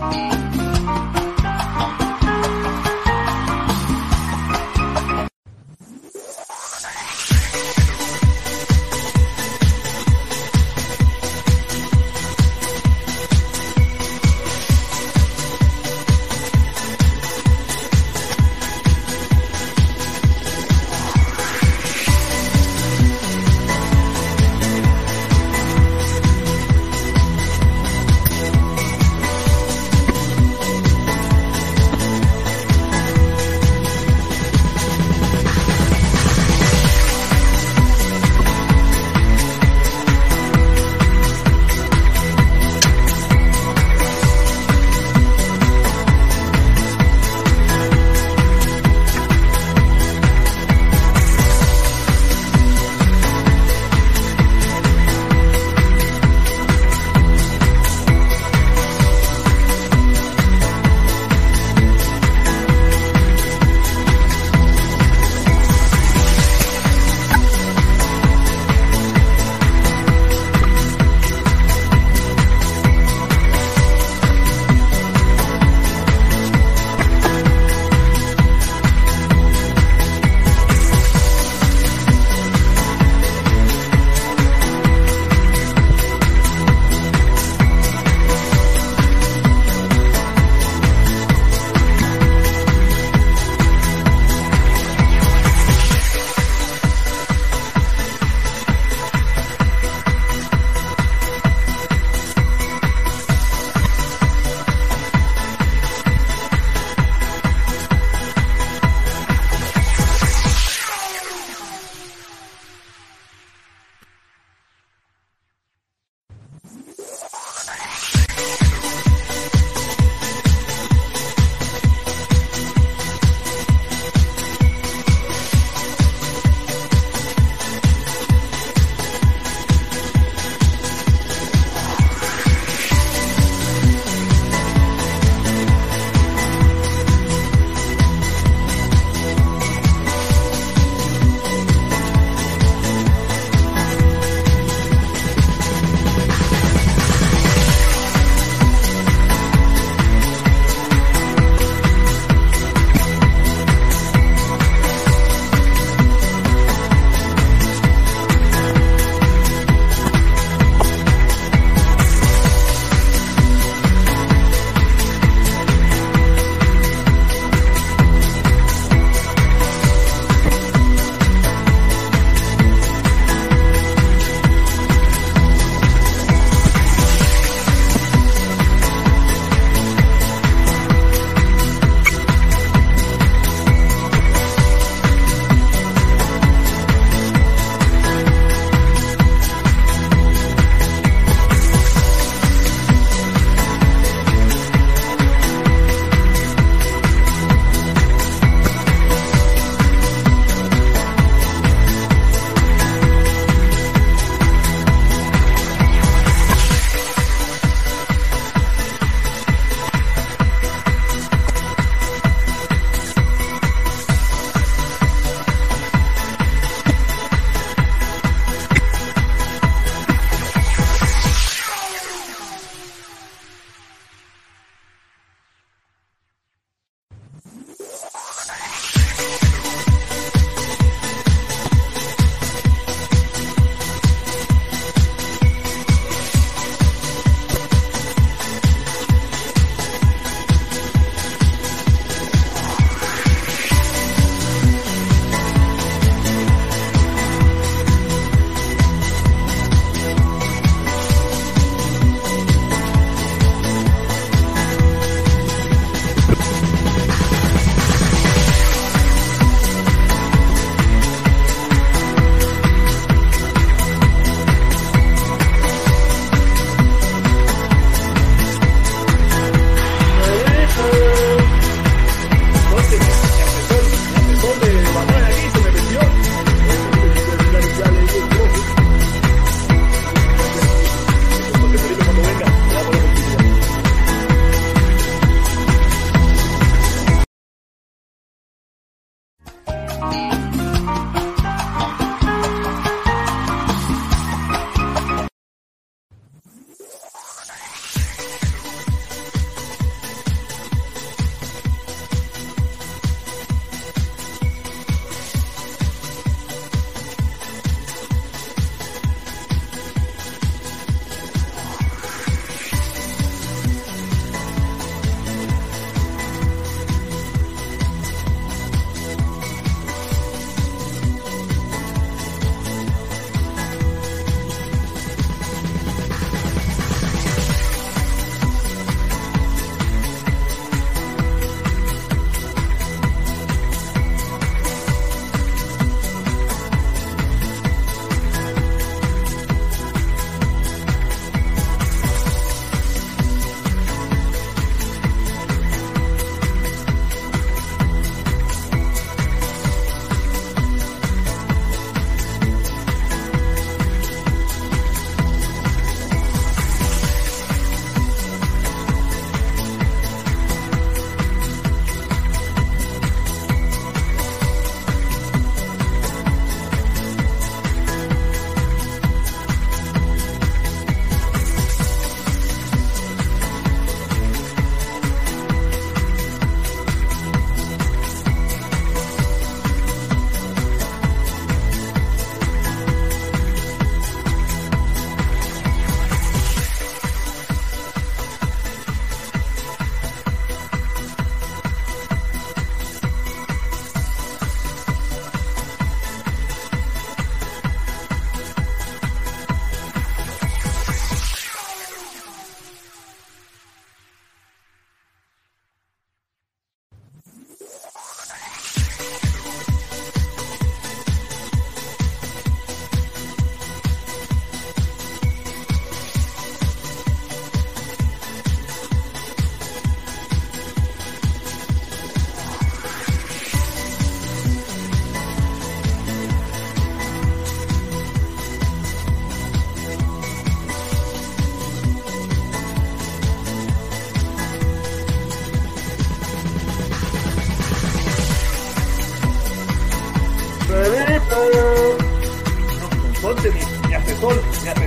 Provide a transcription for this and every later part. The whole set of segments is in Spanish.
Bye.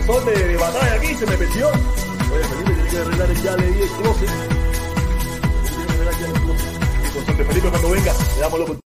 Asesor de, de batalla aquí se me perdió. Oye, Felipe tiene que arreglar el ya le di el closet. Tiene que arreglar ya el closet. Entonces, Felipe, cuando venga, le damos la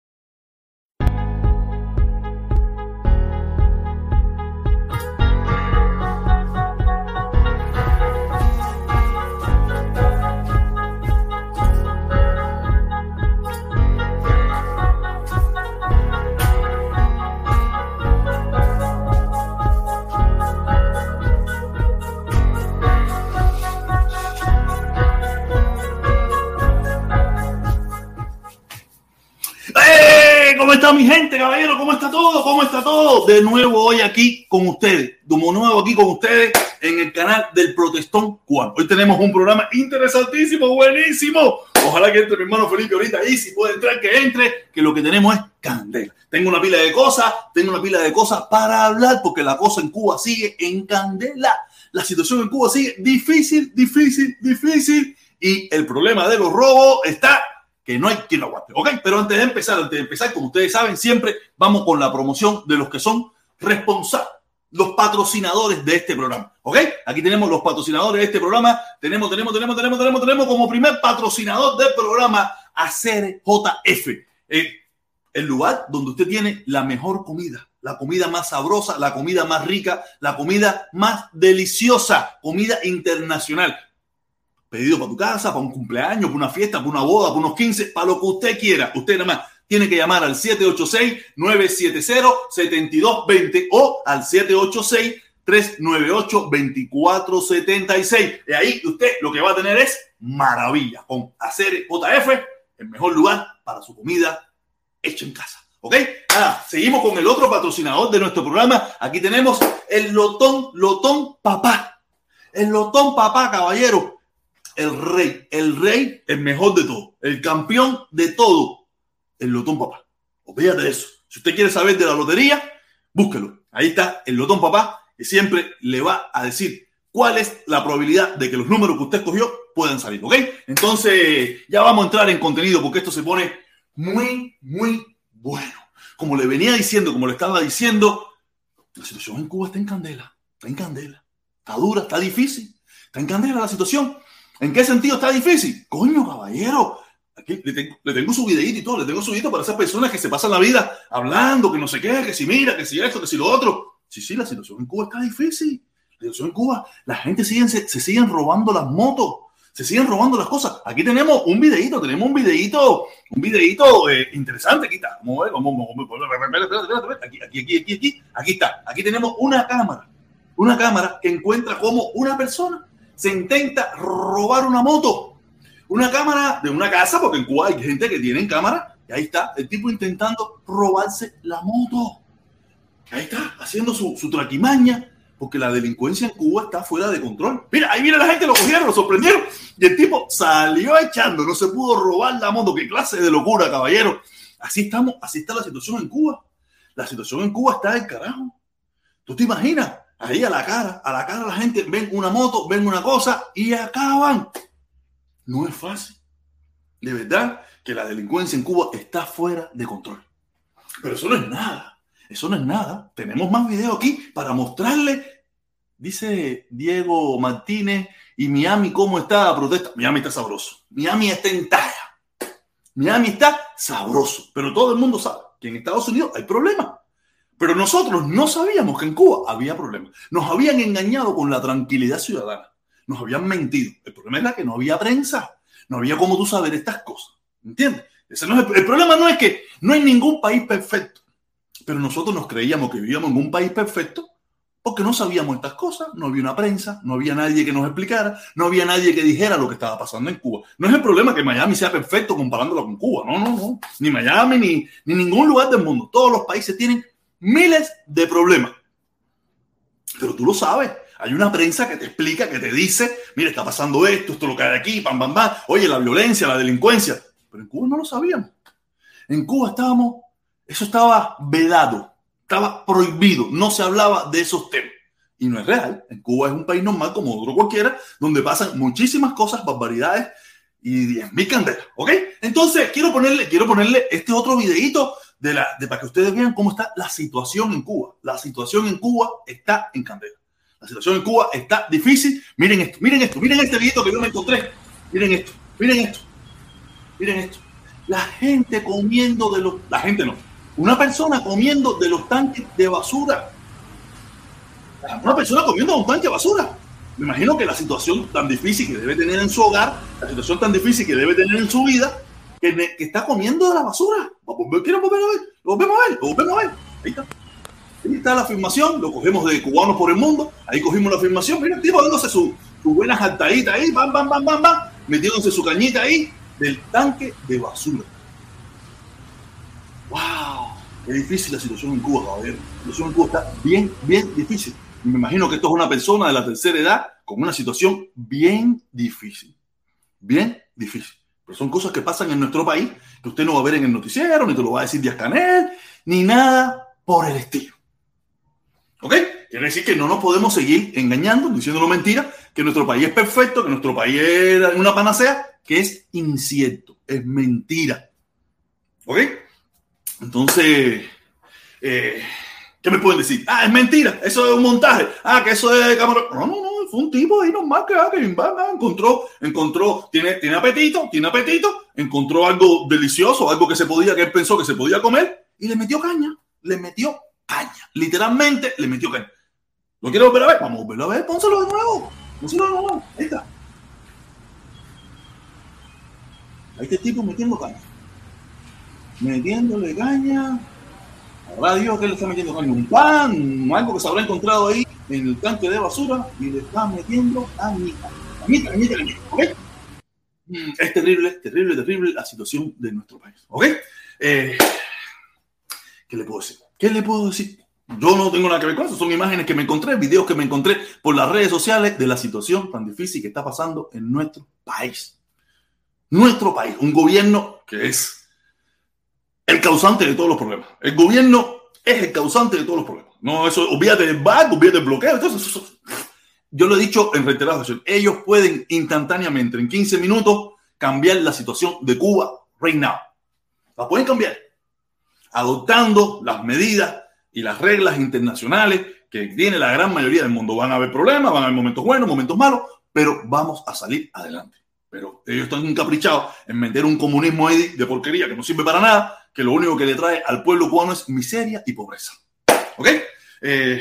De nuevo hoy aquí con ustedes. De nuevo aquí con ustedes en el canal del Protestón Cubano. Hoy tenemos un programa interesantísimo, buenísimo. Ojalá que entre mi hermano Felipe ahorita ahí, si puede entrar, que entre, que lo que tenemos es candela. Tengo una pila de cosas, tengo una pila de cosas para hablar, porque la cosa en Cuba sigue en candela. La situación en Cuba sigue difícil, difícil, difícil. Y el problema de los robos está que no hay quien lo aguante. ¿Ok? Pero antes de empezar, antes de empezar, como ustedes saben, siempre vamos con la promoción de los que son responsables, los patrocinadores de este programa. ¿Ok? Aquí tenemos los patrocinadores de este programa. Tenemos, tenemos, tenemos, tenemos, tenemos, tenemos como primer patrocinador del programa Hacer JF. Eh, el lugar donde usted tiene la mejor comida, la comida más sabrosa, la comida más rica, la comida más deliciosa, comida internacional pedido para tu casa, para un cumpleaños, para una fiesta, para una boda, para unos 15, para lo que usted quiera. Usted nada más tiene que llamar al 786-970-7220 o al 786-398-2476. Y ahí usted lo que va a tener es maravilla con hacer JF, el mejor lugar para su comida hecha en casa. ¿Ok? Ah, seguimos con el otro patrocinador de nuestro programa. Aquí tenemos el Lotón, Lotón Papá. El Lotón Papá, caballero el rey, el rey, el mejor de todo, el campeón de todo, el Lotón Papá. Olvídate de eso. Si usted quiere saber de la lotería, búsquelo. Ahí está el Lotón Papá, que siempre le va a decir cuál es la probabilidad de que los números que usted escogió puedan salir, ¿ok? Entonces, ya vamos a entrar en contenido porque esto se pone muy, muy bueno. Como le venía diciendo, como le estaba diciendo, la situación en Cuba está en candela, está en candela, está dura, está difícil, está en candela la situación. ¿En qué sentido está difícil? Coño, caballero. Aquí le tengo, le tengo su videito y todo, le tengo su videito para esas personas que se pasan la vida hablando, que no sé qué, que si mira, que si esto, que si lo otro. Sí, sí, la situación en Cuba está difícil. La situación en Cuba, la gente sigue, se, se siguen robando las motos, se siguen robando las cosas. Aquí tenemos un videito, tenemos un videito, un videito eh, interesante. Aquí está. Vamos a ver, vamos, vamos, vamos, aquí, aquí, aquí, aquí, aquí, aquí está. Aquí tenemos una cámara, una cámara que encuentra como una persona se intenta robar una moto, una cámara de una casa, porque en Cuba hay gente que tiene cámara, y ahí está el tipo intentando robarse la moto. Ahí está, haciendo su, su traquimaña, porque la delincuencia en Cuba está fuera de control. Mira, ahí viene la gente, lo cogieron, lo sorprendieron, y el tipo salió echando, no se pudo robar la moto. Qué clase de locura, caballero. Así estamos, así está la situación en Cuba. La situación en Cuba está del carajo. ¿Tú te imaginas? Ahí a la cara, a la cara la gente ven una moto, ven una cosa y acaban. No es fácil. De verdad que la delincuencia en Cuba está fuera de control. Pero eso no es nada. Eso no es nada. Tenemos más videos aquí para mostrarle. Dice Diego Martínez y Miami, ¿cómo está la protesta? Miami está sabroso. Miami está en talla. Miami está sabroso. Pero todo el mundo sabe que en Estados Unidos hay problemas. Pero nosotros no sabíamos que en Cuba había problemas. Nos habían engañado con la tranquilidad ciudadana. Nos habían mentido. El problema era que no había prensa. No había cómo tú saber estas cosas. ¿Entiendes? Ese no es el, el problema no es que no hay ningún país perfecto. Pero nosotros nos creíamos que vivíamos en un país perfecto porque no sabíamos estas cosas, no había una prensa, no había nadie que nos explicara, no había nadie que dijera lo que estaba pasando en Cuba. No es el problema que Miami sea perfecto comparándolo con Cuba, no, no, no. Ni Miami, ni, ni ningún lugar del mundo. Todos los países tienen miles de problemas. Pero tú lo sabes. Hay una prensa que te explica, que te dice, mira, está pasando esto, esto lo que hay aquí, pam, pam, pam. Oye, la violencia, la delincuencia. Pero en Cuba no lo sabíamos. En Cuba estábamos, eso estaba vedado, estaba prohibido, no se hablaba de esos temas. Y no es real. En Cuba es un país normal como otro cualquiera, donde pasan muchísimas cosas, barbaridades y 10.000 candelas. ¿Ok? Entonces, quiero ponerle, quiero ponerle este otro videito de la, de, para que ustedes vean cómo está la situación en Cuba. La situación en Cuba está en candela. La situación en Cuba está difícil. Miren esto, miren esto, miren este video que yo me encontré. Miren esto, miren esto, miren esto. La gente comiendo de los, la gente no, una persona comiendo de los tanques de basura. Una persona comiendo de un tanque de basura. Me imagino que la situación tan difícil que debe tener en su hogar, la situación tan difícil que debe tener en su vida, que, está comiendo de la basura. ¿Quieren volver a ver? Lo volvemos a ver, lo volvemos a ver. Ahí está. Ahí está la afirmación, lo cogemos de cubanos por el mundo, ahí cogimos la afirmación, mira el tipo dándose su, su buena saltadita ahí, bam, bam, bam, bam, bam, metiéndose su cañita ahí del tanque de basura. ¡Wow! Es difícil la situación en Cuba, caballero. La situación en Cuba está bien, bien difícil. Y me imagino que esto es una persona de la tercera edad con una situación bien difícil. Bien difícil. Pero son cosas que pasan en nuestro país que usted no va a ver en el noticiero, ni te lo va a decir Díaz Canel, ni nada por el estilo. ¿Ok? Quiere decir que no nos podemos seguir engañando, diciéndolo mentira, que nuestro país es perfecto, que nuestro país es una panacea, que es incierto, es mentira. ¿Ok? Entonces, eh, ¿qué me pueden decir? Ah, es mentira, eso es un montaje. Ah, que eso es cámara. No, no, no, fue un tipo ahí nomás que, ah, que encontró, encontró, tiene, tiene apetito, tiene apetito, encontró algo delicioso, algo que se podía, que él pensó que se podía comer y le metió caña, le metió caña. Literalmente le metió caña. ¿Lo quiero volver a ver? Vamos a volverlo a ver, pónselo de nuevo. Pónselo de nuevo. Ahí está. Ahí está el tipo metiendo caña metiéndole caña. Ahora Dios que le está metiendo caña. Un pan, algo que se habrá encontrado ahí en el tanque de basura y le está metiendo cañita. Cañita, cañita, cañita. ¿Ok? Mm, es terrible, terrible, terrible la situación de nuestro país. ¿Ok? Eh, ¿Qué le puedo decir? ¿Qué le puedo decir? Yo no tengo nada que ver con eso, son imágenes que me encontré, videos que me encontré por las redes sociales de la situación tan difícil que está pasando en nuestro país. Nuestro país, un gobierno que es el causante de todos los problemas. El gobierno es el causante de todos los problemas. No, eso, olvídate del banco, olvídate del bloqueo. Entonces, yo lo he dicho en reiteradas ocasiones. Ellos pueden instantáneamente, en 15 minutos, cambiar la situación de Cuba right now. La pueden cambiar. Adoptando las medidas y las reglas internacionales que tiene la gran mayoría del mundo. Van a haber problemas, van a haber momentos buenos, momentos malos, pero vamos a salir adelante. Pero ellos están encaprichados en meter un comunismo de porquería que no sirve para nada, que lo único que le trae al pueblo cubano es miseria y pobreza. ¿Ok? Eh,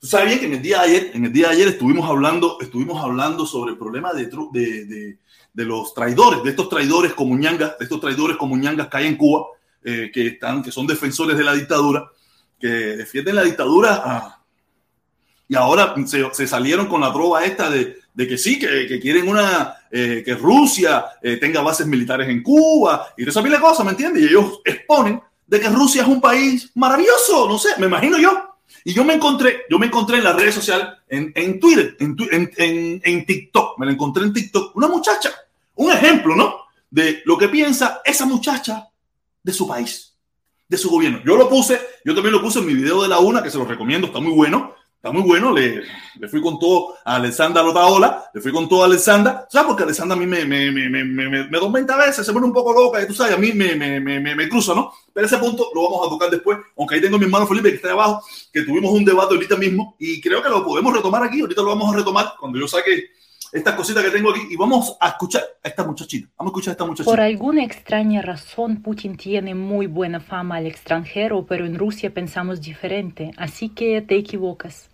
Tú sabes bien que en el día de ayer, en el día de ayer estuvimos hablando, estuvimos hablando sobre el problema de, los traidores, de estos traidores como ñangas, de estos traidores como ñangas que hay en Cuba, eh, que, están, que son defensores de la dictadura, que defienden la dictadura ah, y ahora se, se, salieron con la prueba esta de, de que sí, que, que quieren una, eh, que Rusia eh, tenga bases militares en Cuba y de esa pila cosas, ¿me entiendes? Y ellos exponen de que Rusia es un país maravilloso, no sé, me imagino yo. Y yo me encontré, yo me encontré en las redes sociales, en, en Twitter, en, en, en, TikTok, me la encontré en TikTok, una muchacha, un ejemplo, ¿no? De lo que piensa esa muchacha de su país, de su gobierno. Yo lo puse, yo también lo puse en mi video de la una, que se lo recomiendo, está muy bueno. Está muy bueno, le, le fui con todo a Alessandra Rotaola, le fui con todo a Alessandra, ¿sabes? Porque Alessandra a mí me, me, me, me, me, me a veces, se pone un poco loca, y tú sabes, a mí me, me, me, me, cruza, ¿no? Pero ese punto lo vamos a tocar después, aunque ahí tengo a mi hermano Felipe que está abajo, que tuvimos un debate ahorita mismo y creo que lo podemos retomar aquí, ahorita lo vamos a retomar cuando yo saque estas cositas que tengo aquí y vamos a escuchar a esta muchachita. Vamos a escuchar a esta muchachita. Por alguna extraña razón, Putin tiene muy buena fama al extranjero, pero en Rusia pensamos diferente, así que te equivocas.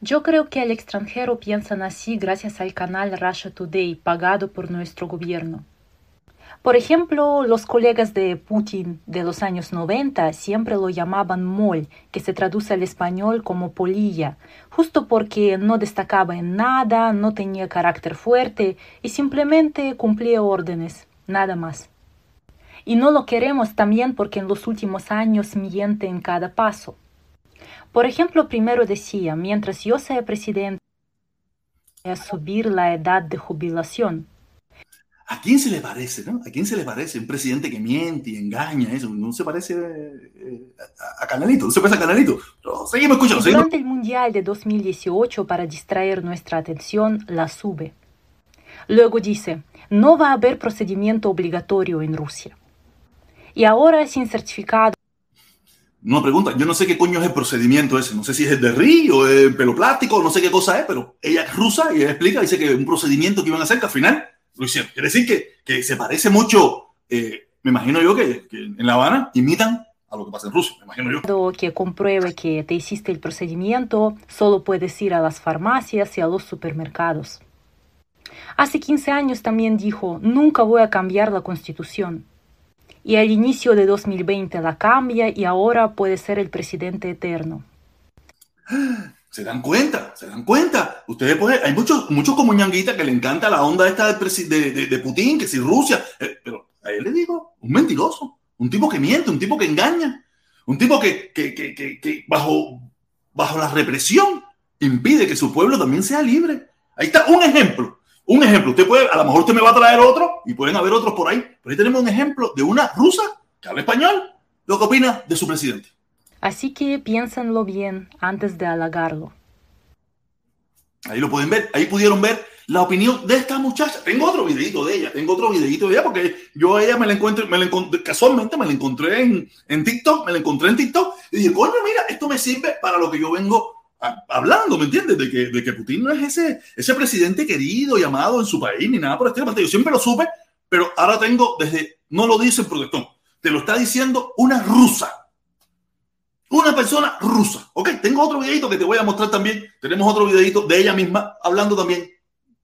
Yo creo que al extranjero piensan así gracias al canal Russia Today pagado por nuestro gobierno. Por ejemplo, los colegas de Putin de los años 90 siempre lo llamaban mol, que se traduce al español como polilla, justo porque no destacaba en nada, no tenía carácter fuerte y simplemente cumplía órdenes, nada más. Y no lo queremos también porque en los últimos años miente en cada paso. Por ejemplo, primero decía, mientras yo sea presidente, a subir la edad de jubilación. ¿A quién se le parece, no? ¿A quién se le parece un presidente que miente y engaña? Eso no se parece eh, a, Canalito, no se parece a Canalito. seguimos escuchando. Seguimos. Durante el Mundial de 2018, para distraer nuestra atención, la sube. Luego dice, no va a haber procedimiento obligatorio en Rusia. Y ahora sin certificado. Una pregunta, yo no sé qué coño es el procedimiento ese, no sé si es el de Río, o el pelo plástico, no sé qué cosa es, pero ella es rusa y ella explica, dice que un procedimiento que iban a hacer que al final lo hicieron. Quiere decir que, que se parece mucho, eh, me imagino yo que, que en La Habana imitan a lo que pasa en Rusia, me imagino yo. Que compruebe que te hiciste el procedimiento, solo puedes ir a las farmacias y a los supermercados. Hace 15 años también dijo, nunca voy a cambiar la constitución. Y al inicio de 2020 la cambia y ahora puede ser el presidente eterno. Se dan cuenta, se dan cuenta. Ustedes pueden, hay muchos, muchos como ñanguita que le encanta la onda esta de, de, de Putin, que si Rusia, eh, pero a él le digo, un mentiroso. Un tipo que miente, un tipo que engaña, un tipo que, que, que, que, bajo, bajo la represión impide que su pueblo también sea libre. Ahí está un ejemplo. Un ejemplo. Usted puede, a lo mejor usted me va a traer otro y pueden haber otros por ahí. Pero ahí tenemos un ejemplo de una rusa que habla español. Lo que opina de su presidente. Así que piénsenlo bien antes de halagarlo. Ahí lo pueden ver. Ahí pudieron ver la opinión de esta muchacha. Tengo otro videito de ella, tengo otro videito de ella porque yo a ella me la encuentro, me la encontré, casualmente me la encontré en, en TikTok, me la encontré en TikTok y dije, coño, mira, esto me sirve para lo que yo vengo hablando, ¿me entiendes? De que, de que Putin no es ese, ese presidente querido y amado en su país ni nada por el estilo. Yo siempre lo supe, pero ahora tengo desde, no lo dice el protector, te lo está diciendo una rusa. Una persona rusa. Ok, tengo otro videito que te voy a mostrar también. Tenemos otro videito de ella misma hablando también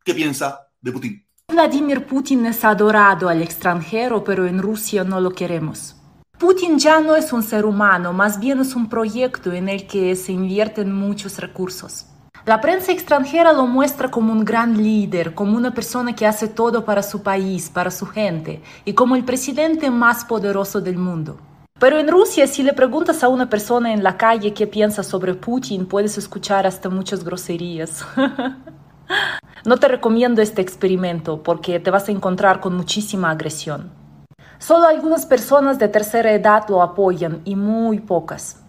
¿Qué piensa de Putin? Vladimir Putin es adorado al extranjero, pero en Rusia no lo queremos. Putin ya no es un ser humano, más bien es un proyecto en el que se invierten muchos recursos. La prensa extranjera lo muestra como un gran líder, como una persona que hace todo para su país, para su gente, y como el presidente más poderoso del mundo. Pero en Rusia, si le preguntas a una persona en la calle qué piensa sobre Putin, puedes escuchar hasta muchas groserías. No te recomiendo este experimento porque te vas a encontrar con muchísima agresión. Solo algunas personas de tercera edad lo apoyan y muy pocas.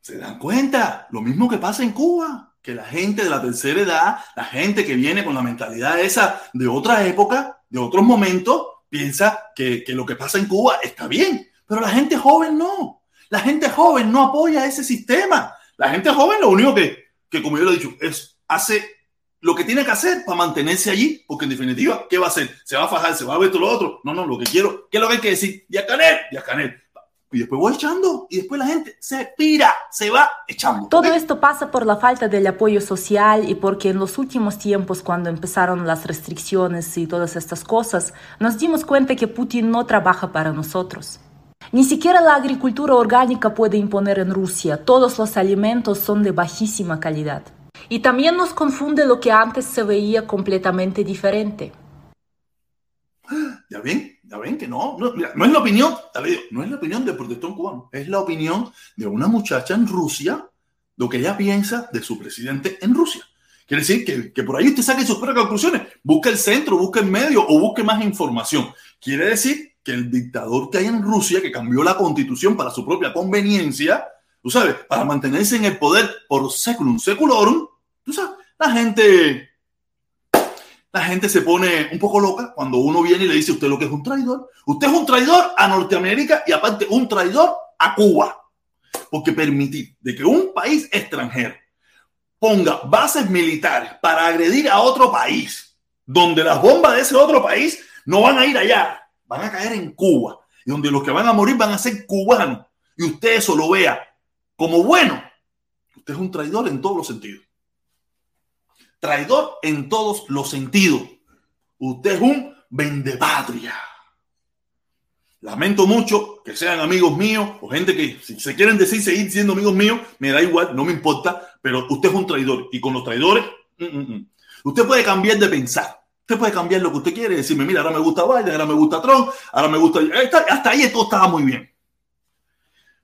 ¿Se dan cuenta? Lo mismo que pasa en Cuba, que la gente de la tercera edad, la gente que viene con la mentalidad esa de otra época, de otros momentos, piensa que, que lo que pasa en Cuba está bien, pero la gente joven no. La gente joven no apoya ese sistema. La gente joven lo único que, que como yo lo he dicho, es hace lo que tiene que hacer para mantenerse allí, porque en definitiva, ¿qué va a hacer? ¿Se va a fajar? ¿Se va a ver todo lo otro? No, no, lo que quiero, ¿qué es lo que hay que decir? Ya Canel, ya Canel. Y después voy echando y después la gente se pira, se va echando. Todo esto pasa por la falta del apoyo social y porque en los últimos tiempos, cuando empezaron las restricciones y todas estas cosas, nos dimos cuenta que Putin no trabaja para nosotros. Ni siquiera la agricultura orgánica puede imponer en Rusia. Todos los alimentos son de bajísima calidad. Y también nos confunde lo que antes se veía completamente diferente. Ya ven, ya ven que no, no, no es la opinión, no es la opinión del protestón cubano, es la opinión de una muchacha en Rusia, lo que ella piensa de su presidente en Rusia. Quiere decir que, que por ahí usted saque sus propias conclusiones, busque el centro, busque el medio o busque más información. Quiere decir que el dictador que hay en Rusia, que cambió la constitución para su propia conveniencia, tú sabes, para mantenerse en el poder por seculum seculorum, Tú sabes, la gente, la gente se pone un poco loca cuando uno viene y le dice usted lo que es un traidor. Usted es un traidor a Norteamérica y aparte un traidor a Cuba. Porque permitir de que un país extranjero ponga bases militares para agredir a otro país, donde las bombas de ese otro país no van a ir allá, van a caer en Cuba, y donde los que van a morir van a ser cubanos, y usted eso lo vea como bueno, usted es un traidor en todos los sentidos traidor en todos los sentidos. Usted es un vendepatria. Lamento mucho que sean amigos míos o gente que si se quieren decir seguir siendo amigos míos, me da igual, no me importa, pero usted es un traidor y con los traidores, mm, mm, mm. usted puede cambiar de pensar. Usted puede cambiar lo que usted quiere, decirme, mira, ahora me gusta Biden, ahora me gusta Trump, ahora me gusta... Hasta ahí todo estaba muy bien.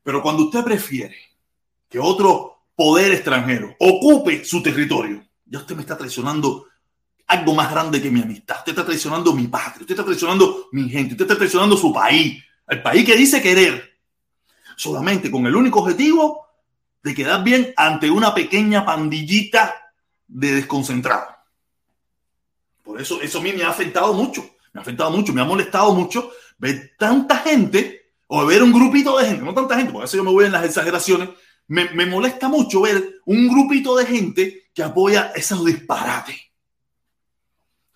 Pero cuando usted prefiere que otro poder extranjero ocupe su territorio, ya usted me está traicionando algo más grande que mi amistad. Usted está traicionando mi patria, usted está traicionando mi gente, usted está traicionando su país, el país que dice querer, solamente con el único objetivo de quedar bien ante una pequeña pandillita de desconcentrados. Eso, eso a mí me ha afectado mucho, me ha afectado mucho, me ha molestado mucho ver tanta gente o ver un grupito de gente, no tanta gente, porque a veces yo me voy en las exageraciones, me, me molesta mucho ver un grupito de gente que apoya esos disparates.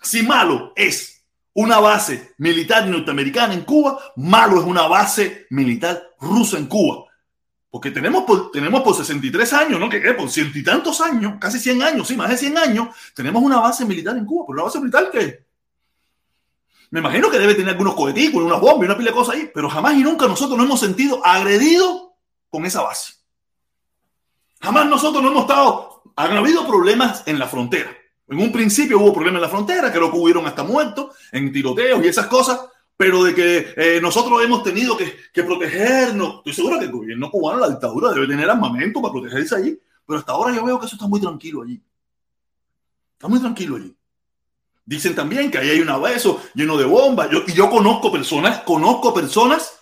Si malo es una base militar norteamericana en Cuba, malo es una base militar rusa en Cuba. Porque tenemos por, tenemos por 63 años, ¿no? Que por ciento y tantos años, casi 100 años, sí, más de 100 años, tenemos una base militar en Cuba. Pero una base militar que me imagino que debe tener algunos coheticos, unas bombas una pila de cosas ahí, pero jamás y nunca nosotros nos hemos sentido agredidos con esa base. Jamás nosotros no hemos estado, han habido problemas en la frontera. En un principio hubo problemas en la frontera, creo que hubieron hasta muertos en tiroteos y esas cosas, pero de que eh, nosotros hemos tenido que, protegernos. Estoy seguro que el gobierno cubano, la dictadura, debe tener armamento para protegerse allí, pero hasta ahora yo veo que eso está muy tranquilo allí. Está muy tranquilo allí. Dicen también que ahí hay un abeso lleno de bombas. Y yo conozco personas, conozco personas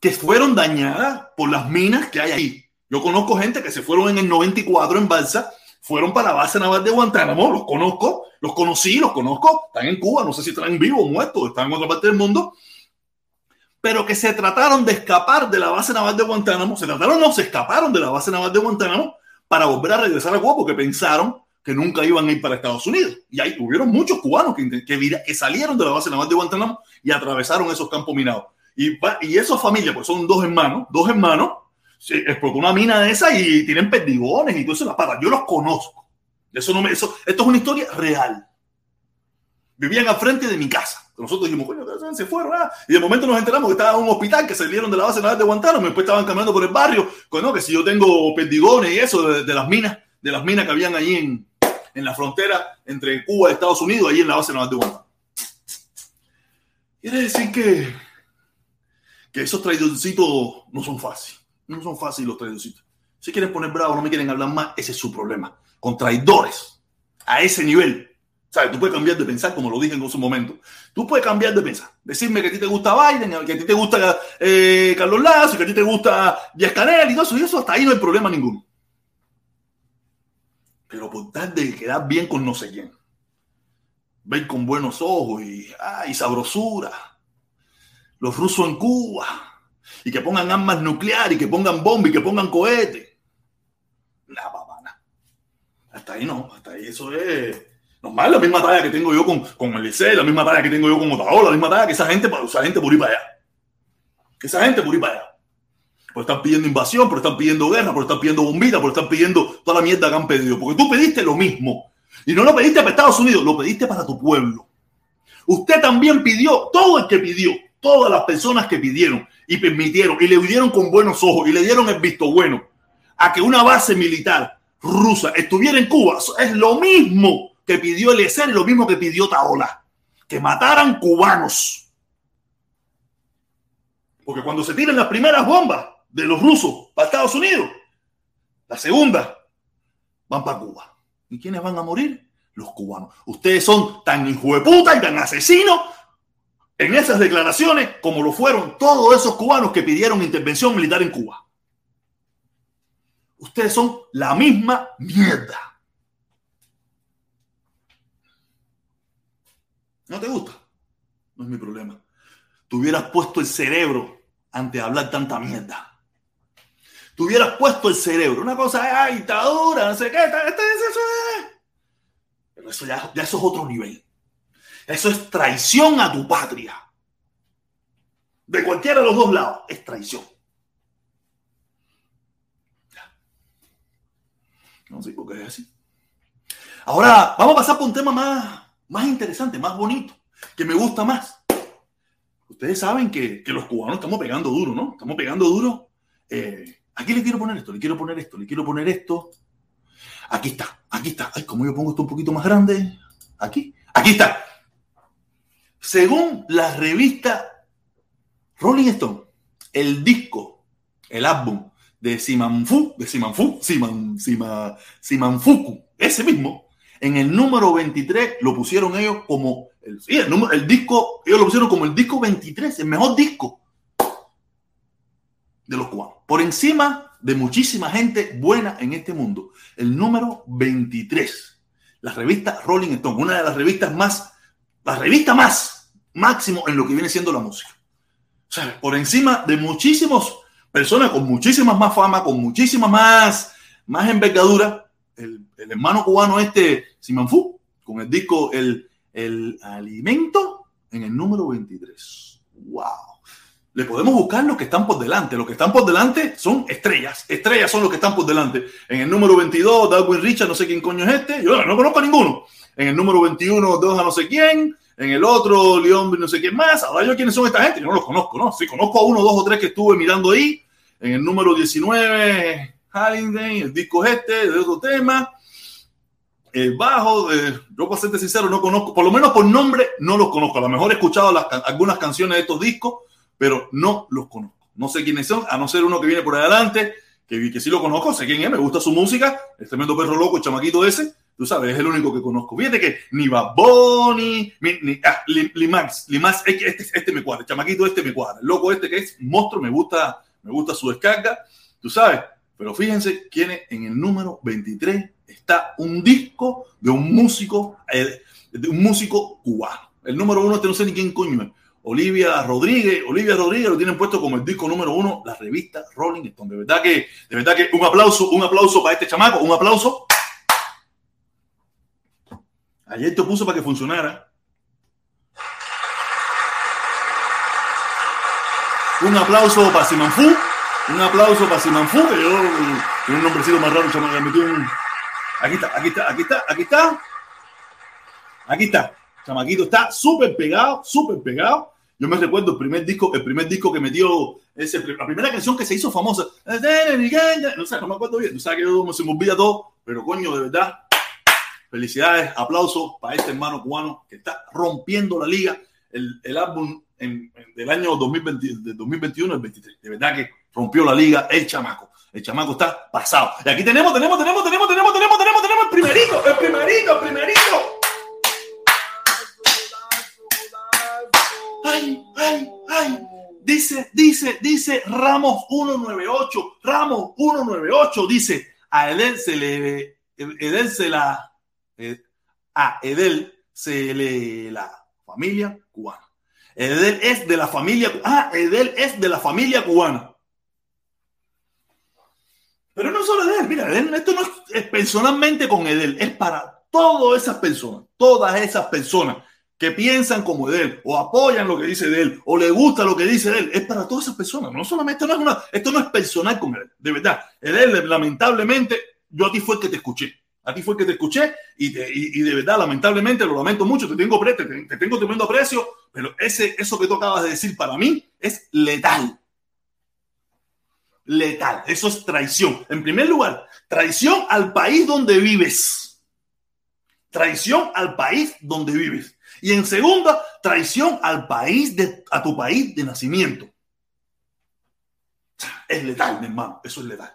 que fueron dañadas por las minas que hay ahí. Yo conozco gente que se fueron en el 94 en Balsa, fueron para la base naval de Guantánamo, los conozco, los conocí, los conozco, están en Cuba, no sé si están vivos o muertos, están en otra parte del mundo, pero que se trataron de escapar de la base naval de Guantánamo, se trataron, no, se escaparon de la base naval de Guantánamo para volver a regresar a Cuba porque pensaron que nunca iban a ir para Estados Unidos. Y ahí tuvieron muchos cubanos que, que, salieron de la base naval de Guantánamo y atravesaron esos campos minados. Y, y esas familias, pues son dos hermanos, dos hermanos, se explotó una mina de esa y tienen perdigones y todo eso las patas. Yo los conozco. Eso no me, eso, esto es una historia real. Vivían al frente de mi casa. Nosotros dijimos, coño, se fueron. Ah". Y de momento nos enteramos que estaba en un hospital, que salieron de la base naval de Guantánamo, y después estaban caminando por el barrio. Pues que si yo tengo perdigones y eso de, las minas, de las minas que habían allí en, en la frontera entre Cuba y Estados Unidos, ahí en la base naval de Guantánamo. Quiere decir que, que esos traidoncitos no son fáciles. No son fáciles los traidorcitos. Si quieren poner bravo, no me quieren hablar más, ese es su problema. Con traidores a ese nivel. ¿Sabes? Tú puedes cambiar de pensar, como lo dije en su momento. Tú puedes cambiar de pensar. Decirme que a ti te gusta Biden, que a ti te gusta eh, Carlos Lazo, que a ti te gusta Díaz Canel y todo eso. Y eso hasta ahí no hay problema ninguno pero por tal de quedar bien con no sé quién. Ver con buenos ojos y, sabrosura. Los rusos en Cuba. Y que pongan armas nucleares, y que pongan bombas, y que pongan cohetes. Nada, papá, nada. Hasta ahí no, hasta ahí eso es normal, la misma talla que tengo yo con, con el liceo, la misma talla que tengo yo con Otaola, la misma talla que esa gente, esa gente por ir para allá. Esa gente por ir para allá por están pidiendo invasión, por están pidiendo guerra, por están pidiendo bombita, por están pidiendo toda la mierda que han pedido. Porque tú pediste lo mismo. Y no lo pediste para Estados Unidos, lo pediste para tu pueblo. Usted también pidió, todo el que pidió, todas las personas que pidieron y permitieron y le dieron con buenos ojos y le dieron el visto bueno a que una base militar rusa estuviera en Cuba, es lo mismo que pidió el y lo mismo que pidió Taola, que mataran cubanos. Porque cuando se tiran las primeras bombas, de los rusos para Estados Unidos. La segunda, van para Cuba. ¿Y quiénes van a morir? Los cubanos. Ustedes son tan hijo de puta y tan asesinos en esas declaraciones como lo fueron todos esos cubanos que pidieron intervención militar en Cuba. Ustedes son la misma mierda. ¿No te gusta? No es mi problema. Tú hubieras puesto el cerebro ante hablar tanta mierda tuvieras puesto el cerebro. Una cosa es dictadura, no sé qué. Pero eso ya, ya eso es otro nivel. Eso es traición a tu patria. De cualquiera de los dos lados, es traición. No sé por qué es así. Ahora, vamos a pasar por un tema más, más interesante, más bonito, que me gusta más. Ustedes saben que, que los cubanos estamos pegando duro, ¿no? Estamos pegando duro eh, Aquí le quiero poner esto, le quiero poner esto, le quiero poner esto. Aquí está, aquí está. Ay, como yo pongo esto un poquito más grande. Aquí, aquí está. Según la revista Rolling Stone, el disco, el álbum de Simanfu, de Simanfu, Siman, Sima, Simanfuku, ese mismo, en el número 23 lo pusieron ellos como, el, el, número, el disco, ellos lo pusieron como el disco 23, el mejor disco de los cubanos. Por encima de muchísima gente buena en este mundo. El número 23. La revista Rolling Stone, una de las revistas más, la revista más máximo en lo que viene siendo la música. sea, por encima de muchísimas personas con muchísimas más fama, con muchísimas más, más envergadura, el, el hermano cubano este, Simanfu, con el disco El, el Alimento en el número 23. ¡Wow! Le podemos buscar los que están por delante. Los que están por delante son estrellas. Estrellas son los que están por delante. En el número 22, Darwin Richard, no sé quién coño es este. Yo no conozco a ninguno. En el número 21, dos a no sé quién. En el otro, León, no sé quién más. Ahora yo quiénes son esta gente. No los conozco, ¿no? Sí, conozco a uno, dos o tres que estuve mirando ahí. En el número 19, Halliday, el disco este, de otro tema. El bajo, eh, yo para serte sincero, no conozco, por lo menos por nombre, no los conozco. A lo mejor he escuchado algunas canciones de estos discos, pero no los conozco. No sé quiénes son, a no ser uno que viene por adelante, que, que sí lo conozco, sé quién es, me gusta su música, el tremendo perro loco, el chamaquito ese, tú sabes, es el único que conozco. Fíjate que ni Baboni, ni, ni ah, Limax, Limax, este, este me cuadra, el chamaquito este me cuadra, el loco este que es monstruo, me gusta, me gusta su descarga, tú sabes. Pero fíjense quién es en el número 23 está un disco de un músico, eh, un músico cubano. El número uno, este no sé ni quién coño es. Olivia Rodríguez, Olivia Rodríguez lo tienen puesto como el disco número uno, la revista Rolling Stone. De verdad que, de verdad que un aplauso, un aplauso para este chamaco, un aplauso. Ayer te puso para que funcionara. Un aplauso para Simanfu, un aplauso para Simanfu, que yo tiene un nombrecito más raro, metió un... Aquí está, aquí está, aquí está, aquí está. Aquí está. Chamaquito está súper pegado, súper pegado. Yo me recuerdo el primer disco, el primer disco que metió, ese, la primera canción que se hizo famosa. No sé, no me acuerdo bien. Tú sabes que yo me olvida todo, pero coño, de verdad, felicidades, aplausos para este hermano cubano que está rompiendo la liga. El, álbum en, del año 2020, de 2021, el 23. De verdad que rompió la liga el chamaco. El chamaco está pasado. Y aquí tenemos, tenemos, tenemos, tenemos, tenemos, tenemos, tenemos, tenemos el primerito, el primerito, el primerito. ay, ay, ay. Dice, dice, dice Ramos 198. Ramos 198 dice, a Edel se le, Edel la, a Edel se le la familia cubana. Edel es de la familia, ah, Edel es de la familia cubana. Pero no solo Edel, mira, esto no es personalmente con Edel, es para todas esas personas, todas esas personas que piensan como de él, o apoyan lo que dice de él, o le gusta lo que dice de él, es para todas esas personas. No solamente, no es una, esto no es personal con él, de verdad. Él, lamentablemente, yo a ti fue el que te escuché. A ti fue que te escuché y, de verdad, lamentablemente, lo lamento mucho, te tengo, te, te tengo tremendo aprecio, pero ese, eso que tú acabas de decir para mí es letal. Letal. Eso es traición. En primer lugar, traición al país donde vives. Traición al país donde vives. Y en segunda, traición al país de, a tu país de nacimiento. Es letal, mi hermano, eso es letal.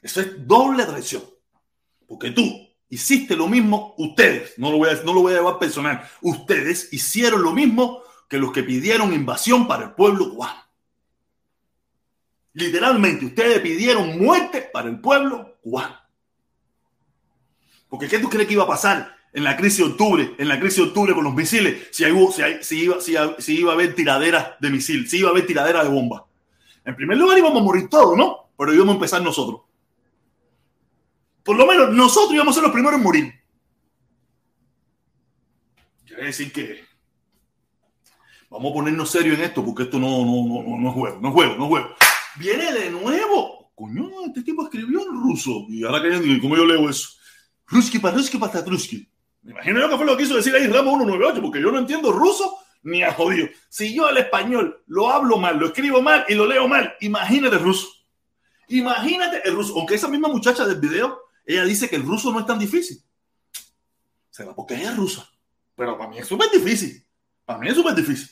Eso es doble traición. Porque tú hiciste lo mismo, ustedes, no lo voy a, no lo voy a llevar personal, ustedes hicieron lo mismo que los que pidieron invasión para el pueblo cubano. Literalmente, ustedes pidieron muerte para el pueblo cubano. Porque ¿qué tú crees que iba a pasar en la crisis de octubre, en la crisis de octubre con los misiles, si, hay, si, iba, si, iba a haber tiraderas de misil, si iba a haber tiraderas de bomba. En primer lugar íbamos a morir todos, ¿no? Pero íbamos a empezar nosotros. Por lo menos nosotros íbamos a ser los primeros en morir. Quiere decir que vamos a ponernos serios en esto porque esto no, no, no, no es juego, no es juego, no es juego. Viene de nuevo. Coño, este tipo escribió en ruso. Y ahora que ¿cómo yo leo eso? Ruski para Ruski para Truski. Me imagino yo que fue lo que quiso decir ahí Ramos 198, porque yo no entiendo ruso ni a jodido. Si yo el español lo hablo mal, lo escribo mal y lo leo mal, imagínate el ruso. Imagínate el ruso. Aunque esa misma muchacha del video, ella dice que el ruso no es tan difícil. Será porque ella es rusa. Pero para mí es súper difícil. Para mí es súper difícil.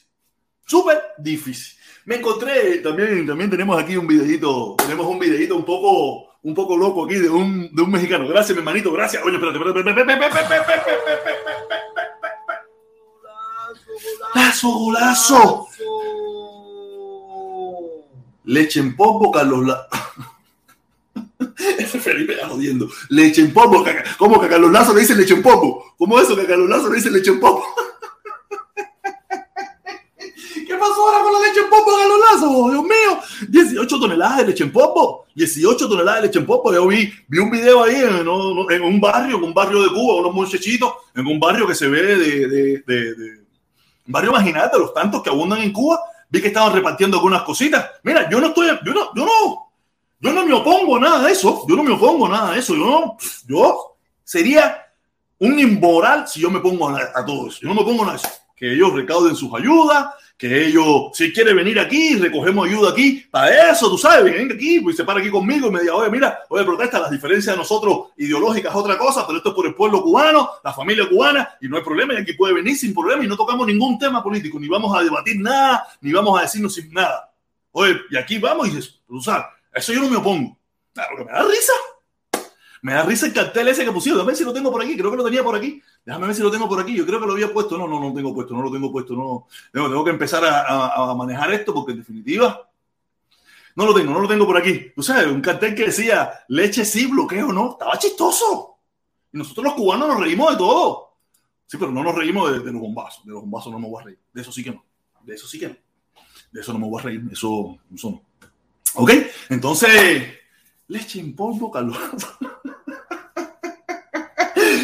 Súper difícil. Me encontré, también, también tenemos aquí un videito, tenemos un videito un poco un poco loco aquí de un, de un mexicano. Gracias, mi hermanito, gracias. Oye, espérate, espérate, Golazo, golazo. Leche en polvo, Carlos. Felipe está jodiendo. Leche en polvo. ¿Cómo que a Carlos Lazo le dice leche en polvo? ¿Cómo es eso que a Carlos Lazo le dice leche en polvo? ¿Qué pasó ahora con la leche en en polvo, Carlos Lazo, Dios mío. 18 toneladas de leche en polvo. 18 toneladas de leche en polvo. Yo vi, vi un video ahí en, un barrio, en un barrio de Cuba, unos muchachitos, en un barrio que se ve de, barrio marginal los tantos que abundan en Cuba. Vi que estaban repartiendo algunas cositas. Mira, yo no estoy, yo no, yo no, yo no me opongo a nada de eso. Yo no me opongo a nada de eso. Yo no, yo sería un inmoral si yo me pongo a, todo eso. Yo no me pongo a nada de eso. Que ellos recauden sus ayudas, que ellos, si quiere venir aquí, recogemos ayuda aquí, para eso, tú sabes, venga aquí, pues se para aquí conmigo y me diga, oye, mira, oye, protesta, las diferencias de nosotros ideológicas es otra cosa, pero esto es por el pueblo cubano, la familia cubana, y no hay problema, y aquí puede venir sin problema, y no tocamos ningún tema político, ni vamos a debatir nada, ni vamos a decirnos sin nada. Oye, y aquí vamos, y eso, tú eso yo no me opongo. Claro que me da risa. Me da risa el cartel ese que pusieron. Déjame ver si lo tengo por aquí. Creo que lo tenía por aquí. Déjame ver si lo tengo por aquí. Yo creo que lo había puesto. No, no, no lo tengo puesto. No lo tengo puesto. No. Tengo, que empezar a, manejar esto porque en definitiva no lo tengo. No lo tengo por aquí. Tú sabes, un cartel que decía leche sí, bloqueo no. Estaba chistoso. Y nosotros los cubanos nos reímos de todo. Sí, pero no nos reímos de, de los bombazos. De los bombazos no me voy a reír. De eso sí que no. De eso sí que no. De eso no me voy a reír. Eso, eso no. ¿Ok? Entonces, leche en polvo, Carlos.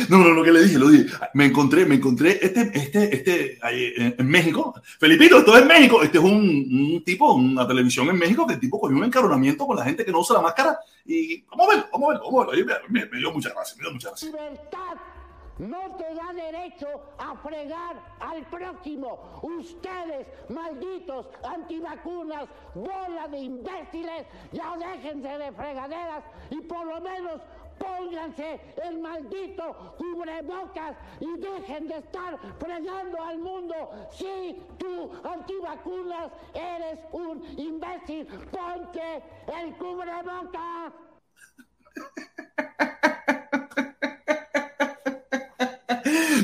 No, no, lo que le dije, lo dije. Me encontré, me encontré este, este, este, ahí, en México. Felipito, esto es México. Este es un, tipo, una televisión en México que el tipo cogió un encaronamiento con la gente que no usa la máscara. Y vamos a ver, vamos a ver, vamos a ver. Me, me dio muchas gracias, me dio muchas gracias. No te da derecho a fregar al próximo. Ustedes, malditos antivacunas, bola de imbéciles, ya déjense de fregaderas y por lo menos pónganse el maldito cubrebocas y dejen de estar fregando al mundo. Si tú, antivacunas, eres un imbécil, ponte el cubrebocas.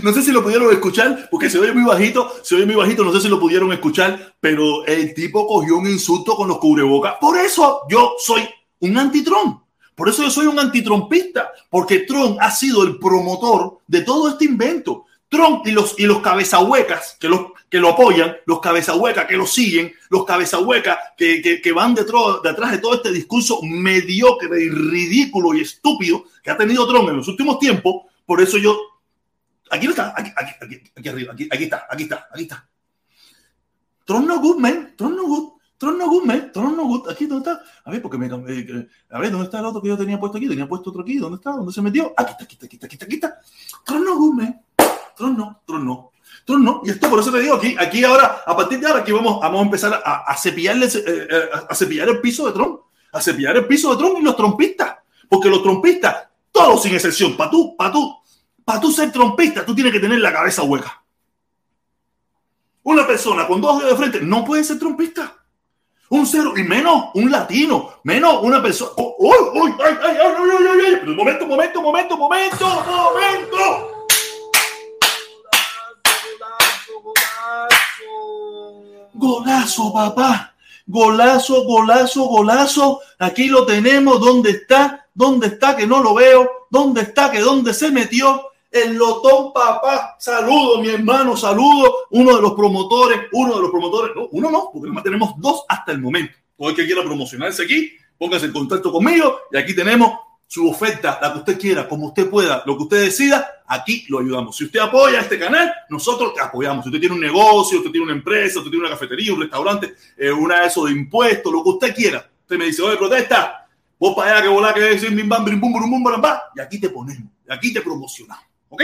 No sé si lo pudieron escuchar, porque se oye muy bajito, se oye muy bajito, no sé si lo pudieron escuchar, pero el tipo cogió un insulto con los cubrebocas. Por eso yo soy un antitrón. Por eso yo soy un antitrompista, porque Trump ha sido el promotor de todo este invento. Trump y los, y los cabezahuecas que, que lo apoyan, los cabezahuecas que lo siguen, los cabezahuecas que, que, van detrás, detrás de todo este discurso mediocre y ridículo y estúpido que ha tenido Trump en los últimos tiempos. Por eso yo Aquí no está, aquí, aquí, aquí, arriba, aquí, aquí está, aquí está, aquí está. Tron no good, man. Tron no good. Tron no good, good. Aquí, ¿dónde está? A ver, porque me eh, A ver, ¿dónde está el otro que yo tenía puesto aquí? Tenía puesto otro aquí. ¿Dónde está? ¿Dónde se metió? Aquí está, aquí está, aquí está, aquí está, aquí está. Tron no good, man. Tron no, Tron no. No. Y esto, por eso te digo, aquí, aquí ahora, a partir de ahora, aquí vamos, vamos a empezar a, a cepillarle, eh, a cepillar el piso de Tron. A cepillar el piso de Tron y los trompistas. Porque los trompistas, todos sin excepción, para tú, para tú, para tú ser trompista, tú tienes que tener la cabeza hueca. Una persona con dos dedos de frente no puede ser trompista. Un cero, y menos un latino, menos una persona. ¡Oh, oh, oh, ay, ay, ay, ay! Momento, momento, momento, momento, momento. Golazo, papá. Golazo, golazo, golazo. Aquí lo tenemos. ¿Dónde está? ¿Dónde está que no lo veo? ¿Dónde está que dónde se metió? El Lotón Papá. Saludo, mi hermano, saludo. Uno de los promotores, uno de los promotores, no, uno no, porque además tenemos dos hasta el momento. Todo el que quiera promocionarse aquí, póngase en contacto conmigo y aquí tenemos su oferta, la que usted quiera, como usted pueda, lo que usted decida, aquí lo ayudamos. Si usted apoya este canal, nosotros te apoyamos. Si usted tiene un negocio, usted tiene una empresa, usted tiene una cafetería, un restaurante, eh, una de esos de impuestos, lo que usted quiera. Usted me dice, oye, protesta, vos para allá que volá, que es bim bam, bim bum, bum, bum, bam, y aquí te ponemos, y aquí te promocionamos. ¿Ok?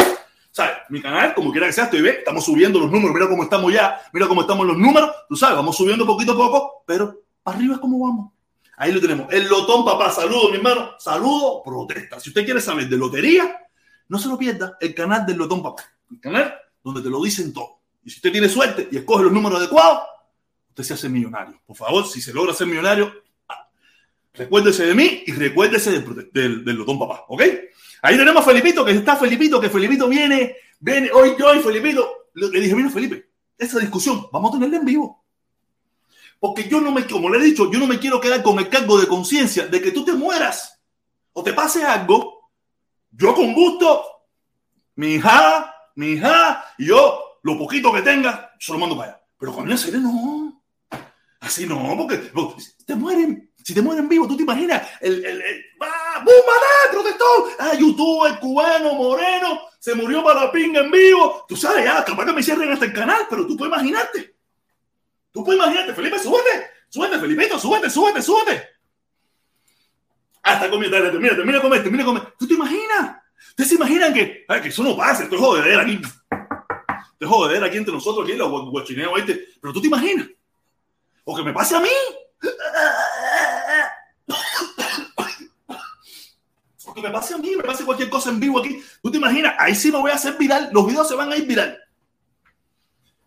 ¿Sabes? Mi canal, como quiera que sea, estoy bien, estamos subiendo los números, mira cómo estamos ya, mira cómo estamos los números, tú sabes, vamos subiendo poquito a poco, pero arriba es como vamos. Ahí lo tenemos. El Lotón, papá, saludo, mi hermano, saludo, protesta. Si usted quiere saber de lotería, no se lo pierda, el canal del Lotón, papá. El canal donde te lo dicen todo. Y si usted tiene suerte y escoge los números adecuados, usted se hace millonario. Por favor, si se logra ser millonario, recuérdese de mí y recuérdese del, del, del Lotón, papá, ¿ok? Ahí tenemos a Felipito, que está Felipito, que Felipito viene, viene hoy yo y Felipito. Le dije, mira, Felipe, esta discusión vamos a tenerla en vivo. Porque yo no me, como le he dicho, yo no me quiero quedar con el cargo de conciencia de que tú te mueras o te pase algo. Yo con gusto, mi hija, mi hija, y yo, lo poquito que tenga, se lo mando para allá. Pero con ese no. Así no, porque, porque te mueren. Si te mueren vivo, tú te imaginas el, el, el ¡ah! ¡Bum, protestó! ¡Ah, youtuber cubano, moreno! Se murió para la pinga en vivo. Tú sabes, ya, capaz que me cierren hasta el canal, pero tú puedes imaginarte. Tú puedes imaginarte, Felipe, súbete, súbete, Felipito, súbete, súbete, súbete. Hasta comiendo, mira, termina de comer, termina de comer. ¿Tú te imaginas? ¿Ustedes se imaginan que, ay, que eso no pasa? Esto es joder aquí. Esto es aquí entre nosotros, aquí los guachineos, este. Pero tú te imaginas. O que me pase a mí. Me pase a mí, me pase cualquier cosa en vivo aquí. ¿Tú te imaginas? Ahí sí me voy a hacer viral. Los videos se van a ir viral.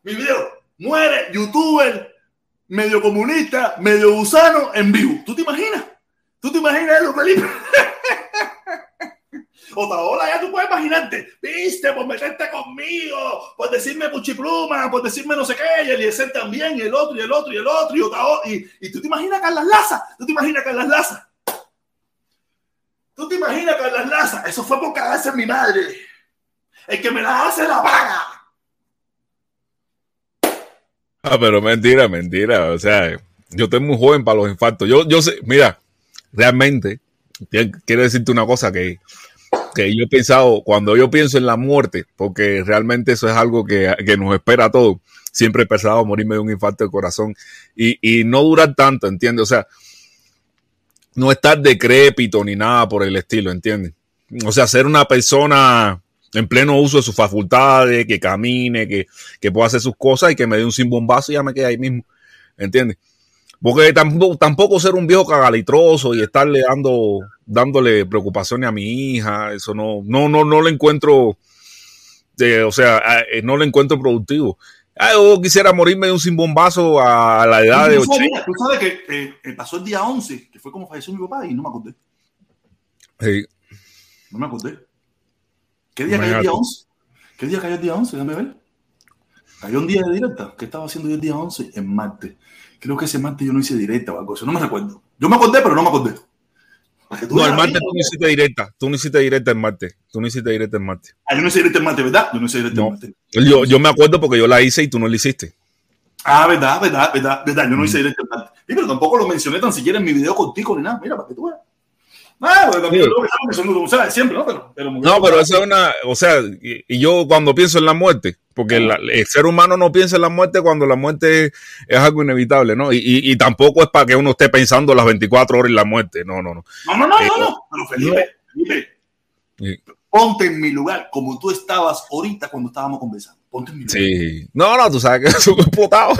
Mi video, muere youtuber, medio comunista, medio gusano en vivo. ¿Tú te imaginas? ¿Tú te imaginas eso, Felipe? Otaola, ya tú puedes imaginarte, viste, por meterte conmigo, por decirme puchipluma, por decirme no sé qué, y Eliezer también, y el otro, y el otro, y el otro, y Otaola, y, y tú te imaginas a Carlas Laza, tú te imaginas a Carlas Laza. Tú te imaginas Carlas Laza, eso fue por cagarse en mi madre. El que me la hace la paga. Ah, pero mentira, mentira. O sea, yo estoy muy joven para los infartos. Yo, yo sé, mira, realmente, quiero decirte una cosa que, que yo he pensado, cuando yo pienso en la muerte, porque realmente eso es algo que, que nos espera a todos, siempre he pensado morirme de un infarto de corazón y, y no durar tanto, ¿entiendes? O sea, no estar decrépito ni nada por el estilo, ¿entiendes? O sea, ser una persona en pleno uso de sus facultades, que camine, que, que pueda hacer sus cosas y que me dé un sin bombazo y ya me quede ahí mismo, ¿entiendes? Porque tampoco, tampoco ser un viejo cagalitroso y estarle dando, dándole preocupaciones a mi hija, eso no, no, no, no lo encuentro, eh, o sea, eh, no lo encuentro productivo. Ah, yo quisiera morirme de un sin bombazo a la edad de 80. Tú sabes que eh, pasó el día 11, que fue como falleció mi papá y no me acordé. Sí. No me acordé. ¿Qué día cayó el día 11? ¿Qué día cayó el día 11? Déjame ver. Cayó un día de directa. ¿Qué estaba haciendo yo el día 11? En martes. Creo que ese martes yo no hice directa o algo así. No me recuerdo. Yo me acordé, pero no me acordé. No, el martes tú no hiciste directa. Tú no hiciste directa el martes. Tú no hiciste directa el martes. Ah, yo no hice directa el martes, ¿verdad? Yo no hice directa No. el martes. Yo, yo me acuerdo porque yo la hice y tú no la hiciste. Ah, verdad, verdad, verdad, verdad. Yo no hice directa el martes. Sí, pero tampoco lo mencioné tan siquiera en mi video contigo ni nada. Mira, para que tú veas. Ah, también Sí. que son- siempre, ¿no? Pero, pero No, pero eso es una, o sea, y, y yo cuando pienso en la muerte, porque la- el ser humano no piensa en la muerte cuando la muerte es, es algo inevitable, ¿no? Y, y- y tampoco es para que uno esté pensando las 24 horas en la muerte, no, no, no. No, no, no, Eh, no, no. Pero Felipe, Felipe, Sí. ponte en mi lugar como tú estabas ahorita cuando estábamos conversando. Ponte. Sí. No, no, tú sabes que eso explotado.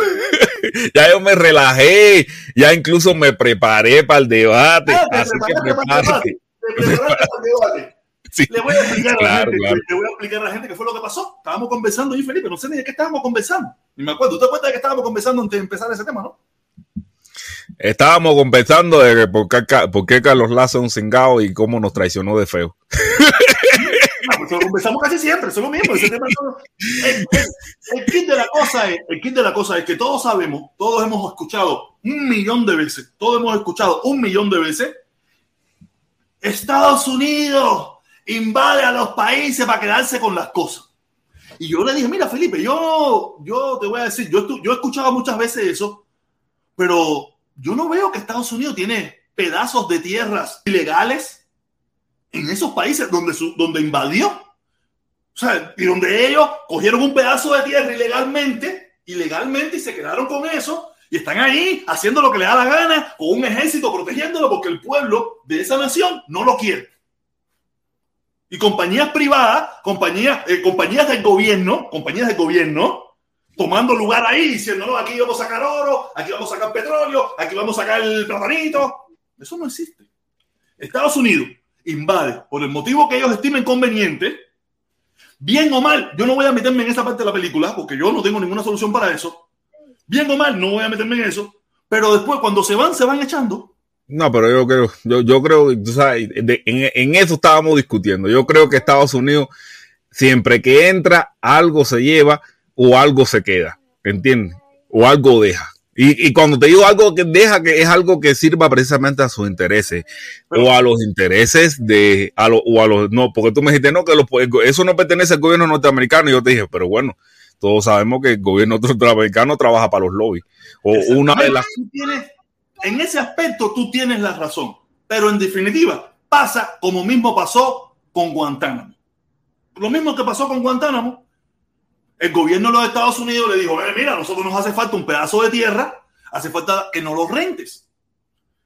ya yo me relajé, ya incluso me preparé para el debate. Ah, así que preparaste para el prepárate. debate. Te preparaste para el debate. Sí. Le voy a explicar a la gente, claro. le voy a explicar a la gente qué fue lo que pasó. Estábamos conversando yo y Felipe, no sé ni de qué estábamos conversando. Ni me acuerdo. ¿Tú te acuerdas de que estábamos conversando antes de empezar ese tema, no? Estábamos conversando de por qué, por qué Carlos Lazo es un cingado y cómo nos traicionó de feo. Lo conversamos casi siempre, eso es lo mismo. Ese tema el, el- el kit de la cosa es, el kit de la cosa es que todos sabemos, todos hemos escuchado un millón de veces, todos hemos escuchado un millón de veces. Estados Unidos invade a los países para quedarse con las cosas. Y yo le dije, mira, Felipe, yo, yo te voy a decir, yo, yo he escuchado muchas veces eso, pero yo no veo que Estados Unidos tiene pedazos de tierras ilegales en esos países donde, su- donde invadió. O sea, y donde ellos cogieron un pedazo de tierra ilegalmente, ilegalmente, y se quedaron con eso, y están ahí haciendo lo que les da la gana, con un ejército protegiéndolo, porque el pueblo de esa nación no lo quiere. Y compañías privadas, compañías, eh, compañías del gobierno, compañías del gobierno, tomando lugar ahí, diciendo, no, aquí vamos a sacar oro, aquí vamos a sacar petróleo, aquí vamos a sacar el platanito. Eso no existe. Estados Unidos invade por el motivo que ellos estimen conveniente, bien o mal, yo no voy a meterme en esa parte de la película porque yo no tengo ninguna solución para eso. Bien o mal, no voy a meterme en eso, pero después cuando se van, se van echando. No, pero yo creo, yo, yo creo, tú sabes, en, en eso estábamos discutiendo. Yo creo que Estados Unidos, siempre que entra, algo se lleva o algo se queda, ¿entiendes? O algo deja. Y, y cuando te digo algo que deja, que es algo que sirva precisamente a sus intereses o a los intereses de, a lo, o a los, no, porque tú me dijiste, no, que los, eso no pertenece al gobierno norteamericano. Y yo te dije, pero bueno, todos sabemos que el gobierno norteamericano trabaja para los lobbies. O una de las... Tienes, en ese aspecto tú tienes la razón, pero en definitiva pasa como mismo pasó con Guantánamo. Lo mismo que pasó con Guantánamo, el gobierno de los Estados Unidos le dijo, eh, mira, a nosotros nos hace falta un pedazo de tierra, hace falta que no lo rentes.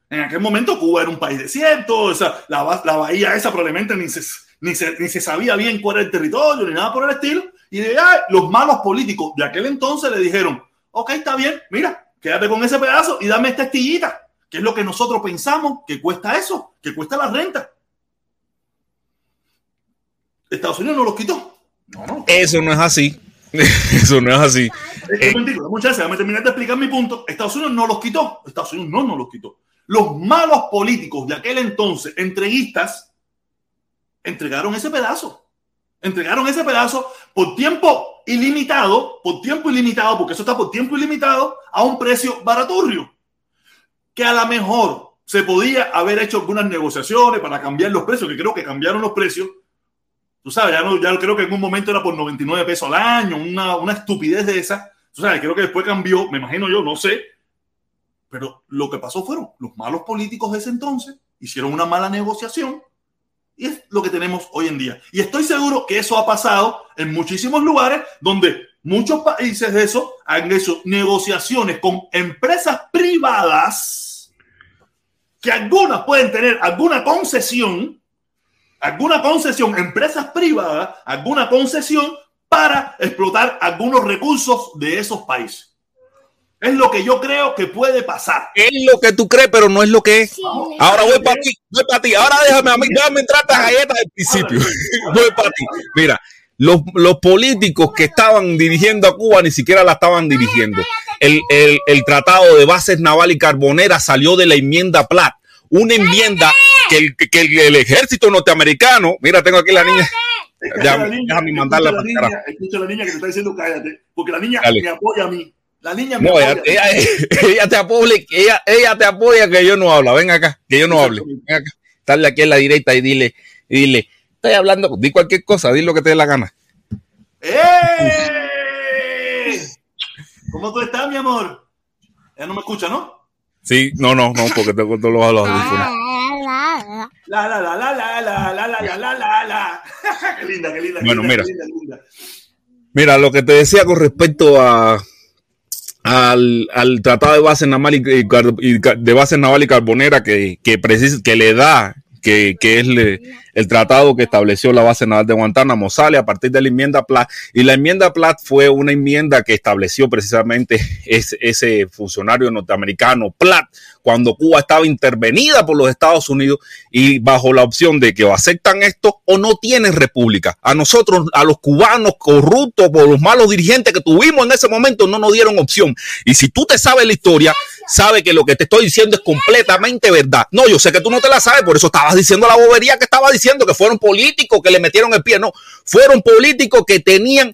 En aquel momento Cuba era un país desierto, o sea, la, bahía esa probablemente ni se, ni, se, ni se sabía bien cuál era el territorio, ni nada por el estilo. Y de, ay, los malos políticos de aquel entonces le dijeron, ok, está bien, mira, quédate con ese pedazo y dame esta estillita, que es lo que nosotros pensamos que cuesta eso, que cuesta la renta. Estados Unidos no los quitó. Eso no es así. Eso no es así. Eh, muchas gracias. terminar de explicar mi punto. Estados Unidos no los quitó. Estados Unidos no nos los quitó. Los malos políticos de aquel entonces, entreguistas, entregaron ese pedazo. Entregaron ese pedazo por tiempo ilimitado, por tiempo ilimitado, porque eso está por tiempo ilimitado, a un precio baraturrio. Que a lo mejor se podía haber hecho algunas negociaciones para cambiar los precios, que creo que cambiaron los precios. Tú sabes, ya, no, ya creo que en un momento era por 99 pesos al año, una, una estupidez de esa. Tú sabes, creo que después cambió, me imagino yo, no sé, pero lo que pasó fueron los malos políticos de ese entonces hicieron una mala negociación y es lo que tenemos hoy en día. Y estoy seguro que eso ha pasado en muchísimos lugares donde muchos países de eso han hecho negociaciones con empresas privadas que algunas pueden tener alguna concesión, alguna concesión, empresas privadas, alguna concesión para explotar algunos recursos de esos países. Es lo que yo creo que puede pasar. Es lo que tú crees, pero no es lo que es. Ahora voy para ti, voy para ti. Ahora déjame a mí, déjame entrar a galletas del principio. voy para ti. Mira, los, los, políticos que estaban dirigiendo a Cuba ni siquiera la estaban dirigiendo. El, el, el tratado de bases naval y carbonera salió de la enmienda Platt. Una enmienda que el, que el, ejército norteamericano, mira, tengo aquí la niña. Déjame, mandarla para niña, Escucha a la niña que te está diciendo cállate, porque la niña me apoya a mí. La niña me no, ella, ella, te apoya, ella, ella te apoya que yo no habla. Ven acá, que yo no hable. Ven acá. Dale aquí en la directa y dile, y dile, estoy hablando, di cualquier cosa, di lo que te dé la gana. ¡Eh! ¿Cómo tú estás, mi amor? Ella no me escucha, ¿no? Sí, no, no, no, porque tengo todos los audífonos. La la la la la la la la la la la la. Qué linda, qué linda. Bueno, mira. Mira, lo que te decía con respecto a al, al Tratado de Base Naval y, de Base Naval y Carbonera que, que, que le da, que, que es le, el tratado que estableció la base naval de Guantánamo sale a partir de la enmienda Platt y la enmienda Platt fue una enmienda que estableció precisamente ese, funcionario norteamericano Platt cuando Cuba estaba intervenida por los Estados Unidos y bajo la opción de que o aceptan esto o no tienen república. A nosotros, a los cubanos corruptos por los malos dirigentes que tuvimos en ese momento, no nos dieron opción. Y si tú te sabes la historia, sabes que lo que te estoy diciendo es completamente verdad. No, yo sé que tú no te la sabes, por eso estabas diciendo la bobería que estaba diciendo, que fueron políticos que le metieron el pie. No, fueron políticos que tenían,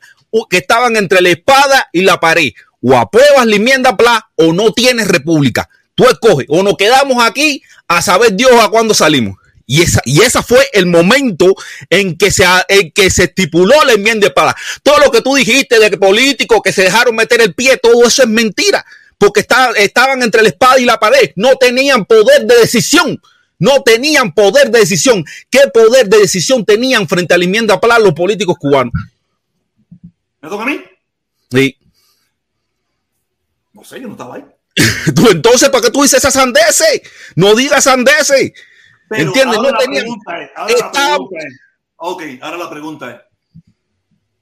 que estaban entre la espada y la pared. O apruebas la enmienda PLA o no tienes república. Tú escoges, o nos quedamos aquí a saber Dios a cuándo salimos. Y esa, y esa fue el momento en que, se, en que se estipuló la enmienda de pala. Todo lo que tú dijiste de políticos que se dejaron meter el pie, todo eso es mentira. Porque estaban entre la espada y la pared. No tenían poder de decisión. No tenían poder de decisión. ¿Qué poder de decisión tenían frente a la enmienda pala los políticos cubanos? ¿Me toca a mí? Sí. No sé, yo no estaba ahí. tú entonces, ¿para qué tú dices esas sandeces? No digas sandeces. ¿Entiendes? No tenía. ok, ahora la pregunta es: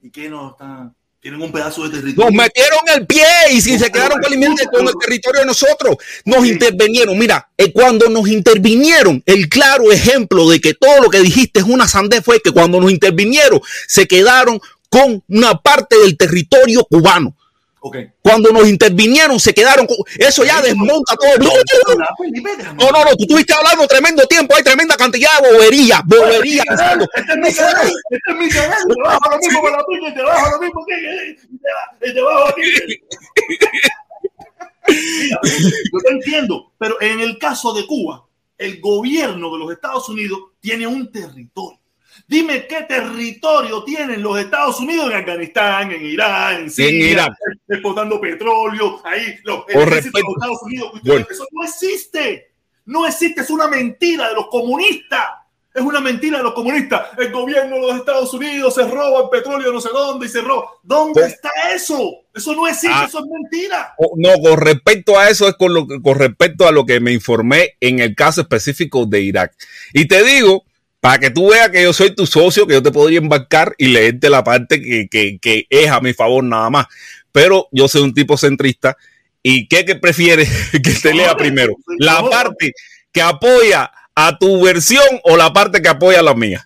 ¿y qué no está? Tienen un pedazo de territorio. Nos metieron el pie y si se quedaron con el territorio de nosotros, nos intervinieron. Mira, eh, cuando nos intervinieron, el claro ejemplo de que todo lo que dijiste es una sandez fue que cuando nos intervinieron, se quedaron con una parte del territorio cubano. Cuando nos intervinieron, se quedaron. Con... Eso ya desmonta todo. No, no, no, tú estuviste hablando tremendo tiempo, hay tremenda cantidad de bobería, bobería. Este es mi canal, este es mi canal. Te bajo lo mismo con la piña, te bajo lo mismo que te bajo Yo te entiendo, pero en el caso de Cuba, el gobierno de los Estados Unidos tiene un territorio Dime qué territorio tienen los Estados Unidos en Afganistán, en Irán, en Siria, En Irak. exportando petróleo, ahí los ejércitos de los Estados Unidos. Bueno. Eso no existe. No existe, es una mentira de los comunistas. Es una mentira de los comunistas. El gobierno de los Estados Unidos se roba el petróleo no sé dónde y se roba. ¿Dónde Pues- está eso? Eso no existe, Ah. eso es mentira. O- No, con respecto a eso es con, lo, que- con respecto a lo que me informé en el caso específico de Irak. Y te digo, para que tú veas que yo soy tu socio, que yo te podría embarcar y leerte la parte que, que, que es a mi favor nada más. Pero yo soy un tipo centrista. ¿Y qué que prefieres que te lea primero? ¿La parte que apoya a tu versión o la parte que apoya la mía?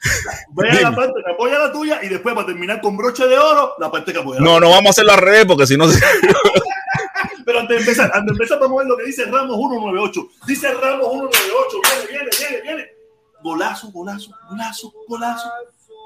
Ve a la parte que apoya la tuya y después para terminar con broche de oro, la parte que apoya la No, no vamos a hacerlo al revés porque si no... Pero antes de empezar, antes de empezar, vamos a ver lo que dice Ramos 198. Dice Ramos 198. Viene, viene, viene, viene. Golazo, golazo, golazo, golazo,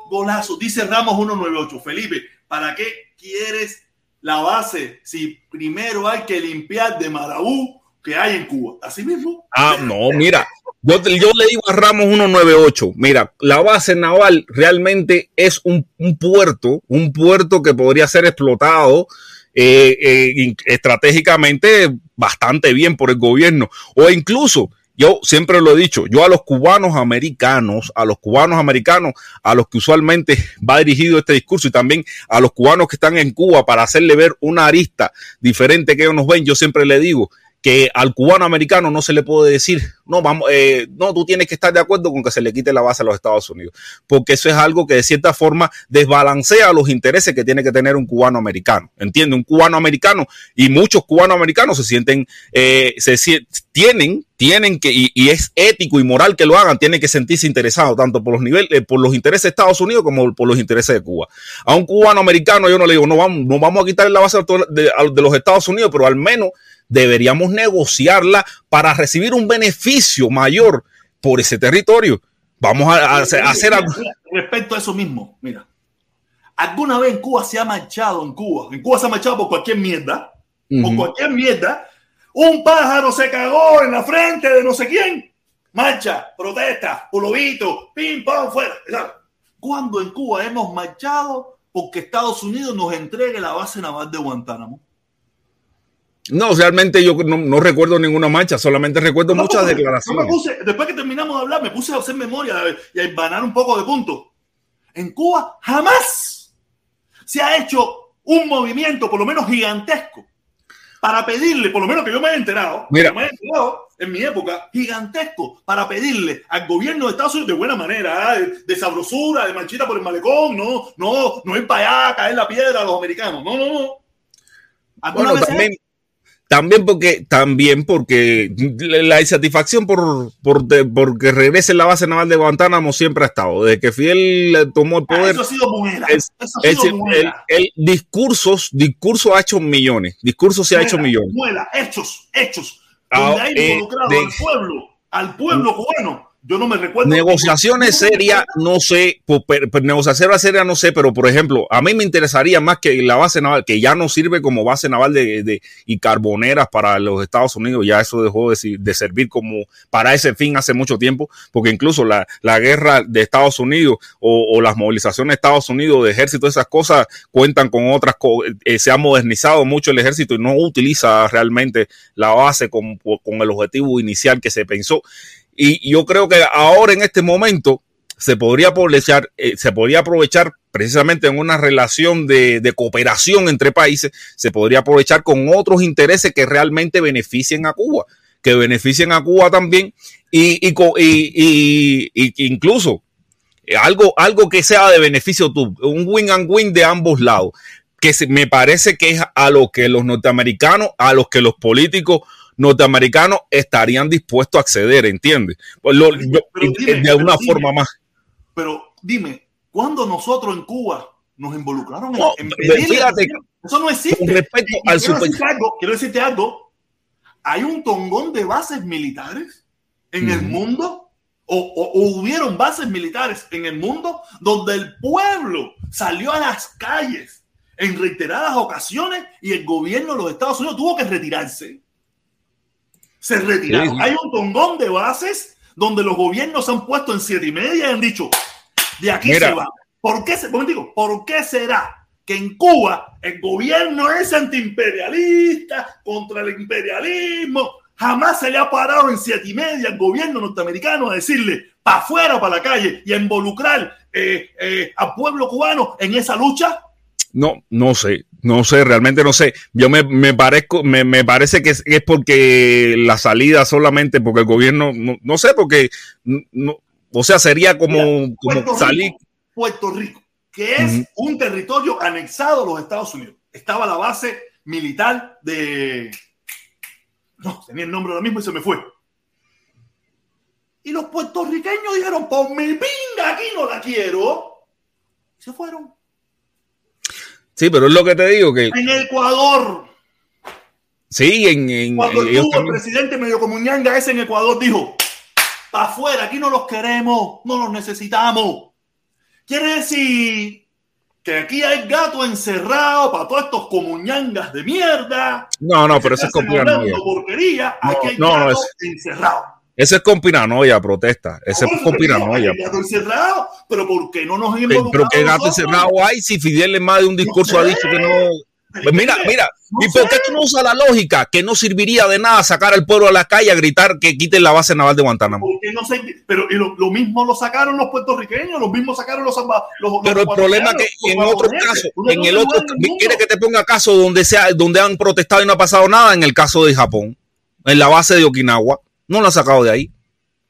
golazo. Dice Ramos 198. Felipe, ¿para qué quieres la base si primero hay que limpiar de Marabú que hay en Cuba? Así mismo. Ah, no, mira, yo, yo le digo a Ramos 198, mira, la base naval realmente es un, puerto, un puerto que podría ser explotado eh, eh, estratégicamente bastante bien por el gobierno, o incluso, yo siempre lo he dicho, yo a los cubanos americanos, a los cubanos americanos, a los que usualmente va dirigido este discurso y también a los cubanos que están en Cuba para hacerle ver una arista diferente que ellos nos ven, yo siempre le digo, que al cubano americano no se le puede decir, no, vamos, eh, no, tú tienes que estar de acuerdo con que se le quite la base a los Estados Unidos, porque eso es algo que de cierta forma desbalancea los intereses que tiene que tener un cubano americano. ¿Entiende? Un cubano americano y muchos cubanos americanos se sienten, eh, se tienen, tienen que, y, y es ético y moral que lo hagan, tienen que sentirse interesados tanto por los niveles, eh, por los intereses de Estados Unidos como por los intereses de Cuba. A un cubano americano yo no le digo, no vamos, no vamos a quitarle la base de, de los Estados Unidos, pero al menos deberíamos negociarla para recibir un beneficio mayor por ese territorio. Vamos a, a hacer, algo. Mira, Respecto a eso mismo, mira. ¿Alguna vez en Cuba se ha marchado en Cuba? En Cuba se ha marchado por cualquier mierda. Por cualquier mierda. Un pájaro se cagó en la frente de no sé quién. Marcha, protesta, pulovito, pim, pam, fuera. ¿Cuándo en Cuba hemos marchado porque Estados Unidos nos entregue la base naval de Guantánamo? No, realmente yo no, no recuerdo ninguna marcha, solamente recuerdo No, muchas declaraciones. me puse- después que terminamos de hablar, me puse a hacer memoria y a embanar un poco de puntos. En Cuba jamás se ha hecho un movimiento, por lo menos gigantesco, para pedirle, por lo menos que yo me he enterado, Mira. me he enterado en mi época, gigantesco, para pedirle al gobierno de Estados Unidos de buena manera, ¿eh? de, sabrosura, de manchita por el malecón, no, no, no ir para allá, caer la piedra a los americanos, no, no, no. ¿Alguna Bueno, también, también porque, también porque la insatisfacción por, por de- porque regrese la base naval de Guantánamo siempre ha estado. Desde que Fidel tomó el Ah, poder, Eso ha sido muela. Es- Eso ha es sido muela. el, el discursos, discurso ha hecho millones. Discurso se ha hecho Muela, millones. Muela, hechos, hechos. Ah, donde eh, involucrado de- al pueblo, al pueblo cubano. Yo no me recuerdo. Negociaciones serias, no sé, negociaciones serias, no sé, pero por ejemplo, a mí me interesaría más que la base naval, que ya no sirve como base naval de, de- y carboneras para los Estados Unidos, ya eso dejó de, de servir como para ese fin hace mucho tiempo, porque incluso la, la guerra de Estados Unidos o, o las movilizaciones de Estados Unidos de ejército, esas cosas cuentan con otras, eh, se ha modernizado mucho el ejército y no utiliza realmente la base con, con el objetivo inicial que se pensó. Y yo creo que ahora en este momento se podría aprovechar, eh, se podría aprovechar precisamente en una relación de, de cooperación entre países, se podría aprovechar con otros intereses que realmente beneficien a Cuba, que beneficien a Cuba también. Y, y, y- y- incluso eh, algo, algo que sea de beneficio tú, un win and win de ambos lados, que me parece que es a lo que los norteamericanos, a los que los políticos norteamericanos estarían dispuestos a acceder, ¿entiendes? Pues lo- Pero dime, de una dime. forma más. Pero dime, ¿cuándo nosotros en Cuba nos involucraron en- No, en, de- pedirle- fíjate, Eso no existe. con respecto Y- al quiero, super- decirte algo, quiero decirte algo. Hay un tongón de bases militares en el mundo. O, o- o hubieron bases militares en el mundo donde el pueblo salió a las calles en reiteradas ocasiones y el gobierno de los Estados Unidos tuvo que retirarse. Se retiraron. Sí, sí. Hay un tongón de bases donde los gobiernos se han puesto en siete y media y han dicho, de aquí se van. ¿Por qué, se, digo, ¿Por qué será que en Cuba el gobierno es antiimperialista, contra el imperialismo? Jamás se le ha parado en siete y media al gobierno norteamericano a decirle para afuera, para la calle y a involucrar eh, eh, al pueblo cubano en esa lucha. No, no sé, no sé, realmente no sé. Yo me, me parezco, me, me parece que es, es, porque la salida solamente porque el gobierno, no, no sé, porque, no, o sea, sería como, Mira, como Puerto salir. Rico, Puerto Rico, que es uh -huh. un territorio anexado a los Estados Unidos. Estaba la base militar de. No, tenía el nombre ahora mismo y se me fue. Y los puertorriqueños dijeron: Por mi pinga, aquí no la quiero. Y se fueron. Sí, pero es lo que te digo que. En Ecuador. Sí, en. en Cuando estuvo el presidente medio comunianga ese en Ecuador, dijo: para afuera, aquí no los queremos, no los necesitamos. Quiere decir que aquí hay gato encerrado para todos estos comuñangas de mierda. No, no, pero eso es. Porquería, no, aquí hay no, gato no, es... encerrado. Eso es conspiranoia, protesta. Eso es. Gato encerrado, pero ¿por qué no nos Pero, pero qué gato encerrado hay si Fidel en más de un discurso no ha dicho que no. Pues mira, mira, no ¿y por qué tú no usas la lógica? Que no serviría de nada sacar al pueblo a la calle a gritar que quiten la base naval de Guantánamo. No sé, pero lo, lo, mismo lo sacaron los puertorriqueños, lo mismo sacaron los, los Pero el problema es que en otro caso, en el otro, quiere que te ponga caso donde sea, donde han protestado y no ha pasado nada, en el caso de Japón, en la base de Okinawa, no lo han sacado de ahí.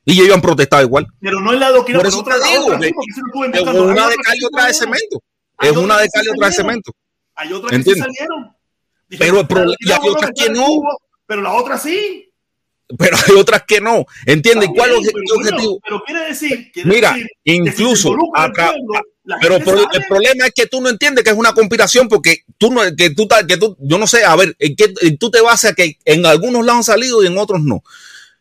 Y ellos han protestado igual. Pero no es la de Okinawa. Por eso te digo, que, que es una de cal y otra de cemento. Es una de cal y otra de cemento. Hay otras que sí salieron. Pero y hay otras que no. Pero las otras sí. Pero hay otras que no. ¿Entiendes? ¿Cuál es el objetivo? Pero, quiere decir. Quiere Mira, decir incluso que acá. Pueblo, pero el problema es que tú no entiendes que es una conspiración porque tú no, que tú, que tú, yo no sé, a ver, en qué tú te basas que en algunos lados han salido y en otros no.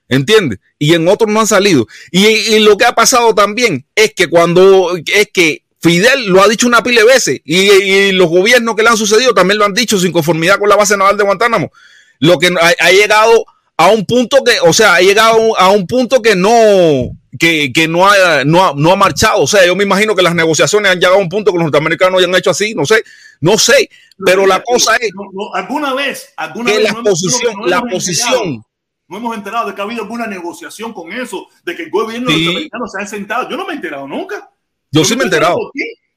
¿Entiendes? Y en otros no han salido. Y, y, lo que ha pasado también es que cuando, es que Fidel lo ha dicho una pila de veces y, y, los gobiernos que le han sucedido también lo han dicho sin conformidad con la base naval de Guantánamo. Lo que ha, ha llegado a un punto que, o sea, ha llegado a un punto que no, que, que no, ha, no, ha, no ha marchado. O sea, yo me imagino que las negociaciones han llegado a un punto que los norteamericanos hayan hecho así, no sé, no sé. Pero no, la cosa es alguna vez, alguna que vez la posición, la posición no hemos enterado de que ha habido alguna negociación con eso, de que el gobierno sí. norteamericano se ha sentado. Yo no me he enterado nunca. Yo, Yo sí me he enterado.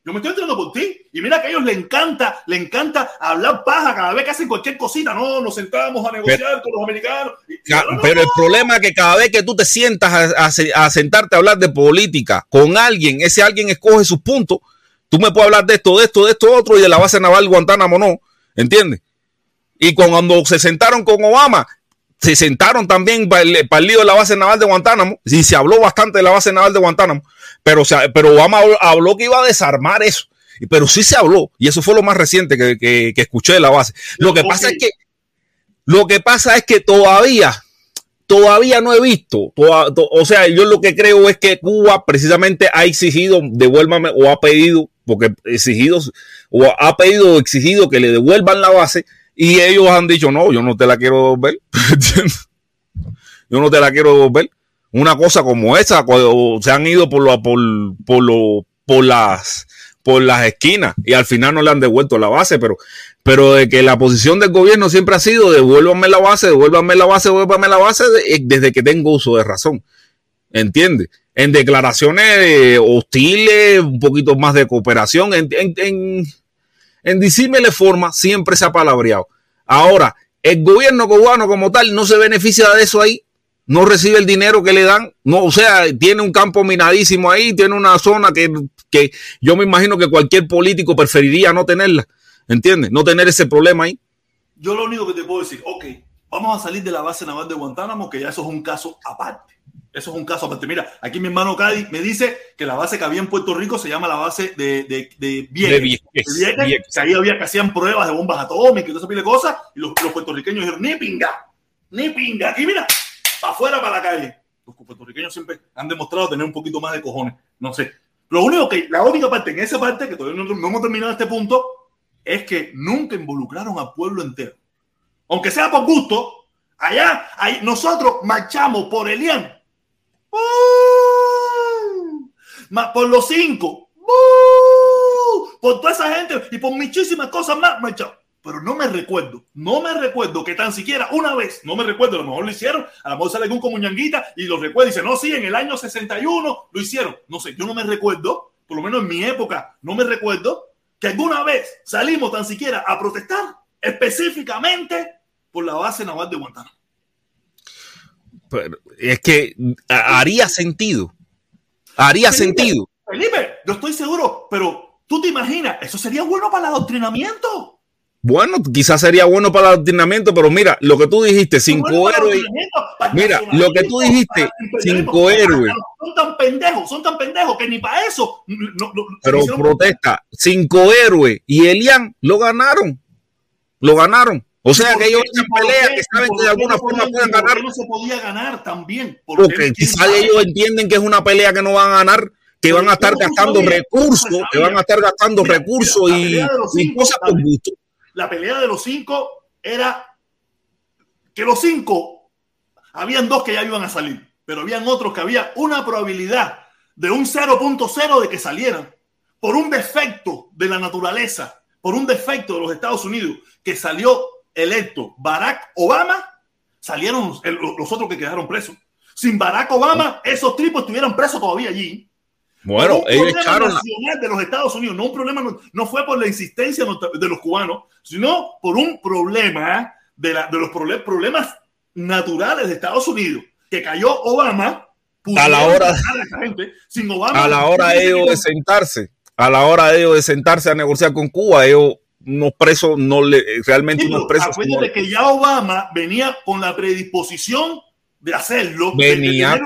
Yo me estoy enterando por ti. Y mira que a ellos les encanta, le encanta hablar paja cada vez que hacen cualquier cosita. No, nos sentamos a negociar pero, con los americanos. No, pero no. el problema es que cada vez que tú te sientas a, a, a, sentarte a hablar de política con alguien, ese alguien escoge sus puntos. Tú me puedes hablar de esto, de esto, de esto, otro, y de la base naval Guantánamo no. ¿Entiendes? Y cuando se sentaron con Obama, se sentaron también para el, para el lío de la base naval de Guantánamo, y se habló bastante de la base naval de Guantánamo, pero, o sea, pero Obama habló que iba a desarmar eso, pero sí se habló, y eso fue lo más reciente que, que, que escuché de la base. Lo que okay. pasa es que, lo que pasa es que todavía, todavía no he visto, toda, to, o sea, yo lo que creo es que Cuba precisamente ha exigido, devuélvame, o ha pedido, porque exigido, o ha pedido o exigido que le devuelvan la base, y ellos han dicho, no, yo no te la quiero ver. yo no te la quiero ver. Una cosa como esa, cuando se han ido por, lo, por, por, lo, por, las, por las esquinas y al final no le han devuelto la base, pero, pero de que la posición del gobierno siempre ha sido devuélvanme la base, devuélvanme la base, devuélvanme la base desde que tengo uso de razón. ¿Entiendes? En declaraciones hostiles, un poquito más de cooperación, en, en, en en disímile forma siempre se ha palabreado. Ahora, el gobierno cubano como tal no se beneficia de eso ahí, no recibe el dinero que le dan, no, o sea, tiene un campo minadísimo ahí, tiene una zona que, que yo me imagino que cualquier político preferiría no tenerla, ¿entiendes? No tener ese problema ahí. Yo lo único que te puedo decir, ok, vamos a salir de la base naval de Guantánamo, que ya eso es un caso aparte. Eso es un caso aparte. Mira, aquí mi hermano Cádiz me dice que la base que había en Puerto Rico se llama la base de, de, de Vieques. De Vieques, Vieques, Vieques. Que ahí había que hacían pruebas de bombas atómicas y todo ese de cosas. Y los, los, puertorriqueños dijeron, ni pinga, ni pinga. Aquí mira, para afuera, para la calle. Los puertorriqueños siempre han demostrado tener un poquito más de cojones. No sé. Lo único que, la única parte, en esa parte, que todavía no, no hemos terminado este punto, es que nunca involucraron al pueblo entero. Aunque sea por gusto, allá, ahí, nosotros marchamos por Elian más por los cinco, por toda esa gente y por muchísimas cosas más. Pero no me recuerdo, no me recuerdo que tan siquiera una vez, no me recuerdo, a lo mejor lo hicieron, a lo mejor sale algún como ñanguita y lo recuerda y dice, no, sí, en el año 61 lo hicieron. No sé, yo no me recuerdo, por lo menos en mi época, no me recuerdo que alguna vez salimos tan siquiera a protestar específicamente por la base naval de Guantánamo. Pero es que haría sentido. Haría Felipe, sentido. Felipe, yo estoy seguro, pero tú te imaginas, eso sería bueno para el adoctrinamiento. Bueno, quizás sería bueno para el adoctrinamiento, pero mira, lo que tú dijiste, cinco Bueno héroes. Mira, lo que tú dijiste, cinco héroes. Son tan pendejos, son tan pendejos que ni para eso. no- no- Pero protesta, cinco héroes y Elian lo ganaron. Lo ganaron. O sea ¿Por que ellos qué? echan ¿Y por pelea que ¿Y saben que de alguna forma pueden ganar. no se podía ganar también. ¿Por Porque quizás ellos entienden que es una pelea que no van a ganar, que van a estar ¿cómo tú gastando recursos, ¿Cómo que van a estar gastando recursos y, y cosas por gusto. la pelea de los cinco era que los cinco, habían dos que ya iban a salir, pero habían otros que había una probabilidad de un 0.0 de que salieran por un defecto de la naturaleza, por un defecto de los Estados Unidos, que salió electo Barack Obama, salieron los, el- los otros que quedaron presos. Sin Barack Obama, esos tipos estuvieran presos todavía allí. Bueno, un ellos problema echaron la- nacional de los Estados Unidos, no un problema, no, no fue por la insistencia de los cubanos, sino por un problema de, la, de los problemas naturales de Estados Unidos, que cayó Obama. A la hora- a esa gente. Sin Obama, a la hora de ellos de sentarse, a la hora de ellos de sentarse a negociar con Cuba, ellos unos presos no le realmente Sí, unos presos no- acuérdate que ya Obama venía con la predisposición de hacerlo. de- de Venía-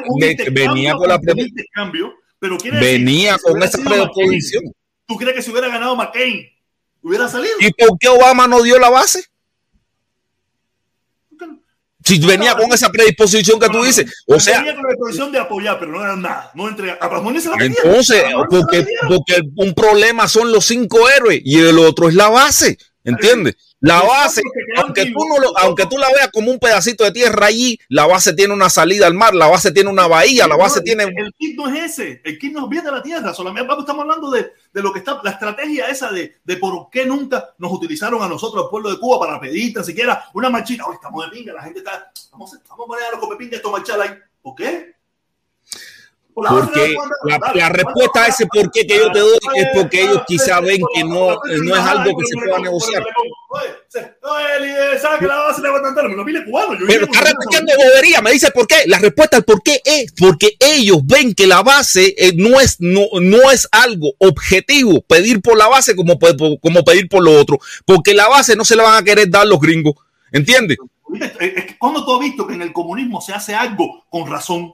venía con la un pre- intercambio, pero decir venía si con esa sido McCain, predisposición. ¿Tú crees que si hubiera ganado McCain, hubiera salido? ¿Y por qué Obama no dio la base? Si venía con esa predisposición que tú dices, o sea, Venía con la disposición de apoyar, pero no era nada. No entregar. A Pazmoni se la metieron. entonces, porque, porque un problema son los cinco héroes y el otro es la base, ¿entiendes? La base, aunque tú, no lo, aunque tú la veas como un pedacito de tierra allí, la base tiene una salida al mar, la base tiene una bahía, la base No, tiene... El kit no es ese. El kit no viene de la tierra. Solamente estamos hablando de, de lo que está, la estrategia esa de, de por qué nunca nos utilizaron a nosotros, al pueblo de Cuba, para pedir tan siquiera una marchita. Hoy estamos de pinga, la gente está. Vamos, a- vamos a poner a los copepingas esto marchar ahí. ¿Por qué? Por la base de Porque la, respuesta a ese por qué que yo te doy es porque ellos dale, quizá ven que no, la- no es algo que se pueda negociar. Pero está repitiendo bobería, me dice por qué. La respuesta al por qué es porque ellos ven que la base eh, no, es, no, no es algo objetivo pedir por la base como, como pedir por lo otro, porque la base no se la van a querer dar los gringos, ¿entiendes? Cuando tú has visto que en el comunismo se hace algo con razón.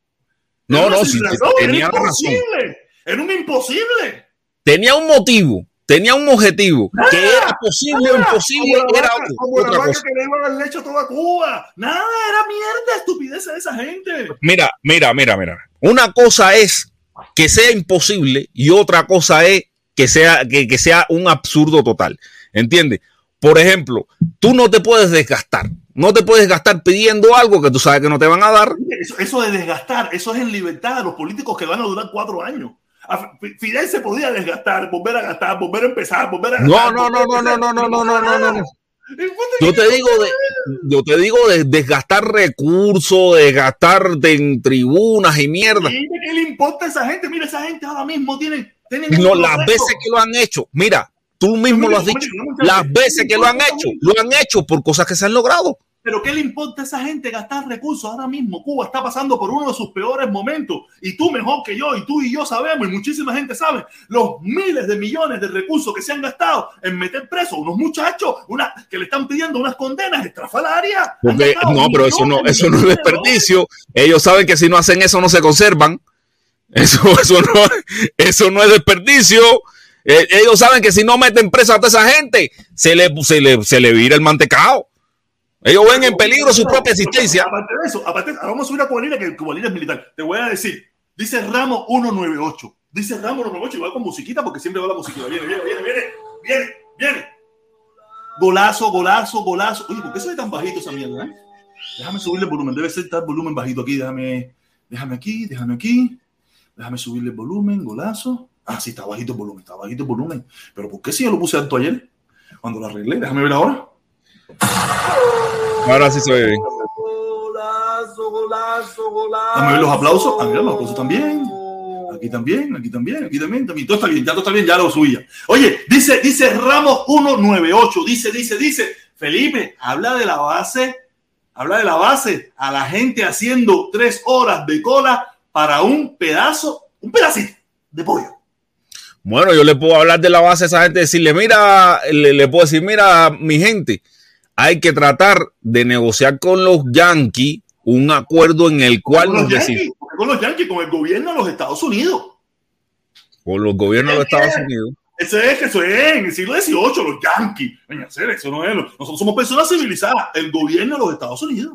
Era No, no, sí, razón, era tenían razón. imposible. Era un imposible. Tenía un motivo, tenía un objetivo, que era posible o imposible, como era vaca, como otra cosa. que le iban al lecho a toda Cuba. Nada, era mierda, estupidez de esa gente. Mira, mira, mira, mira. Una cosa es que sea imposible y otra cosa es que sea, que, que sea un absurdo total. ¿Entiendes? Por ejemplo, tú no te puedes desgastar. No te puedes gastar pidiendo algo que tú sabes que no te van a dar. Eso, eso de desgastar, eso es en libertad de los políticos que van a durar cuatro años. Fidel se podía desgastar, volver a gastar, volver a empezar, volver a No, gastar. no, no, no, no, no, no, no, no, no, no, no. Yo te digo de, yo te digo de desgastar recursos, desgastar de en tribunas y mierda. ¿Qué le importa a esa gente? Mira, esa gente ahora mismo tiene. No, las veces que lo han hecho, mira, tú mismo lo has dicho, las veces que lo han hecho, lo han hecho por cosas que se han logrado. Pero ¿qué le importa a esa gente gastar recursos ahora mismo? Cuba está pasando por uno de sus peores momentos. Y tú mejor que yo, y tú y yo sabemos, y muchísima gente sabe, los miles de millones de recursos que se han gastado en meter presos a unos muchachos una, que le están pidiendo unas condenas estrafalarias. Porque, no, pero eso no, eso no es desperdicio. Ellos saben que si no hacen eso no se conservan. Eso, eso, no, eso no es desperdicio. Eh, ellos saben que si no meten presa a toda esa gente, se le, se le, se le vira el mantecado. Ellos ven en peligro su propia existencia. Aparte de eso, aparte, vamos a subir a Cubalina, que Cubalina es militar. Te voy a decir, dice Ramos 198. Dice Ramos 198, igual con musiquita, porque siempre va la musiquita. Viene, viene, viene, viene, viene, viene. Golazo, golazo, golazo. Oye, ¿por qué se ve tan bajito esa mierda? Eh? Déjame subirle el volumen. Debe ser tal volumen bajito aquí. Déjame, déjame aquí, déjame aquí. Déjame subirle el volumen, golazo. Ah, sí, está bajito el volumen, está bajito el volumen. Pero ¿por qué si yo lo puse alto ayer? Cuando lo arreglé, déjame ver ahora. Ahora sí se ve bien. Golazo, golazo, golazo. Dame los aplausos. Ah, mira, los aplausos también. Aquí también, aquí también, aquí también, también. Todo está bien, ya todo está bien, ya lo subía. Oye, dice, dice Ramos 198, dice, dice, dice, Felipe, habla de la base, habla de la base, a la gente haciendo tres horas de cola para un pedazo, un pedacito de pollo. Bueno, yo le puedo hablar de la base a esa gente, decirle, mira, le, le puedo decir, mira, mi gente, hay que tratar de negociar con los Yankees un acuerdo en el cual Con los, nos yankees, decimos, con los Yankees, con el gobierno de los Estados Unidos. con los gobiernos de los Estados Unidos. Ese es que eso es en el siglo XVIII, los Yankees. Venga, eso no es. Nosotros somos personas civilizadas. El gobierno de los Estados Unidos.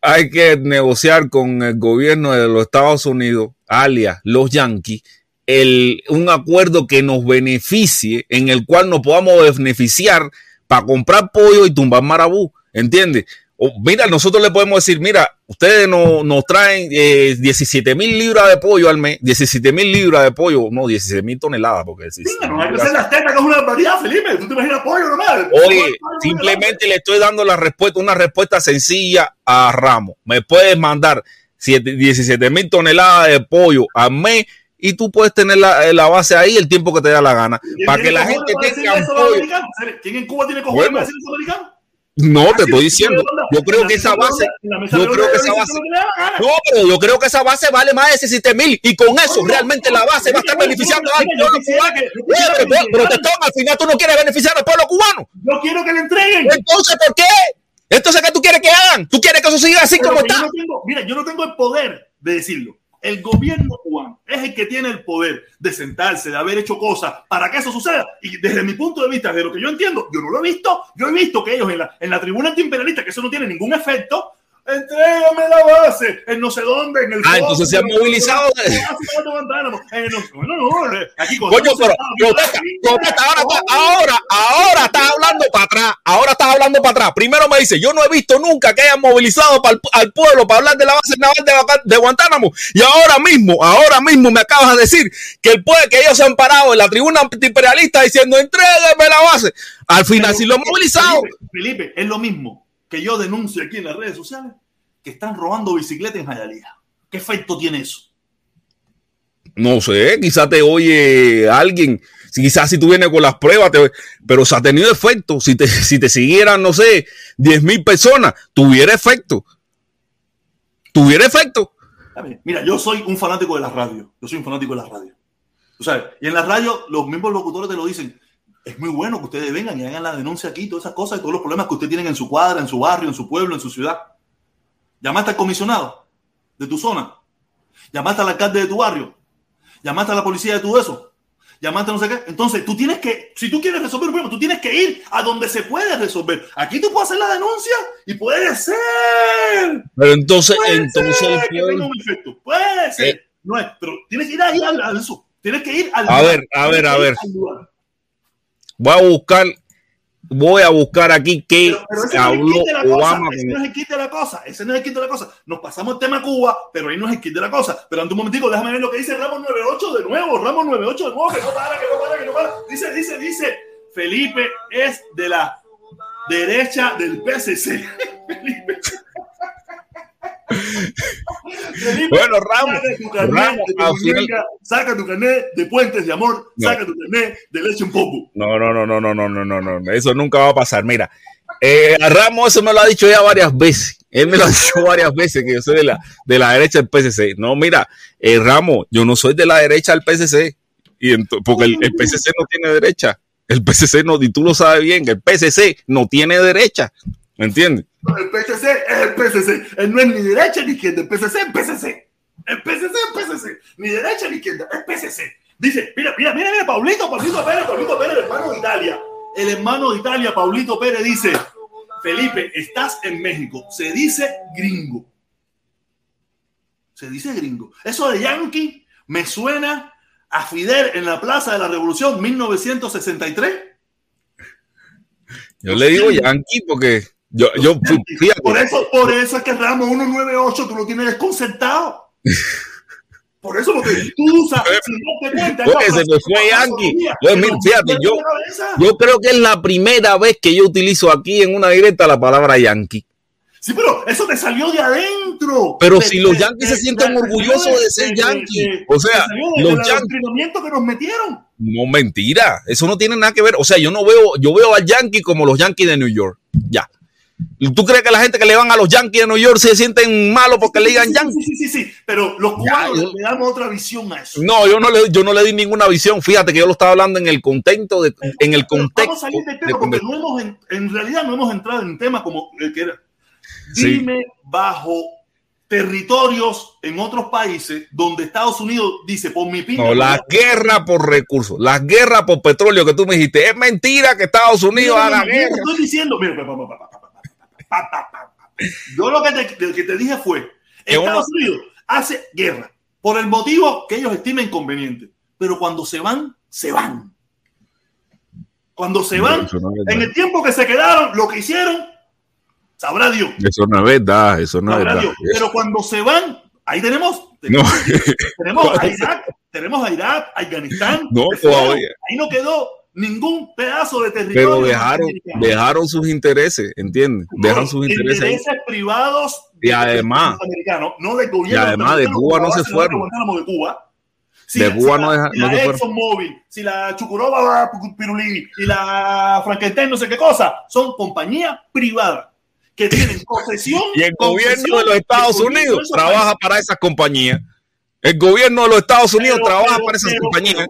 hay que negociar con el gobierno de los Estados Unidos, alias los Yankees, el, un acuerdo que nos beneficie, en el cual nos podamos beneficiar para comprar pollo y tumbar marabú. ¿Entiendes? O, mira, nosotros le podemos decir, mira, ustedes no- nos traen eh, 17 mil libras de pollo al mes, 17 mil libras de pollo, no, 17 mil toneladas, porque 17 Venga, no hay que hacer las tetas, que es una barbaridad, Felipe. Tú te imaginas pollo nomás. Oye, simplemente le estoy dando la respuesta, una respuesta sencilla a Ramos. Me puedes mandar 7 17 mil toneladas de pollo al mes y tú puedes tener la, la base ahí el tiempo que te da la gana. ¿Quién Para que la gente tenga decirle eso a los pollo. americanos? ¿Quién en Cuba tiene cojones Bueno. para? No, te estoy es, diciendo. Yo creo que esa base. Yo creo que esa base. No, pero yo creo que esa base vale más de 17 mil y con eso realmente la base va a estar beneficiando al pueblo cubano. al final tú no quieres beneficiar al pueblo cubano. Yo quiero que le entreguen. Entonces, ¿por qué? Entonces, ¿qué tú quieres que hagan? ¿Tú quieres que eso siga así como está? mira, yo no tengo el poder de decirlo. El gobierno cubano es el que tiene el poder de sentarse, de haber hecho cosas para que eso suceda. Y desde mi punto de vista, de lo que yo entiendo, yo no lo he visto. Yo he visto que ellos en la, en la tribuna antiimperialista, que eso no tiene ningún efecto, entrégame la base en no sé dónde, en el. Ah, entonces se han movilizado. No, eh, aquí con- Coño, pero ahora, ahora, estás hablando para atrás, ahora estás hablando para atrás. Primero me dice, yo no he visto nunca que hayan movilizado al pueblo para hablar de la base naval de, Guantánamo. Y ahora mismo, ahora mismo me acabas de decir que el pueblo, que ellos se han parado en la tribuna antiimperialista diciendo, entrégame la base. Al final, si lo han movilizado. Felipe, es lo mismo que yo denuncio aquí en las redes sociales que están robando bicicletas en Jayalía. ¿Qué efecto tiene eso? No sé, quizás te oye alguien, quizás si tú vienes con las pruebas, te- pero se ha tenido efecto. Si te, si te siguieran, no sé, 10 mil personas, tuviera efecto. Tuviera efecto. Mira, yo soy un fanático de la radio. Yo soy un fanático de la radio. Tú sabes, y en la radio los mismos locutores te lo dicen. Es muy bueno que ustedes vengan y hagan la denuncia aquí, todas esas cosas y todos los problemas que ustedes tienen en su cuadra, en su barrio, en su pueblo, en su ciudad. Llamaste al comisionado de tu zona. Llamaste al alcalde de tu barrio. Llamaste a la policía de tu eso. Llamaste a no sé qué. Entonces, tú tienes que, si tú quieres resolver un problema, tú tienes que ir a donde se puede resolver. Aquí tú puedes hacer la denuncia y puede ser Pero entonces, Puede entonces ser que tenga un efecto. Puede ser. Eh. no es, pero tienes que ir ahí al, al eso. Tienes que ir al A ver, a ver, a ver. Voy a buscar, voy a buscar aquí qué Pero, no habló la cosa. Obama. Ese no es el kit de la cosa. Ese no es el kit de la cosa. Nos pasamos el tema Cuba, pero ahí no es el kit de la cosa. Pero ante un momentico, déjame ver lo que dice Ramos 98 de nuevo. Ramos 98 de nuevo, que no para, que no para, que no para. Dice, dice, dice. Felipe es de la derecha del PSC. Felipe. Bueno, Ramos, saca tu carnet Ramos, saca tu carnet de Puentes de Amor, saca tu carnet de Leche en Popo. No, no, no, no, no, no, no, no, no, eso nunca va a pasar. Mira, eh, a Ramos eso me lo ha dicho ya varias veces. Él me lo ha dicho varias veces que yo soy de la, de la derecha del PCC. No, mira, eh, Ramos, yo no soy de la derecha del PCC. Y porque el, el PCC no tiene derecha. El PCC no, y tú lo sabes bien, el PCC no tiene derecha. ¿Me entiendes? El PSC es el PSC. Él no es ni derecha ni izquierda. El PSC es el PSC. El PCC es PCC. Ni derecha ni izquierda. Es PCC. Dice, mira, mira, mira, mira, Paulito, Paulito Pérez, Paulito Pérez, el hermano de Italia. El hermano de Italia, Paulito Pérez, dice, Felipe, estás en México. Se dice gringo. Se dice gringo. Eso de yankee me suena a Fidel en la Plaza de la Revolución 1963. Yo le digo yankee porque yo, yo. Por eso, por eso es que Ramos 198 tú lo tienes desconcertado. Por eso lo que tú usas, si no te cuentas, se me fue Yankee. fíjate, yo, yo creo que es la primera vez que yo utilizo aquí en una directa la palabra Yankee. Sí, pero eso te salió de adentro. Pero si los Yankees se sienten orgullosos de, ser Yankees, o sea, los Yankees que nos metieron. No mentira, eso no tiene nada que ver. O sea, yo no veo, yo veo al Yankee como los Yankees de New York. Ya. ¿Tú crees que la gente que le van a los Yankees de New York se sienten malos porque le digan Yankees? Sí, sí, sí, pero los cubanos le damos otra visión a eso. No, yo no le, yo no le di ninguna visión. Fíjate que yo lo estaba hablando en el contexto de, en el contexto. Vamos a salir del tema porque no hemos, en, realidad no hemos entrado en tema como el que era. Dime bajo territorios en otros países donde Estados Unidos dice por mi pinta. No, la guerra por recursos, la guerra por petróleo que tú me dijiste. Es mentira que Estados Unidos haga guerra. Estoy diciendo, mira, yo lo que te, que te dije fue, Estados Unidos hace guerra por el motivo que ellos estimen conveniente, pero cuando se van, se van. Cuando se van, en el tiempo que se quedaron, lo que hicieron, sabrá Dios. Eso no es verdad, eso no es verdad. Pero cuando se van, ahí tenemos, tenemos, a Irak, tenemos a Irak, Afganistán. No, todavía. Ahí no quedó ningún pedazo de territorio. Pero dejaron, dejaron sus intereses, ¿entiendes? Dejaron sus intereses. Intereses privados y además, no de gobierno. Y además de Cuba no se fueron. De Cuba. Si, de Cuba no, deja, si la ExxonMobil, si la Chucuroba Pirulí y la Frankenstein, no sé qué cosa, son compañías privadas que tienen posesión. y el gobierno de los Estados Unidos trabaja para esas compañías. El gobierno de los Estados Unidos trabaja para esas compañías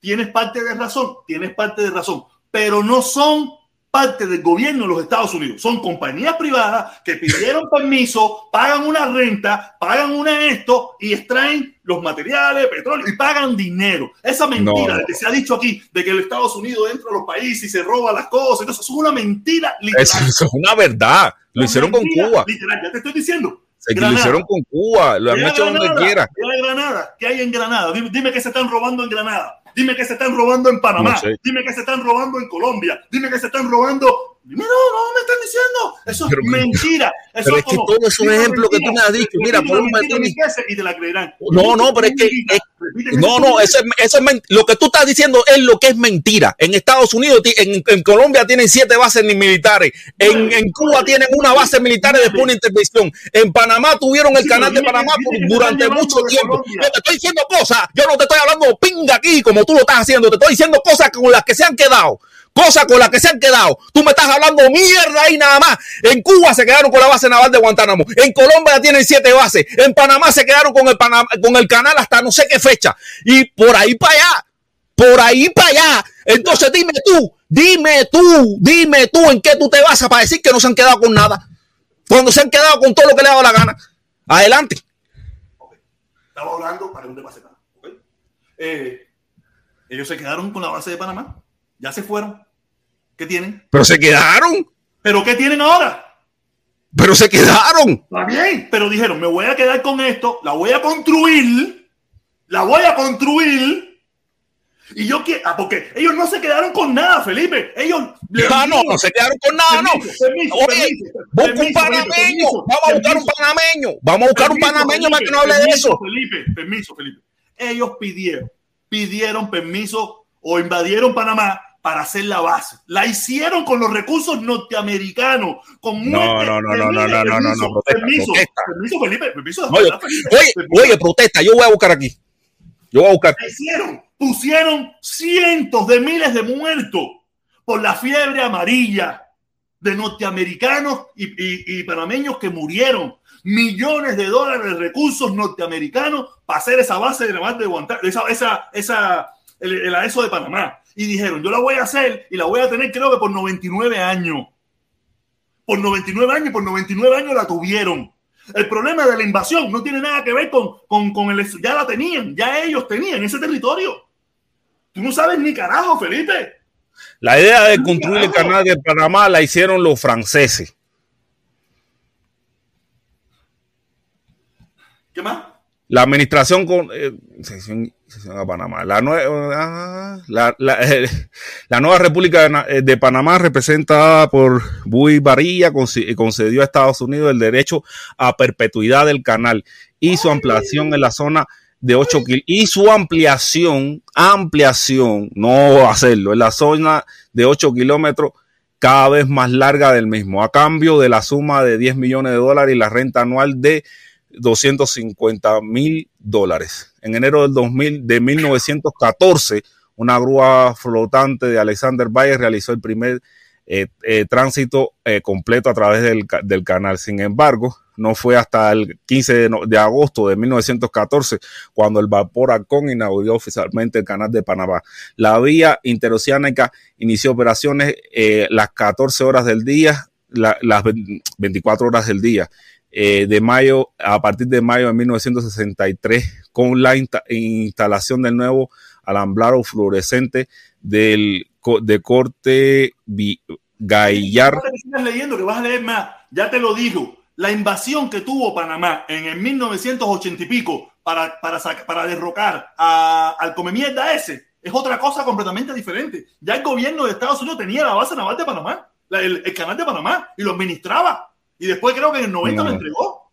tienes parte de razón, tienes parte de razón, pero no son parte del gobierno de los Estados Unidos. Son compañías privadas que pidieron permiso, pagan una renta, pagan una esto y extraen los materiales, petróleo y pagan dinero. Esa mentira que se ha dicho aquí de que el Estados Unidos entra a los países y se roba las cosas, eso es una mentira literal. Eso, es una verdad. Lo hicieron con Cuba. Literal, ya te estoy diciendo. Lo hicieron con Cuba, lo han hecho donde quiera. ¿Qué hay Granada? ¿Qué hay en Granada? Dime, dime que se están robando en Granada. Dime que se están robando en Panamá. Dime que se están robando en Colombia. Dime que se están robando. Dime, no, no me están diciendo. Eso es mentira. Eso pero es, que todo es un ejemplo que tú me has dicho. Mira, por un Y te la creerán. No, no, pero es que. no, no, eso, eso es lo que tú estás diciendo es lo que es mentira. En Estados Unidos, en, en Colombia tienen siete bases militares. En, en Cuba tienen una base militar después de una intervención. En Panamá tuvieron el canal de Panamá durante mucho tiempo. Yo te estoy diciendo cosas. Yo no te estoy hablando pinga aquí como tú lo estás haciendo. Te estoy diciendo cosas con las que se han quedado cosas con las que se han quedado. Tú me estás hablando mierda ahí nada más. En Cuba se quedaron con la base naval de Guantánamo. En Colombia tienen siete bases. En Panamá se quedaron con el, con el canal hasta no sé qué fecha. Y por ahí para allá. Por ahí para allá. Entonces dime tú, dime tú, dime tú en qué tú te vas para decir que no se han quedado con nada. Cuando se han quedado con todo lo que le ha dado la gana. Adelante. Estaba hablando para un base eh, ellos se quedaron con la base de Panamá. Ya se fueron. ¿Qué tienen? Pero se quedaron. ¿Pero qué tienen ahora? Pero se quedaron. Está bien, pero dijeron, me voy a quedar con esto, la voy a construir, la voy a construir. Y yo quiero, ah, porque ellos no se quedaron con nada, Felipe. Ellos. Ah, no, no se quedaron con nada, no. Oye, busca un panameño. Vamos a buscar un panameño. Vamos a buscar un panameño para que no hable de eso. Felipe, permiso, Felipe. Ellos pidieron, pidieron permiso o invadieron Panamá para hacer la base. La hicieron con los recursos norteamericanos. Con no, no, no, no, no, no, no, no, no, protesta, permiso, permiso, Felipe, permiso. Oye, oye, oye, protesta, yo voy a buscar aquí. Yo voy a buscar. Hicieron, pusieron cientos de miles de muertos por la fiebre amarilla de norteamericanos y, y, y panameños que murieron. Millones de dólares de recursos norteamericanos para hacer esa base de la de Guantánamo, esa, esa, esa, el, el, ESO de Panamá y dijeron, yo la voy a hacer y la voy a tener creo que por 99 años. Por 99 años, por 99 años la tuvieron. El problema de la invasión no tiene nada que ver con, con, con el... Ya la tenían, ya ellos tenían ese territorio. Tú no sabes ni carajo, Felipe. La idea de construir el canal de Panamá la hicieron los franceses. ¿Qué más? La administración con eh, sección a Panamá. La, nueva la, la, eh, la, nueva República de, de, Panamá, representada por Buy Barilla, concedió a Estados Unidos el derecho a perpetuidad del canal y su ampliación en la zona de 8 kilómetros y su ampliación, ampliación, no hacerlo, en la zona de 8 kilómetros cada vez más larga del mismo, a cambio de la suma de 10 millones de dólares y la renta anual de 250 mil dólares. En enero del 2000, de 1914, una grúa flotante de Alexander Bayer realizó el primer eh, eh, tránsito eh, completo a través del, canal. Sin embargo, no fue hasta el 15 de, agosto de 1914 cuando el vapor Halcón inauguró oficialmente el canal de Panamá. La vía interoceánica inició operaciones las 14 horas del día, la, las 24 horas del día eh, de mayo, a partir de mayo de 1963, con la insta instalación del nuevo alambrado fluorescente del, de corte Gaillar. Leyendo, que vas a leer más, ya te lo digo. La invasión que tuvo Panamá en el 1980 y pico para, para, para derrocar a, al come mierda ese es otra cosa completamente diferente. Ya el gobierno de Estados Unidos tenía la base naval de Panamá, la, el, el canal de Panamá, y lo administraba. Y después creo que en el 90 no. lo entregó.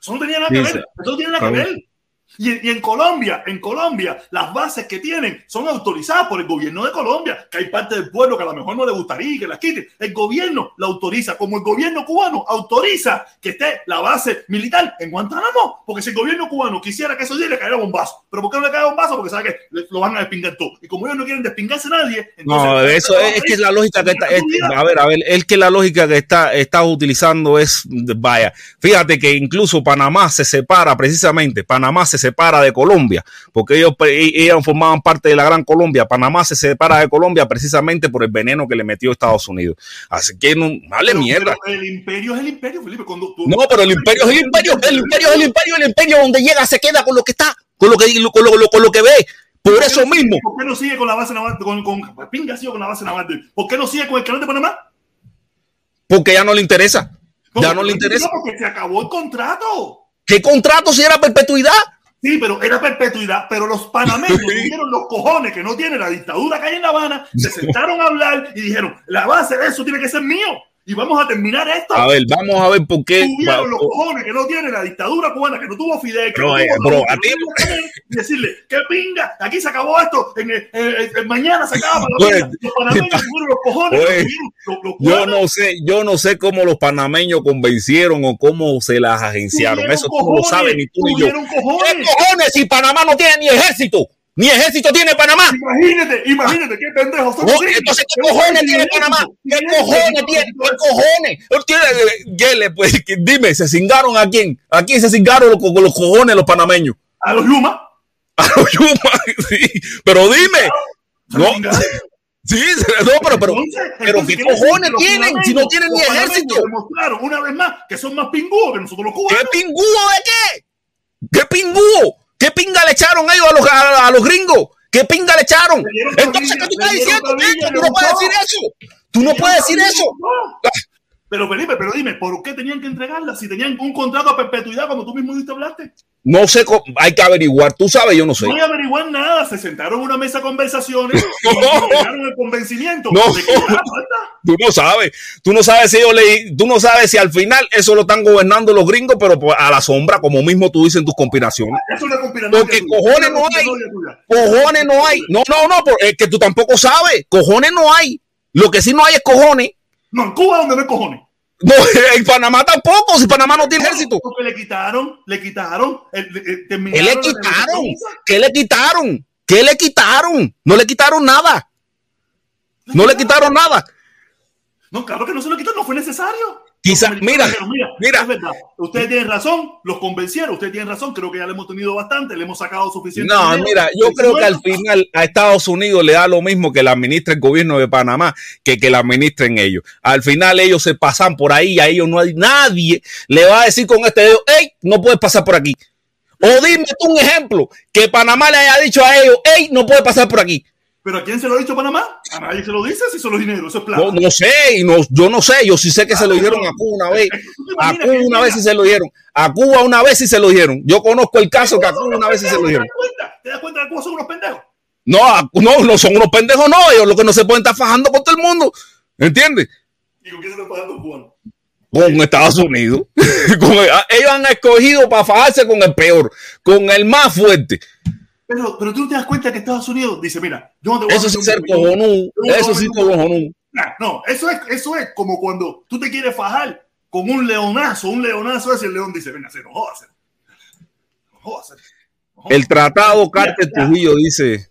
Eso no tenía nada que ver. Eso no tiene nada que ver. Y, y, en Colombia, en Colombia, las bases que tienen son autorizadas por el gobierno de Colombia, que hay parte del pueblo que a lo mejor no le gustaría que las quiten. El gobierno la autoriza, como el gobierno cubano autoriza que esté la base militar en Guantánamo, porque si el gobierno cubano quisiera que eso le cayera bombazo, pero ¿por qué no le cae bombazo? Porque sabe que lo van a despingar todo. Y como ellos no quieren despingarse a nadie, entonces, no, eso es, es, que la lógica que está, es, a ver, a ver, es que la lógica que está, está utilizando es, vaya, fíjate que incluso Panamá se separa precisamente, Panamá se separa de Colombia, porque ellos, ellos formaban parte de la Gran Colombia. Panamá se separa de Colombia precisamente por el veneno que le metió Estados Unidos. Así que no vale mierda. El imperio es el imperio, Felipe. Cuando tú... No, pero el imperio es el imperio, el imperio es el imperio, el imperio donde llega se queda con lo que está, con lo que, con lo, con lo que ve. Por eso no, mismo. ¿Por qué no sigue con la base naval? Con, con, pinga sigue con la base naval. ¿Por qué no sigue con el canal de Panamá? Porque ya no le interesa. Ya no le interesa. Porque se acabó el contrato. ¿Qué contrato si era perpetuidad? Sí, pero era perpetuidad. Pero los panameños tuvieron los cojones que no tiene la dictadura que hay en La Habana, se sentaron a hablar y dijeron: la base de eso tiene que ser mío. Y vamos a terminar esto. A ver, vamos a ver por qué. Tuvieron los cojones que no tiene la dictadura cubana, que no tuvo Fidel. Que bro, no eh, tuvo bro, a ti. Y decirle, qué pinga, aquí se acabó esto. En, en mañana se acaba. Pues, los panameños tuvieron los cojones. Pues, los, los yo no sé, yo no sé cómo los panameños convencieron o cómo se las agenciaron. Eso tú no lo sabes ni tú ni yo. Cojones. ¿Qué cojones si Panamá no tiene ni ejército? Ni ejército tiene Panamá. Imagínate, imagínate qué pendejo son. No, entonces, ¿qué cojones tiene Panamá? ¿Qué cojones tiene? ¿Qué cojones? ¿Tiene, pues, dime, ¿se cingaron a quién? ¿A quién se cingaron los, los cojones los panameños? A los Yuma. A los Yuma, sí. Pero dime. No. Sí, no, pero, pero, pero ¿qué cojones tienen si no tienen ni ejército? Demostraron una vez más que son más pingúos que nosotros los cubanos. ¿Qué pingúo de qué? ¿Qué pingúo? ¿Qué pinga le echaron ellos a los, a, a los gringos? ¿Qué pinga le echaron? Entonces, ¿qué tú estás diciendo? Tú no puedes decir eso. Tú no puedes decir eso. Pero Felipe, pero dime, ¿por qué tenían que entregarla si tenían un contrato a perpetuidad como tú mismo diste hablaste? No sé, hay que averiguar. Tú sabes, yo no sé. No hay averiguar nada. Se sentaron en una mesa de conversaciones y llegaron el convencimiento. No. De que ya, tú no sabes. Tú no sabes si yo leí, tú no sabes si al final eso lo están gobernando los gringos, pero a la sombra, como mismo tú dices en tus conspiraciones. Eso es una conspiración. Porque cojones no hay. Cojones no hay. No, no, no, es que tú tampoco sabes. Cojones no hay. Lo que sí no hay es cojones. No, en Cuba donde no hay cojones. No, en Panamá tampoco, si Panamá no tiene ejército. Porque le quitaron, le quitaron, eh, ¿Qué le quitaron? ¿Qué le quitaron? ¿Qué le quitaron? No le quitaron nada. No le quitaron nada. No, claro que no se lo quitaron, no fue necesario. Quizá, mira, mira, es verdad. Ustedes tienen razón, los convencieron, ustedes tienen razón, creo que ya le hemos tenido bastante, le hemos sacado suficiente. No, dinero. mira, yo creo que al final a Estados Unidos le da lo mismo que la administra el gobierno de Panamá que que la administren ellos. Al final ellos se pasan por ahí, a ellos no hay nadie le va a decir con este dedo, hey, no puedes pasar por aquí. O dime tú un ejemplo que Panamá le haya dicho a ellos, hey, no puedes pasar por aquí. ¿Pero a quién se lo ha dicho Panamá? A nadie se lo dice si son los dineros, eso es plata. No, no sé, y no, yo no sé, yo sí sé que se lo dieron a Cuba una vez. A Cuba una vez sí se lo dieron. A Cuba una vez sí se lo dieron. Yo conozco el caso que a Cuba una vez sí se lo dieron. ¿Te das cuenta de cómo son unos pendejos? No, no, no son unos pendejos, no. Ellos lo que no se pueden estar fajando con todo el mundo. ¿Entiendes? ¿Y con quién se están pagando los cubanos? Con Estados Unidos. el, ellos han escogido para fajarse con el peor, con el más fuerte. Pero, pero tú no te das cuenta que Estados Unidos dice, mira, yo no te voy Eso sí ser cojonú. Eso sí cojonú. No, eso es, eso es como cuando tú te quieres fajar con un leonazo, un leonazo ese, el león dice, venga, se no jodas. No jodas. El tratado Carter Trujillo dice.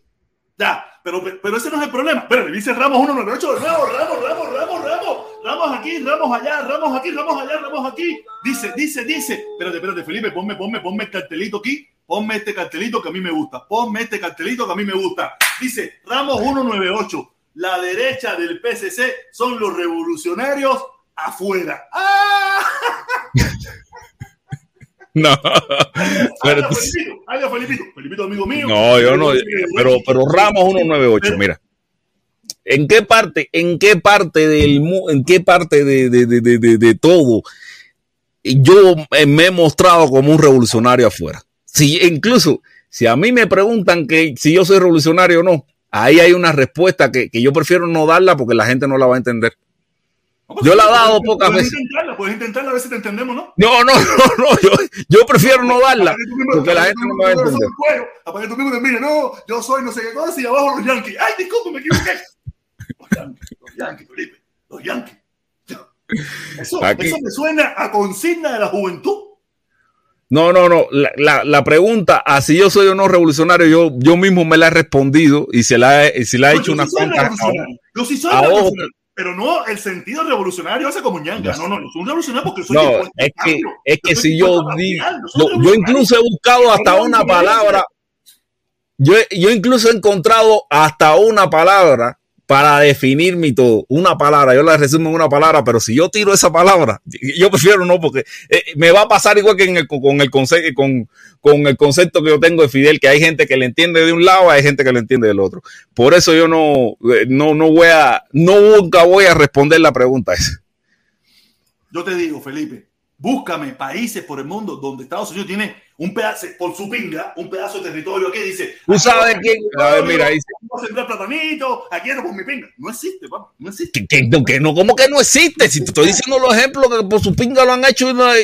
Ya, pero, pero ese no es el problema. Pero dice Ramos 198 de nuevo, Ramos, Ramos, Ramos, Ramos. Ramos aquí, Ramos allá, Ramos aquí, Ramos allá, Ramos aquí. Dice, dice, dice. Espérate, espérate, Felipe, ponme, ponme, ponme el cartelito aquí. Ponme este cartelito que a mí me gusta. Ponme este cartelito que a mí me gusta. Dice Ramos 198. La derecha del PCC son los revolucionarios afuera. ¡Ah! No. Pero, Felipito, Felipito, Felipito, Felipito, amigo mío. No, yo no. Pero, pero Ramos 198, mira. ¿En qué parte, en qué parte del en qué parte de, de, de, de, de todo yo me he mostrado como un revolucionario afuera? Si incluso si a mí me preguntan que si yo soy revolucionario o no, ahí hay una respuesta que, que yo prefiero no darla porque la gente no la va a entender. Yo la he dado pocas veces. Intentarla, puedes intentarla a ver si te entendemos, ¿no? No, no, no, no. Yo, yo prefiero no darla porque la gente no me va a entender. Aparte tú mismo mire, no, yo soy no sé qué cosa y abajo los Yankees. Ay, disculpe, me equivoqué. Los Yankees, los Yankees, Felipe, los Yankees. Eso, eso me suena a consigna de la juventud. No, no, no. La, la, la, pregunta a si yo soy o no revolucionario, yo, yo mismo me la he respondido y se la he, se la he no, hecho una cuanta. Yo sí soy revolucionario, pero no el sentido revolucionario hace como ñanga. No, no, no soy un revolucionario porque soy No, es que, es que si yo digo, yo, yo incluso he buscado hasta una palabra. Yo, yo incluso he encontrado hasta una palabra para definir mi todo. Una palabra, yo la resumo en una palabra, pero si yo tiro esa palabra, yo prefiero no, porque eh, me va a pasar igual que con, el concepto, con, con, el concepto que yo tengo de Fidel, que hay gente que le entiende de un lado, hay gente que le entiende del otro. Por eso yo no, no, no voy a, no nunca voy a responder la pregunta esa. Yo te digo, Felipe, búscame países por el mundo donde Estados Unidos tiene un pedazo, por su pinga, un pedazo de territorio que dice. ¿Tú sabes quién? A ver, mira, dice. Vamos a sembrar platanito, aquí por mi pinga. No existe, papá, no existe. ¿Qué, qué, no, ¿Cómo que no existe? Si te estoy diciendo los ejemplos que por su pinga lo han hecho. Y, no,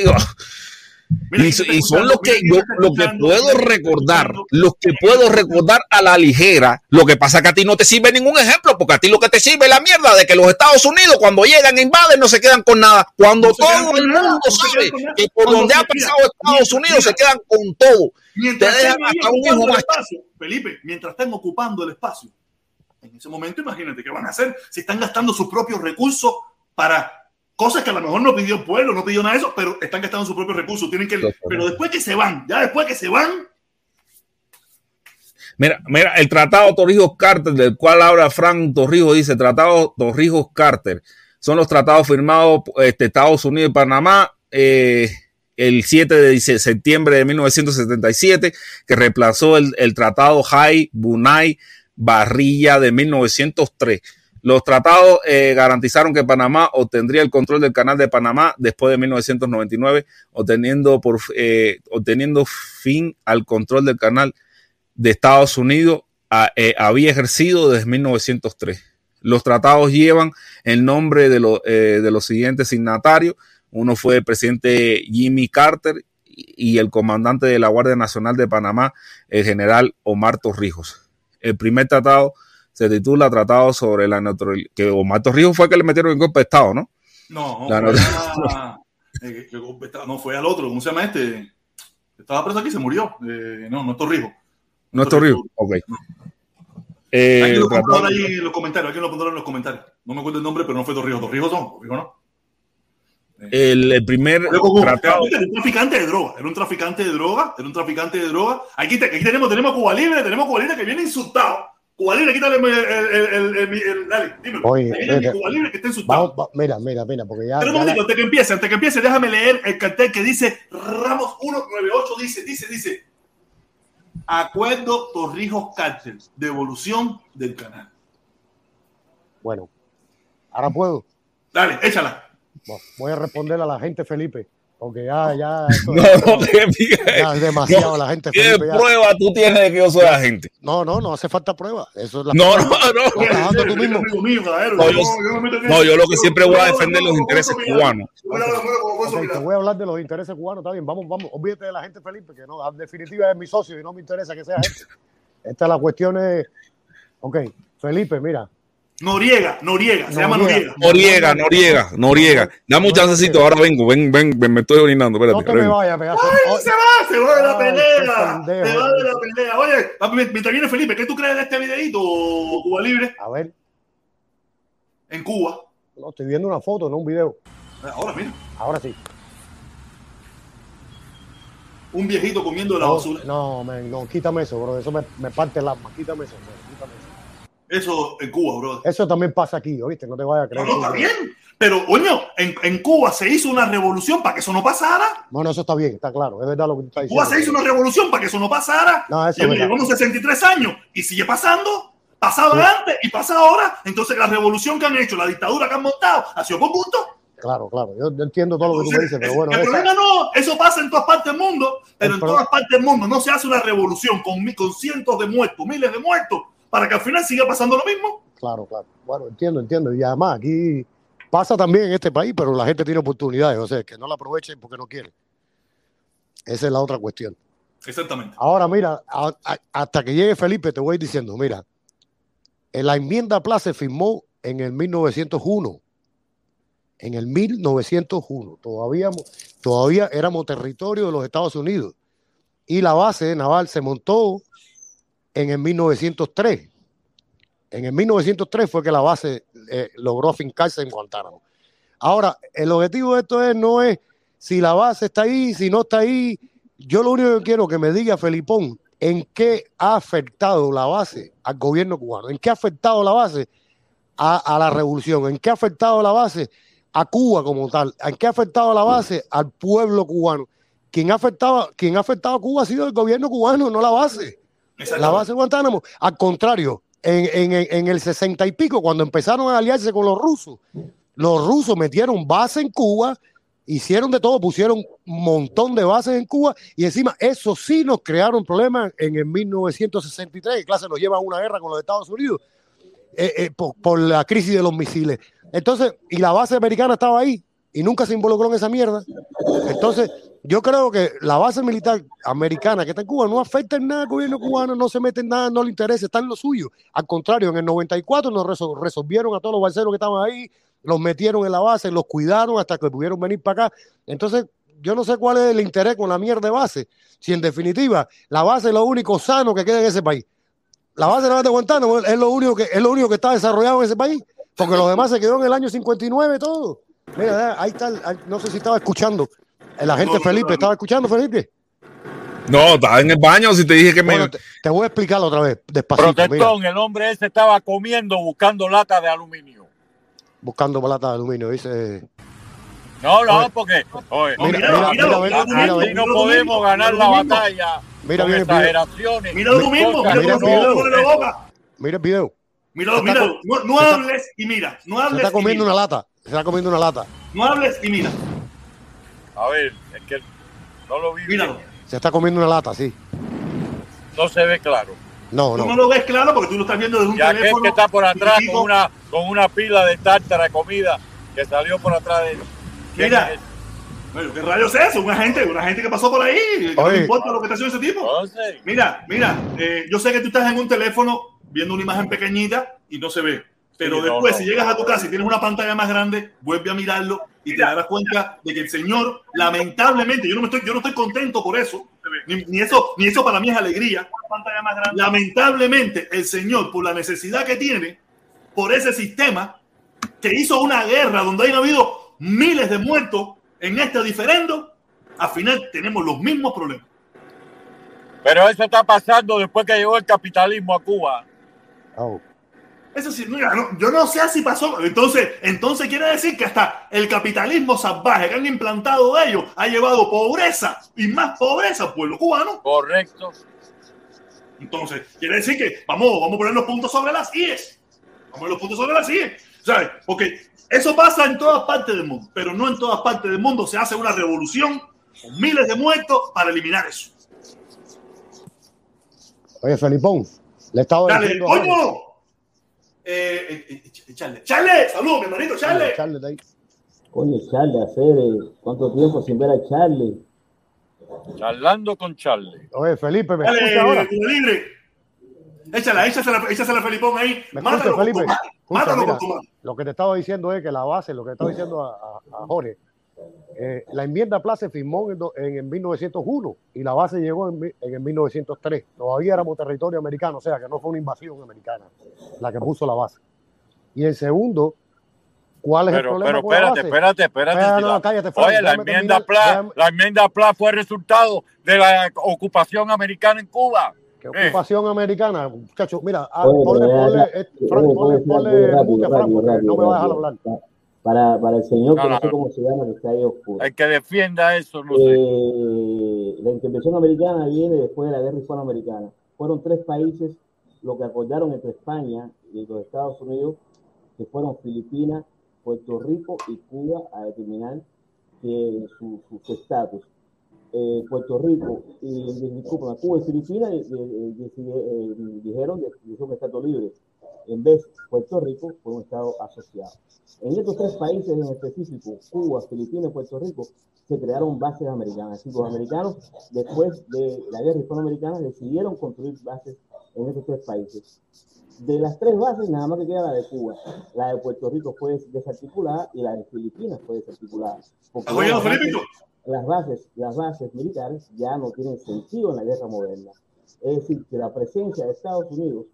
Mira, y, y son los que yo, lo que puedo recordar, los que puedo recordar a la ligera. Lo que pasa que a ti no te sirve ningún ejemplo, porque a ti lo que te sirve es la mierda de que los Estados Unidos cuando llegan e invaden no se quedan con nada. Cuando no todo el mundo sabe no que por donde ha pasado Estados Unidos se quedan con todo. Mientras te dejan hasta un hijo más. Espacio, Felipe, mientras están ocupando el espacio, en ese momento imagínate qué van a hacer si están gastando sus propios recursos para cosas que a lo mejor no pidió el pueblo, no pidió nada de eso, pero están gastando sus propios recursos. Tienen que, pero después que se van, ya después que se van. Mira, mira, el tratado Torrijos-Carter, del cual habla Frank Torrijos, dice Tratado Torrijos-Carter. Son los tratados firmados este, Estados Unidos y Panamá eh, el 7 de septiembre de 1977, que reemplazó el, el tratado Jai Bunay Barrilla de 1903. Los tratados eh, garantizaron que Panamá obtendría el control del canal de Panamá después de 1999, obteniendo, eh, obteniendo fin al control del canal de Estados Unidos. Eh, había ejercido desde 1903. Los tratados llevan el nombre de, de los siguientes signatarios. Uno fue el presidente Jimmy Carter y el comandante de la Guardia Nacional de Panamá, el general Omar Torrijos. El primer tratado se titula Tratado sobre la neutralidad, que Omar Torrijos fue el que le metieron en golpe de Estado, ¿no? No, la eh, no fue al otro, ¿cómo se llama este? Estaba preso aquí se murió. Eh, no, no es Torrijos. No es Torrijos, ok. Eh, alguien lo tratado... ahí en los comentarios, alguien lo pondrá en los comentarios. No me acuerdo el nombre, pero no fue Torrijos. Torrijos son, Torrijos no. el, el primer tratado. Era un traficante de droga, era un traficante de droga, era un traficante de droga. Aquí, te- aquí tenemos, tenemos Cuba Libre, tenemos Cuba Libre que viene insultado. Cuba Libre, quítale el, el, el, el, dale, dímelo. Oye, Ahí viene mi vete. Cuba Libre que está insultado. Vamos, va- mira, mira, mira, porque ya. Pero un la- momentito, antes que empiece, antes que empiece, déjame leer el cartel que dice Ramos 198, dice, dice, dice. Acuerdo Torrijos Cártel, devolución del canal. Bueno, ahora puedo. Dale, échala. Voy a responder a la gente Felipe, porque ya, ya, esto- No, no te digas. es demasiado No, la gente ¿Qué ya. prueba tú tienes de que yo soy agente? No, no, no hace falta prueba. Eso es la No, no, prueba. no. Estás trabajando tú mismo. No, yo- no, yo lo que siempre voy a defender los intereses cubanos. te voy a hablar de los intereses cubanos, está bien. Vamos, vamos. Olvídate de la gente Felipe, que no, en definitiva es mi socio y no me interesa que sea gente. Esta es la cuestión es. Ok, Felipe, mira. Noriega, Noriega, se llama Noriega. Noriega. Noriega, Noriega. Dame un chancecito, ahora vengo, ven, ven, ven, me estoy orinando, No espérate. te me pedazo. ¡Ay, Oh, se va! Se va de la pelea. Se va de la pelea. Oye, papi, mientras viene Felipe, ¿qué tú crees de este videito, Cuba Libre, A ver, en Cuba? no, estoy viendo una foto, no un video. Ahora, mira, Ahora sí. un viejito comiendo de la No, basura. no, man, no, quítame eso, bro. Eso me, me parte el alma. Quítame eso, man, quítame eso. En Cuba, bro. Eso también pasa aquí, ¿oíste? No te vayas a No, creer. no, tú, está bien. Pero, coño, en, en Cuba se hizo una revolución para que eso no pasara. Bueno, eso está bien, está claro. Es verdad lo que tú estás En Cuba diciendo. se hizo una revolución para que eso no pasara. No, eso es verdad. Llevamos 63 años y sigue pasando. Pasaba antes y pasa ahora. Entonces, la revolución que han hecho, la dictadura que han montado, ha sido con gusto. Claro, claro. Yo, yo entiendo todo lo que tú me dices, pero bueno, el esa- problema no, eso pasa en todas partes del mundo, pero El en pro- todas partes del mundo no se hace una revolución con, con cientos de muertos, miles de muertos, para que al final siga pasando lo mismo. claro, claro. Bueno, entiendo, entiendo. Y además, aquí pasa también en este país, pero la gente tiene oportunidades, o sea, que no la aprovechen porque no quieren. Esa es la otra cuestión. Exactamente. Ahora, mira, a- a- hasta que llegue Felipe, te voy diciendo, mira, en la enmienda Pla se firmó en el 1901. En el 1901. Todavía, todavía éramos territorio de los Estados Unidos. Y la base naval se montó en el 1903. En el 1903 fue que la base eh, logró afincarse en Guantánamo. Ahora, el objetivo de esto es, no es si la base está ahí, si no está ahí. Yo lo único que quiero que me diga Felipón, ¿en qué ha afectado la base al gobierno cubano? ¿En qué ha afectado la base a, la revolución? ¿En qué ha afectado la base a Cuba como tal? ¿En qué ha afectado la base al pueblo cubano? Quien ha afectado, quien ha afectado a Cuba ha sido el gobierno cubano, no la base. La base de Guantánamo. Al contrario, en, en- en el sesenta y pico, cuando empezaron a aliarse con los rusos, los rusos metieron base en Cuba, hicieron de todo, pusieron un montón de bases en Cuba y encima eso sí nos crearon problemas en el 1963, que clase nos lleva a una guerra con los Estados Unidos eh, eh, por, por la crisis de los misiles. Entonces, y la base americana estaba ahí y nunca se involucró en esa mierda. Entonces, yo creo que la base militar americana que está en Cuba no afecta en nada al gobierno cubano, no se mete en nada, no le interesa, está en lo suyo. Al contrario, en el 94 nos resol- resolvieron a todos los balseros que estaban ahí, los metieron en la base, los cuidaron hasta que pudieron venir para acá. Entonces, yo no sé cuál es el interés con la mierda de base. Si en definitiva la base es lo único sano que queda en ese país. La base de Guantánamo es lo único que es lo único que está desarrollado en ese país, porque los demás se quedó en el año 59 todo. Mira, ahí está, no sé si estaba escuchando. El agente No, Felipe. ¿estaba escuchando, Felipe? No, estaba en el baño si te dije que me. Bueno, te, te voy a explicarlo otra vez, despacito, mira, Protestón, el hombre ese estaba comiendo buscando lata de aluminio. buscando balata de aluminio, dice. No, no, Oye. porque oye, Mira, mira, mira, mira, mira, mira, mira, no mira, podemos mira, ganar mira la batalla Mira con video. exageraciones. Mira lo mismo, mira mira se boca. Mira el video. Míralo, Se está míralo. No, no se está- hables y mira. No Se hables está y comiendo mira. una lata. Se está comiendo una lata. No hables y mira. A ver, es que no lo vi bien. Míralo. Se está comiendo una lata, sí. No se ve claro. No, Tú no no. lo ves claro porque tú lo estás viendo desde un Y aquel teléfono. que está por atrás con una, con una pila de tártara de comida que salió por atrás de él. ¿Quién Mira. es? Bueno, ¿qué rayos es eso? Una gente, una gente que pasó por ahí. que no importa lo que está haciendo ese tipo. Mira, mira, eh, yo sé que tú estás en un teléfono viendo una imagen pequeñita y no se ve. Pero Sí, después, no. si llegas a tu casa y tienes una pantalla más grande, vuelve a mirarlo y te darás cuenta de que el Señor, lamentablemente, yo no, me estoy, yo no estoy contento por eso, ni, ni eso, ni eso para mí es alegría. Lamentablemente, el Señor, por la necesidad que tiene, por ese sistema, que hizo una guerra donde han habido miles de muertos en este diferendo, al final tenemos los mismos problemas. Pero eso está pasando después que llegó el capitalismo a Cuba. Oh. Eso sí, mira, no, yo no sé si pasó. Entonces, entonces quiere decir que hasta el capitalismo salvaje que han implantado ellos ha llevado pobreza y más pobreza al pueblo cubano. Correcto. Entonces, quiere decir que vamos, vamos a poner los puntos sobre las IES. Vamos a poner los puntos sobre las IES. ¿Sabes? Porque eso pasa en todas partes del mundo, pero no en todas partes del mundo se hace una revolución con miles de muertos para eliminar eso. Oye, Felipón, le estaba diciendo. coño. Eh, eh, eh, Charles, Charles, saludos, mi hermanito, Charles. Charles de ahí. Coño, Charlie, hacer cuánto tiempo sin ver a Charlie. Charlando con Charlie. Oye, Felipe, ¿me Dale, escucha ahora? libre. Échala, échasela, échasela Felipón ahí. ¿Me Mátalo escucha, con Felipe? tu mano. Escucha, Mátalo mira, con tu mano. lo que te estaba diciendo es que la base, lo que estaba diciendo a, a- a Jorge, eh, la enmienda Plaza se firmó en, do- en, en 1901 y la base llegó en, en el 1903. Todavía éramos territorio americano, o sea que no fue una invasión americana la que puso la base. Y el segundo, ¿cuál es el problema pero con la espérate, base? espérate, espérate. No, Frank, Oye, la enmienda, terminar, PLA, déjame- la enmienda PLA fue resultado de la ocupación americana en Cuba. ¿Qué ocupación americana? Muchachos, mira, ah, ponle, ponle, eh, ponle, no me va a dejar hablar. Pa- Para, para el señor, No, que no, sé cómo se llama, que está ahí oscuro. El que defienda eso, no sé. Eh, la intervención americana viene después de la guerra hispanoamericana. Fueron tres países lo que acordaron entre España y los Estados Unidos, que fueron Filipinas, Puerto Rico y Cuba, a determinar que su estatus. Eh, Puerto Rico y disculpa, Cuba y Filipinas eh, eh, decide- eh, dijeron que son estados libres. En vez, Puerto Rico fue un estado asociado. En estos tres países en específico, Cuba, Filipinas y Puerto Rico, se crearon bases americanas. Así, los americanos, después de la guerra hispanoamericana, decidieron construir bases en estos tres países. De las tres bases, nada más que queda la de Cuba. La de Puerto Rico fue desarticulada y la de Filipinas fue desarticulada. Porque ¿Estás oyendo, las bases- las bases, las bases militares ya no tienen sentido en la guerra moderna. Es decir, que la presencia de Estados Unidos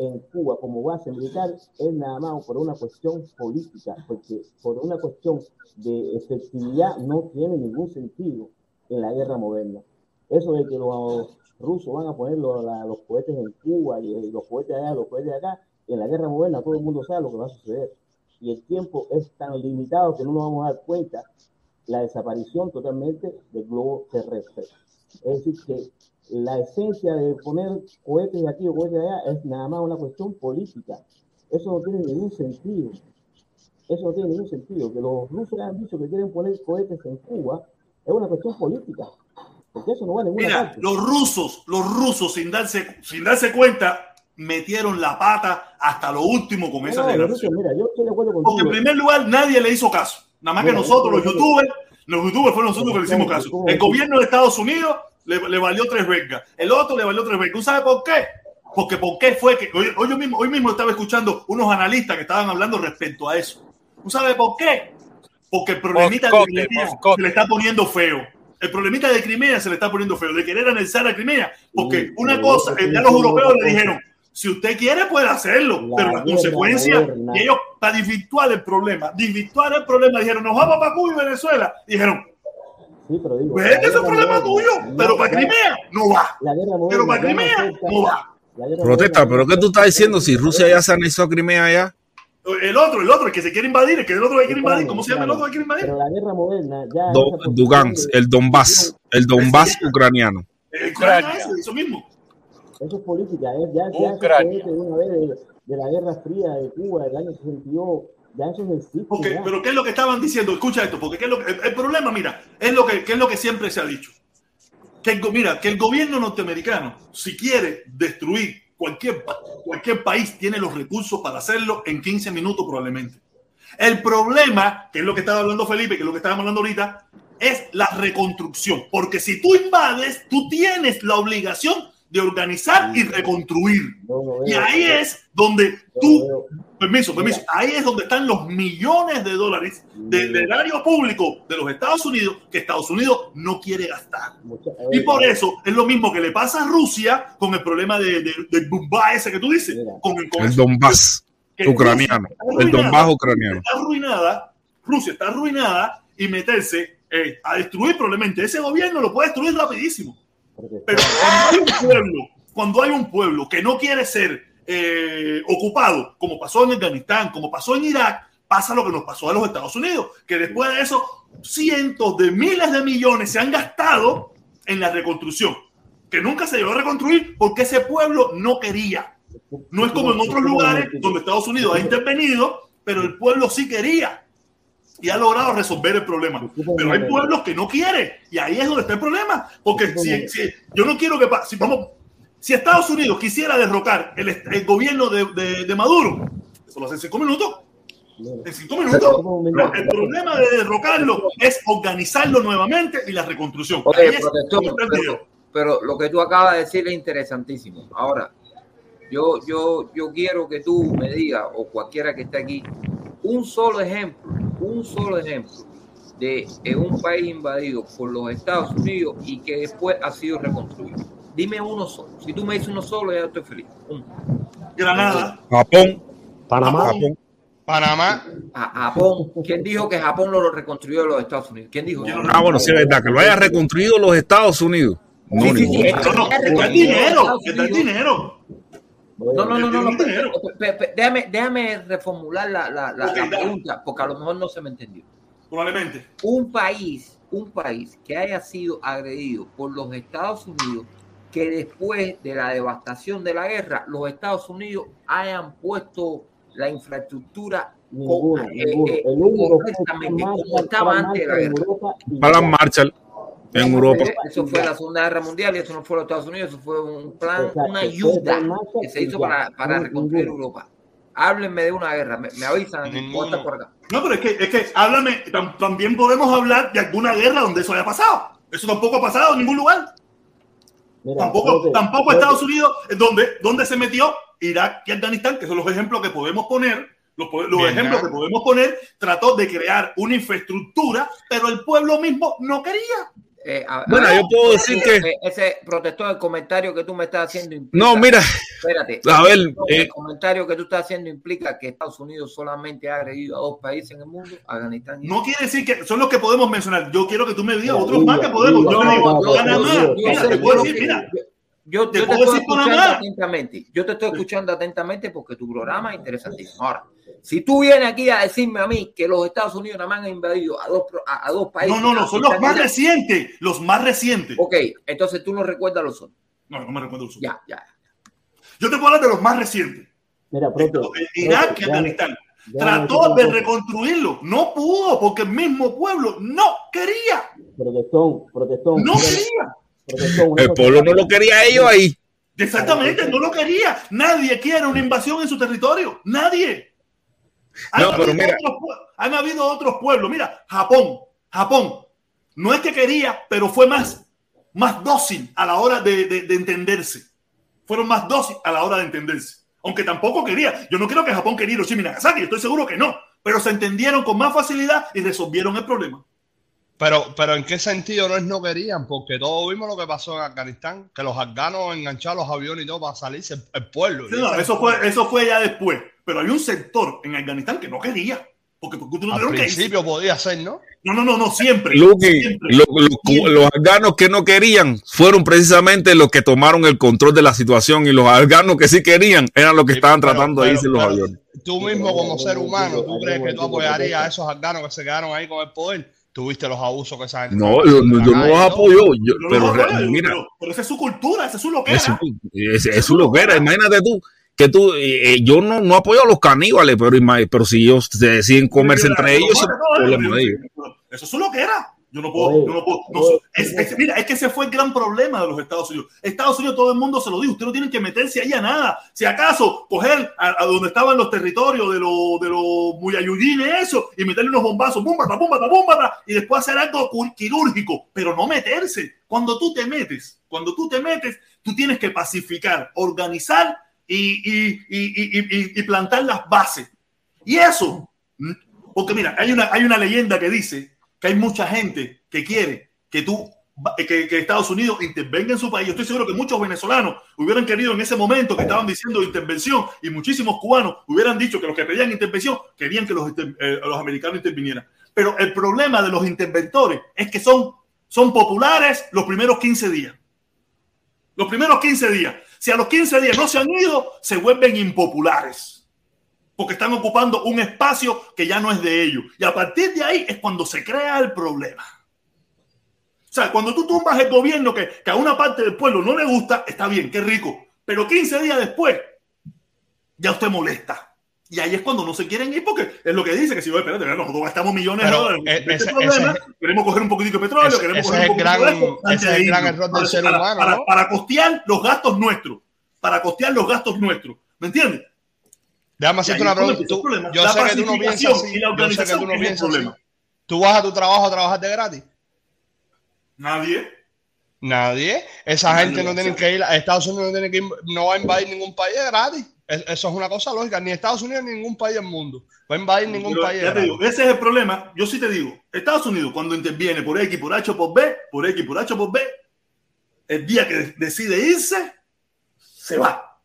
en Cuba como base militar es nada más por una cuestión política, porque por una cuestión de efectividad no tiene ningún sentido en la guerra moderna. Eso de que los rusos van a poner los, los cohetes en Cuba y los cohetes allá, los cohetes acá, en la guerra moderna todo el mundo sabe lo que va a suceder. Y el tiempo es tan limitado que no nos vamos a dar cuenta la desaparición totalmente del globo terrestre. Es decir, que la esencia de poner cohetes de aquí o cohetes de allá es nada más una cuestión política. Eso no tiene ningún sentido. Eso no tiene ningún sentido. Que los rusos han dicho que quieren poner cohetes en Cuba es una cuestión política. Porque eso no va a ninguna Mira, parte. los rusos, los rusos sin darse, sin darse cuenta, metieron la pata hasta lo último con esa No, declaración. rusos, mira, yo estoy de acuerdo Porque en primer lugar nadie le hizo caso. Nada más que Mira, nosotros, los yo- yo- youtubers, los youtubers fueron nosotros que le hicimos caso. El gobierno de Estados Unidos le, le valió tres vergas. El otro le valió tres vergas. ¿Tú sabes por qué? Porque por qué fue que hoy, hoy mismo, hoy mismo estaba escuchando unos analistas que estaban hablando respecto a eso. ¿Tú sabes por qué? Porque el problemita de Moscote, Crimea Moscote. se le está poniendo feo. El problemita de Crimea se le está poniendo feo, de querer anexar a Crimea. Porque Sí, una cosa, te eh, ya los europeos le dijeron, si usted quiere puede hacerlo, La pero las guerra consecuencias, moderna. y ellos, para desvirtuar el problema, desvirtuar el problema, dijeron, nos vamos para Cuba y Venezuela. Y dijeron, Sí, pero digo, pues es un problema tuyo, no, pero para Crimea no va. La guerra moderna Pero para Crimea no va. Protesta, pero ¿qué tú estás diciendo? Si Rusia ya se anexó a Crimea ya. El otro, el otro, el que se quiere invadir, el que el otro que quiere invadir, ¿cómo se llama el otro que quiere invadir? Pero la guerra moderna ya. Do- Dugansk, el Donbass, el Donbass ucraniano. Ucrania. Ucrania, eso, eso mismo. Eso es política, ¿eh? ya, ya se de una vez de, de la Guerra Fría de Cuba del año 62, ya eso no existe. Ok, ya. pero ¿qué es lo que estaban diciendo? Escucha esto, porque ¿qué es lo que- el, el problema, mira, es lo que, ¿qué es lo que siempre se ha dicho. Que el, mira, que el gobierno norteamericano, si quiere destruir cualquier, cualquier país, tiene los recursos para hacerlo en 15 minutos probablemente. El problema, que es lo que estaba hablando Felipe, que es lo que estábamos hablando ahorita, es la reconstrucción. Porque si tú invades, tú tienes la obligación de organizar y reconstruir. No Y ahí es donde tú Permiso, permiso. Mira. Ahí es donde están los millones de dólares del Mira. erario público de los Estados Unidos que Estados Unidos no quiere gastar. mucha- Y por eso es lo mismo que le pasa a Rusia con el problema de, de- del Bumba ese que tú dices. Con el, con El. Donbass Que ucraniano. Rusia está El Donbass arruinada, ucraniano. Está arruinada Rusia está arruinada y meterse eh, a destruir probablemente ese gobierno lo puede destruir rapidísimo. Pero cuando hay un pueblo, cuando hay un pueblo que no quiere ser eh, ocupado, como pasó en Afganistán, como pasó en Irak, pasa lo que nos pasó a los Estados Unidos, que después de eso cientos de miles de millones se han gastado en la reconstrucción, que nunca se llegó a reconstruir porque ese pueblo no quería. No es como en otros lugares donde Estados Unidos ha intervenido, pero el pueblo sí quería y ha logrado resolver el problema. Pero hay pueblos que no quieren y ahí es donde está el problema. Porque si, si yo no quiero que si vamos, si Estados Unidos quisiera derrocar el, el gobierno de, de, de, Maduro, eso lo hace en cinco minutos. En cinco minutos. El problema de derrocarlo es organizarlo nuevamente y la reconstrucción. Oye, es, pero, pero lo que tú acabas de decir es interesantísimo. Ahora, yo, yo, yo quiero que tú me digas, o cualquiera que esté aquí, un solo ejemplo, un solo ejemplo de un país invadido por los Estados Unidos y que después ha sido reconstruido. Dime uno solo. Si tú me dices uno solo, ya estoy feliz. Uno. Granada. Japón. Panamá. Japón. Panamá. A Japón. ¿Quién dijo que Japón lo reconstruyó los Estados Unidos? ¿Quién dijo? Ah, bueno, sí es verdad, que lo haya reconstruido los Estados Unidos. No, Sí, sí, No, no, está el dinero, está el dinero. No, no, no, no, déjame, déjame reformular la, la, pregunta, porque a lo mejor no se me entendió. Probablemente. Un país, un país que haya sido agredido por los Estados Unidos, que después de la devastación de la guerra, los Estados Unidos hayan puesto la infraestructura eh, eh, correctamente, como estaba antes de la guerra. Plan. Marshall en Europa. Eh, Eso fue la Segunda Guerra Mundial y eso no fue los Estados Unidos, eso fue un plan, Exacto. una ayuda que se hizo para, para No, reconstruir. Europa. Háblenme de una guerra, me, me avisan, estar por acá. No, pero es que, es que háblame, tam- también podemos hablar de alguna guerra donde eso haya pasado. Eso tampoco ha pasado en ningún lugar. Mira, Tampoco, tampoco Estados Unidos, eh, donde, donde se metió Irak y Afganistán, que son los ejemplos que podemos poner, los, los ejemplos que podemos poner, trató de crear una infraestructura, pero el pueblo mismo no quería. Eh, a- Bueno, a- yo puedo decir que- eh, ese protestó el comentario que tú me estás haciendo. implica- No, mira, espérate. a ver, el eh, comentario que tú estás haciendo implica que Estados Unidos solamente ha agredido a dos países en el mundo, Afganistán y No quiere decir que son los que podemos mencionar. Yo quiero que tú me digas otros más que podemos. Yo te digo, no, no, Panamá. no, no, Mira, no, te no, puedo no, decir, mira, Yo, yo ¿Te estoy escuchando Panamá? atentamente. Yo te estoy escuchando atentamente porque tu programa es interesantísimo. Ahora, si tú vienes aquí a decirme a mí que los Estados Unidos nada más han invadido a dos, pro- a, a dos países. no, no, no, son los más recientes. Los más recientes. Ok, entonces tú no recuerdas los otros. No, no me recuerdo. los Ya, ya. Yo te puedo hablar de los más recientes. Mira, profe, Irak y Afganistán. Trató de reconstruirlo. No pudo porque el mismo pueblo no quería. Protestón, protestón. No mira, quería. El pueblo no lo quería ellos ahí. Exactamente, no lo quería. Nadie quiere una invasión en su territorio. Nadie. Han, No, pero habido mira. otros han habido otros pueblos. Mira, Japón. Japón. No es que quería, pero fue más, más dócil a la hora de, de- de entenderse. Fueron más dócil a la hora de entenderse. Aunque tampoco quería. Yo no creo que Japón quería Hiroshima y Nagasaki. Estoy seguro que no. Pero se entendieron con más facilidad y resolvieron el problema. Pero, pero ¿en qué sentido no es no querían? Porque todos vimos lo que pasó en Afganistán, que los afganos engancharon los aviones y todo para salirse el, el pueblo. Sí, no, eso, fue, eso fue ya después. Pero hay un sector en Afganistán que no quería. Porque, porque tú no Al tuvieron que principio podía ser, ¿no? No, no, no, no, siempre. Luqui, siempre. lo- lo- los afganos que no querían fueron precisamente los que tomaron el control de la situación y los afganos que sí querían eran los que Sí, estaban pero- tratando de pero- irse los aviones. Tú mismo como ser humano, ¿tú crees que tú apoyarías a esos afganos que se quedaron ahí con el poder? ¿Tuviste los abusos que esa gente No, yo, la yo no los apoyo, yo- no pero re- mira, pero, pero esa es su cultura, esa es su loquera. eso, es, es su loquera. Imagínate tú que tú, eh, eh, yo no, no apoyo a los caníbales, pero, pero si ellos se deciden comerse entre no, es no, no, no, ellos. Eso es su loquera. Yo no puedo, Oye, yo no puedo. no oye, sé. es, es- mira, es que ese fue el gran problema de los Estados Unidos. Estados Unidos, todo el mundo se lo dijo. Ustedes no tienen que meterse ahí a nada. Si acaso, coger a, a donde estaban los territorios de los de los muyayudines, eso, y meterle unos bombazos, búmbata, búmbata, búmbata, y después hacer algo quirúrgico, pero no meterse. Cuando tú te metes, cuando tú te metes, tú tienes que pacificar, organizar y, y, y, y, y- y plantar las bases. Y eso, porque mira, hay una, hay una leyenda que dice que hay mucha gente que quiere que tú va- que, Estados Unidos intervenga en su país. Yo estoy seguro que muchos venezolanos hubieran querido en ese momento que estaban diciendo intervención y muchísimos cubanos hubieran dicho que los que pedían intervención querían que los, eh, los americanos intervinieran. Pero el problema de los interventores es que son, son populares los primeros 15 días. Los primeros 15 días. Si a los 15 días no se han ido, se vuelven impopulares porque están ocupando un espacio que ya no es de ellos. Y a partir de ahí es cuando se crea el problema. O sea, cuando tú tumbas el gobierno que, que a una parte del pueblo no le gusta, está bien, qué rico. Pero 15 días después, ya usted molesta. Y ahí es cuando no se quieren ir, porque es lo que dice, que si, oye, espérate, nosotros gastamos millones Pero, de dólares en este ese- problema, ese- queremos coger un poquitito de petróleo, ese- queremos ese coger un el poquitito gran- de esto, ese antes es de el gran irnos. error del Para- ser para- humano, para- ¿no? Para costear los gastos nuestros, para costear los gastos nuestros, ¿me entiendes? Déjame hacerte una pregunta. Tú- yo sé que tú no piensas así. Yo sé que tú no piensas así. problema. Tú vas a tu trabajo a trabajar de gratis. Nadie. Nadie. Esa Nadie gente no tiene que ir. a Estados Unidos no, tiene que ir- no va a invadir ningún país de gratis. Es- Eso es una cosa lógica. Ni Estados Unidos ni ningún país del mundo va a invadir ningún Pero país ya te digo, ese es el problema. Yo sí te digo, Estados Unidos cuando interviene por X, por H, por B, por X, por H, por B, el día que decide irse, se va.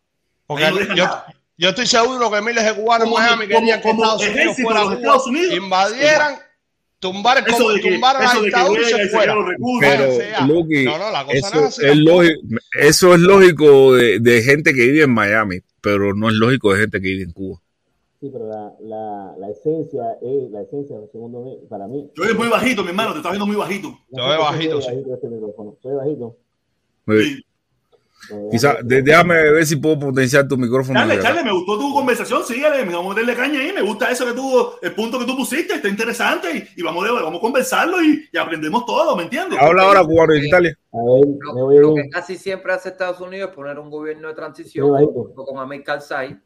Porque no yo. Yo estoy seguro que miles de cubanos en Miami como- querían que como Estados Unidos fuera los Estados Unidos, invadieran, tumbar Eso de que, tumbaran la eso de que fuera. los recursos. Pero, Váyanse ya. Luqui, no, no, la cosa eso, no es lógico, eso es lógico de, de gente que vive en Miami, pero no es lógico de gente que vive en Cuba. Sí, pero la, la, la esencia es la esencia, segundo para mí. Yo eres muy bajito, mi hermano, te estás viendo muy bajito. Te veo bajito, soy sí. bajito este micrófono. Soy bajito. Sí. Eh, Quizá, de- déjame ver si puedo potenciar tu micrófono. Charles, verdad. me gustó tu conversación, síguele, vamos a darle caña ahí, me gusta eso que tú, el punto que tú pusiste, está interesante y, y vamos, a, vamos a conversarlo y, y aprendemos todo, ¿me entiendes? Habla ahora cubano en Italia. A ver, me Lo, que casi siempre hace Estados Unidos es poner un gobierno de transición con Amir Karzai,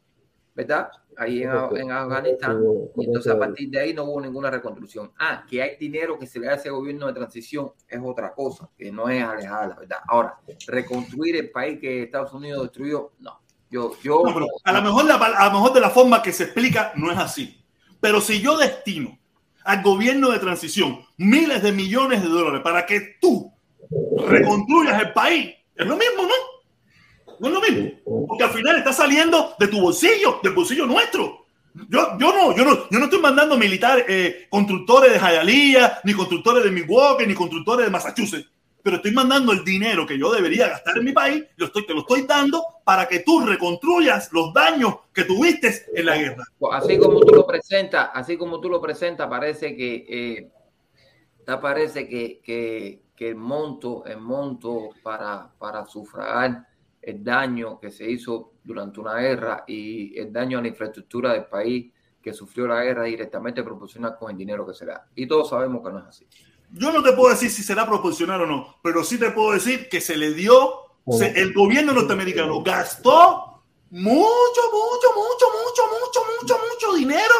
¿verdad? Ahí en, en Afganistán. Y entonces a partir de ahí no hubo ninguna reconstrucción. Ah, que hay dinero que se le da a ese gobierno de transición es otra cosa, que no es alejada, la verdad. Ahora, reconstruir el país que Estados Unidos destruyó, no. Yo, yo, No, pero a lo mejor la, a lo mejor de la forma que se explica no es así. Pero si yo destino al gobierno de transición miles de millones de dólares para que tú reconstruyas el país, es lo mismo, ¿no? No es lo mismo. Porque al final está saliendo de tu bolsillo, del bolsillo nuestro. Yo, yo no, yo no, yo no estoy mandando militares, eh, constructores de Hialeah, ni constructores de Milwaukee, ni constructores de Massachusetts. Pero estoy mandando el dinero que yo debería gastar en mi país, lo estoy, te lo estoy dando para que tú reconstruyas los daños que tuviste en la guerra. Así como tú lo presentas, así como tú lo presentas, parece que eh, te parece que, que, que el monto, el monto para, para sufragar el daño que se hizo durante una guerra y el daño a la infraestructura del país que sufrió la guerra directamente proporcional con el dinero que se da. Y todos sabemos que no es así. Yo no te puedo decir si será proporcional o no, pero sí te puedo decir que se le dio, se- el gobierno norteamericano gastó mucho, mucho, mucho, mucho, mucho, mucho, mucho dinero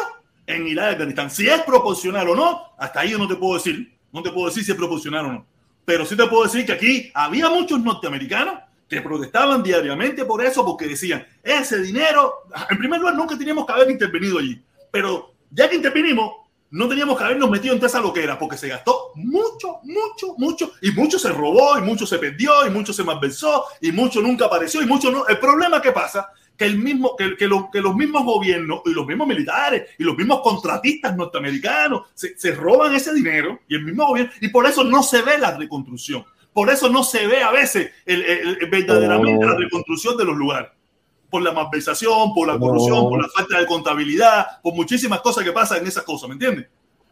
en Irak y Afganistán. Si es proporcional o no, hasta ahí yo no te puedo decir. No te puedo decir si es proporcional o no. Pero sí te puedo decir que aquí había muchos norteamericanos que protestaban diariamente por eso, porque decían, ese dinero, en primer lugar, nunca teníamos que haber intervenido allí. Pero ya que intervinimos, no teníamos que habernos metido en esa loquera, porque se gastó mucho, mucho, mucho, y mucho se robó, y mucho se perdió, y mucho se malversó, y mucho nunca apareció, y mucho no. El problema que pasa, que, el mismo, que, que, lo- que los mismos gobiernos, y los mismos militares, y los mismos contratistas norteamericanos, se, se roban ese dinero, y el mismo gobierno, y por eso no se ve la reconstrucción. Por eso no se ve a veces el- el- el- verdaderamente la reconstrucción de los lugares por la malversación, por la corrupción, por la falta de contabilidad, por muchísimas cosas que pasan en esas cosas, ¿me entiendes?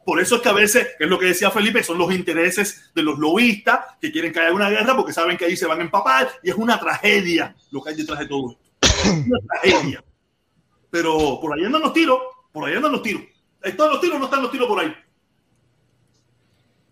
Por eso es que a veces, es lo que decía Felipe, son los intereses de los lobistas que quieren que haya una guerra porque saben que ahí se van a empapar y es una tragedia lo que hay detrás de todo esto. Es una tragedia. Pero por ahí andan los tiros, por ahí andan los tiros. Están los tiros, no están los tiros por ahí.